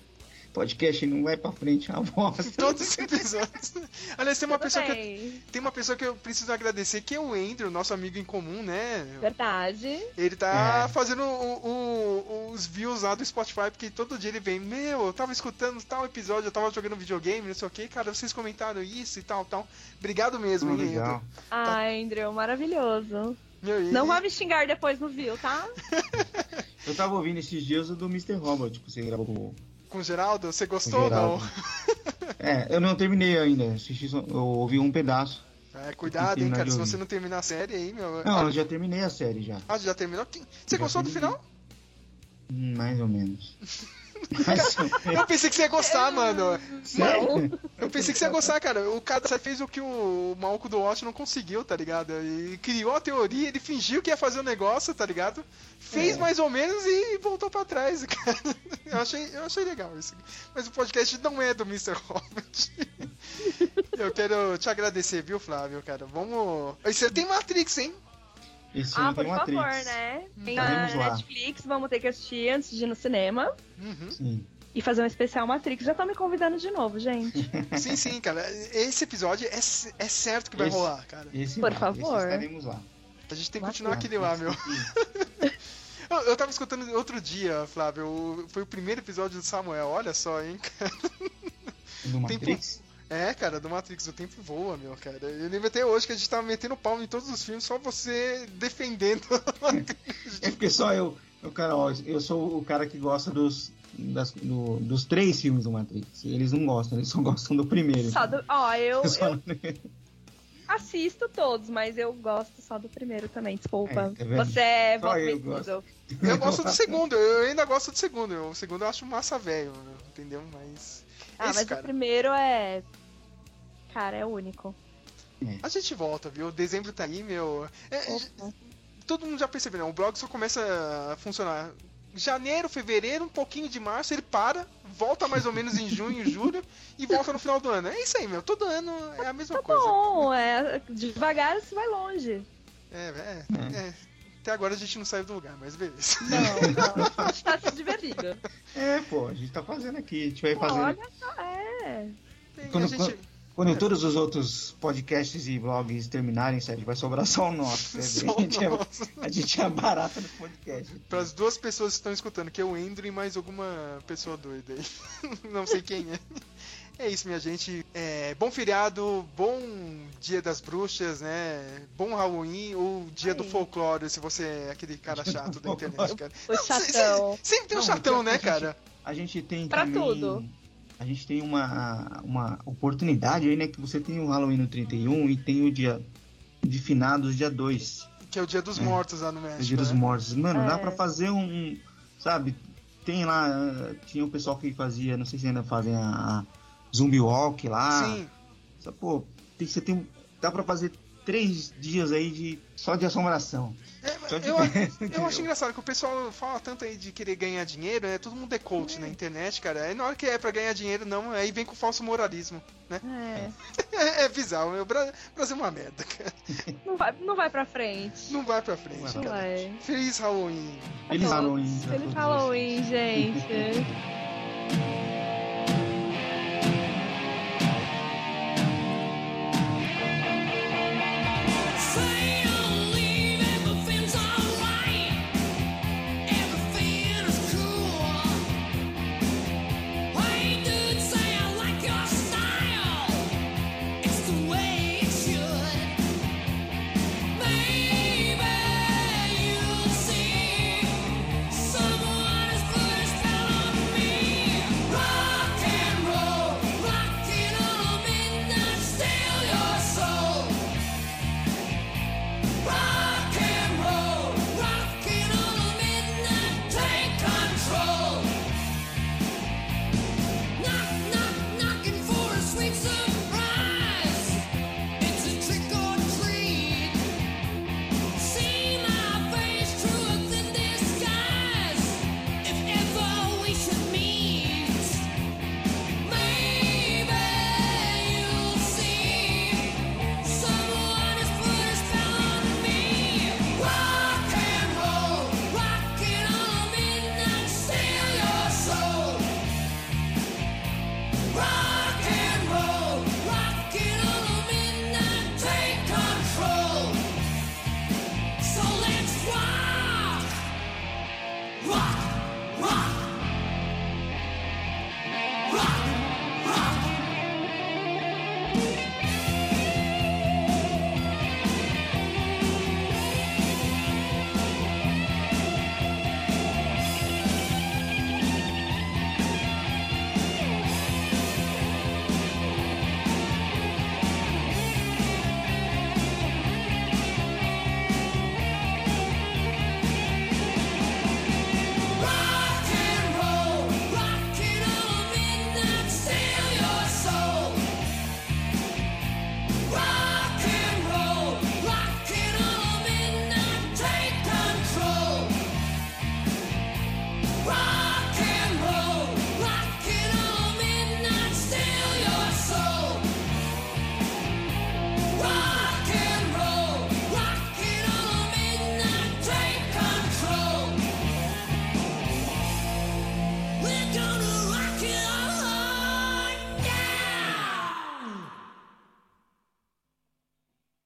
podcast não vai pra frente, uma bosta. Todos os episódios. Aliás, tem uma, Tudo pessoa que, eu- tem uma pessoa que eu preciso agradecer, que é o Andrew, nosso amigo em comum, né? Verdade. Ele tá É. fazendo o- o- os views lá do Spotify, porque todo dia ele vem, meu, eu tava escutando tal episódio, eu tava jogando videogame, não sei o que, cara, vocês comentaram isso e tal, tal. Obrigado mesmo, hein, legal. Andrew. Ah, Andrew, maravilhoso. Meu, e- Não vai me xingar depois no view, tá? <laughs> Eu tava ouvindo esses dias o do Mr. Robot, que você gravou com Com o Geraldo, você gostou ou não? É, eu não terminei ainda, assisti só- eu ouvi um pedaço. É, cuidado, hein, cara, se você não terminar a série aí, meu. Não, ah, eu já terminei a série já. ah, já terminou? Você Já gostou do terminei. final? Hum, Mais ou menos. <laughs> Eu pensei que você ia gostar, mano. Sério? Eu pensei que você ia gostar, cara. O cara só fez o que o maluco do Watch não conseguiu, tá ligado? E criou a teoria, ele fingiu que ia fazer o negócio, tá ligado? Fez É. mais ou menos e voltou pra trás, <laughs> cara. Eu achei, eu achei legal isso. Mas o podcast não é do Mr. Robert. <laughs> Eu quero te agradecer, viu, Flávio, cara? Vamos. E Você tem Matrix, hein? Esse Ah, por tem favor, Matrix. né? Tem Estaremos na. Netflix, vamos ter que assistir antes de ir no cinema. Uhum. Sim. E fazer um especial Matrix. Já tô me convidando de novo, gente. <laughs> Sim, sim, cara. Esse episódio é, é certo que vai Esse- rolar, cara. Esse Por vai, favor. Esse estaremos lá. A gente tem que Bacana. continuar aquele lá, meu. <laughs> Eu, eu tava escutando outro dia, Flávio. Foi o primeiro episódio do Samuel. Olha só, hein, cara. Do Tem Matrix? É, cara, do Matrix, o tempo voa, meu, cara. Eu lembro até hoje que a gente tava metendo pau em todos os filmes, só você defendendo. <laughs> É porque só eu, eu, cara, ó, eu sou o cara que gosta dos, das- do- dos três filmes do Matrix. Eles não gostam, eles só gostam do primeiro. Só do. Ó, eu, <laughs> Só- eu assisto todos, mas eu gosto só do primeiro também, desculpa. É, tá? Você é Só voto eu. Eu gosto do segundo, eu ainda gosto do segundo. O segundo eu acho massa velho, entendeu? Mas. Ah, esse, mas cara. o primeiro é. Cara, é único. A gente volta, viu? Dezembro tá aí, meu. É, Opa. todo mundo já percebeu, né? O blog só começa a funcionar janeiro, fevereiro, um pouquinho de março, ele para, volta mais ou menos em <laughs> junho, julho e volta no final do ano. É isso aí, meu. Todo ano é a mesma Tá coisa. bom, é, devagar você vai longe. É, é, é. Até agora a gente não saiu do lugar, mas beleza. Não, não, a gente tá <laughs> se divertindo. É, pô, a gente tá fazendo aqui. A gente vai fazendo. Olha só, é. Tem- Quando- a gente... Quando todos os outros podcasts e blogs terminarem, Sérgio, vai sobrar só o nosso. Só a, gente é, a gente é barata do podcast. Para as duas pessoas que estão escutando, que é o Andrew e mais alguma pessoa doida aí. <laughs> Não sei quem é. É isso, minha gente. É, bom feriado, bom dia das bruxas, né? Bom Halloween ou dia do folclore, se você é aquele cara chato da internet, cara. O Não, chatão. Sempre tem um Não, chatão, porque né, a gente- cara? A gente tem Pra também... tudo. A gente tem uma, uma oportunidade aí, né? Que você tem o Halloween no 31 e tem o dia de finados, dia 2. Que é o dia dos É. mortos lá no O México. dia dos né? mortos. Mano, dá É. pra fazer um, um- Sabe? Tem lá. Tinha o pessoal que fazia, não sei se ainda fazem a, a Zumbi Walk lá. Sim. Só, pô, tem, você tem. um- Dá pra fazer três dias aí de só de assombração. É, eu, <laughs> eu acho engraçado que o pessoal fala tanto aí de querer ganhar dinheiro, né? Todo mundo é coach na internet, cara. Aí na hora que é pra ganhar dinheiro, não, aí vem com falso moralismo, né? É, É, <laughs> é bizarro, meu. Brasil é uma merda, cara. <laughs> não, vai, não vai pra frente. Não vai pra frente, Não cara. vai. Feliz Halloween. Feliz. Halloween. Feliz Halloween, gente.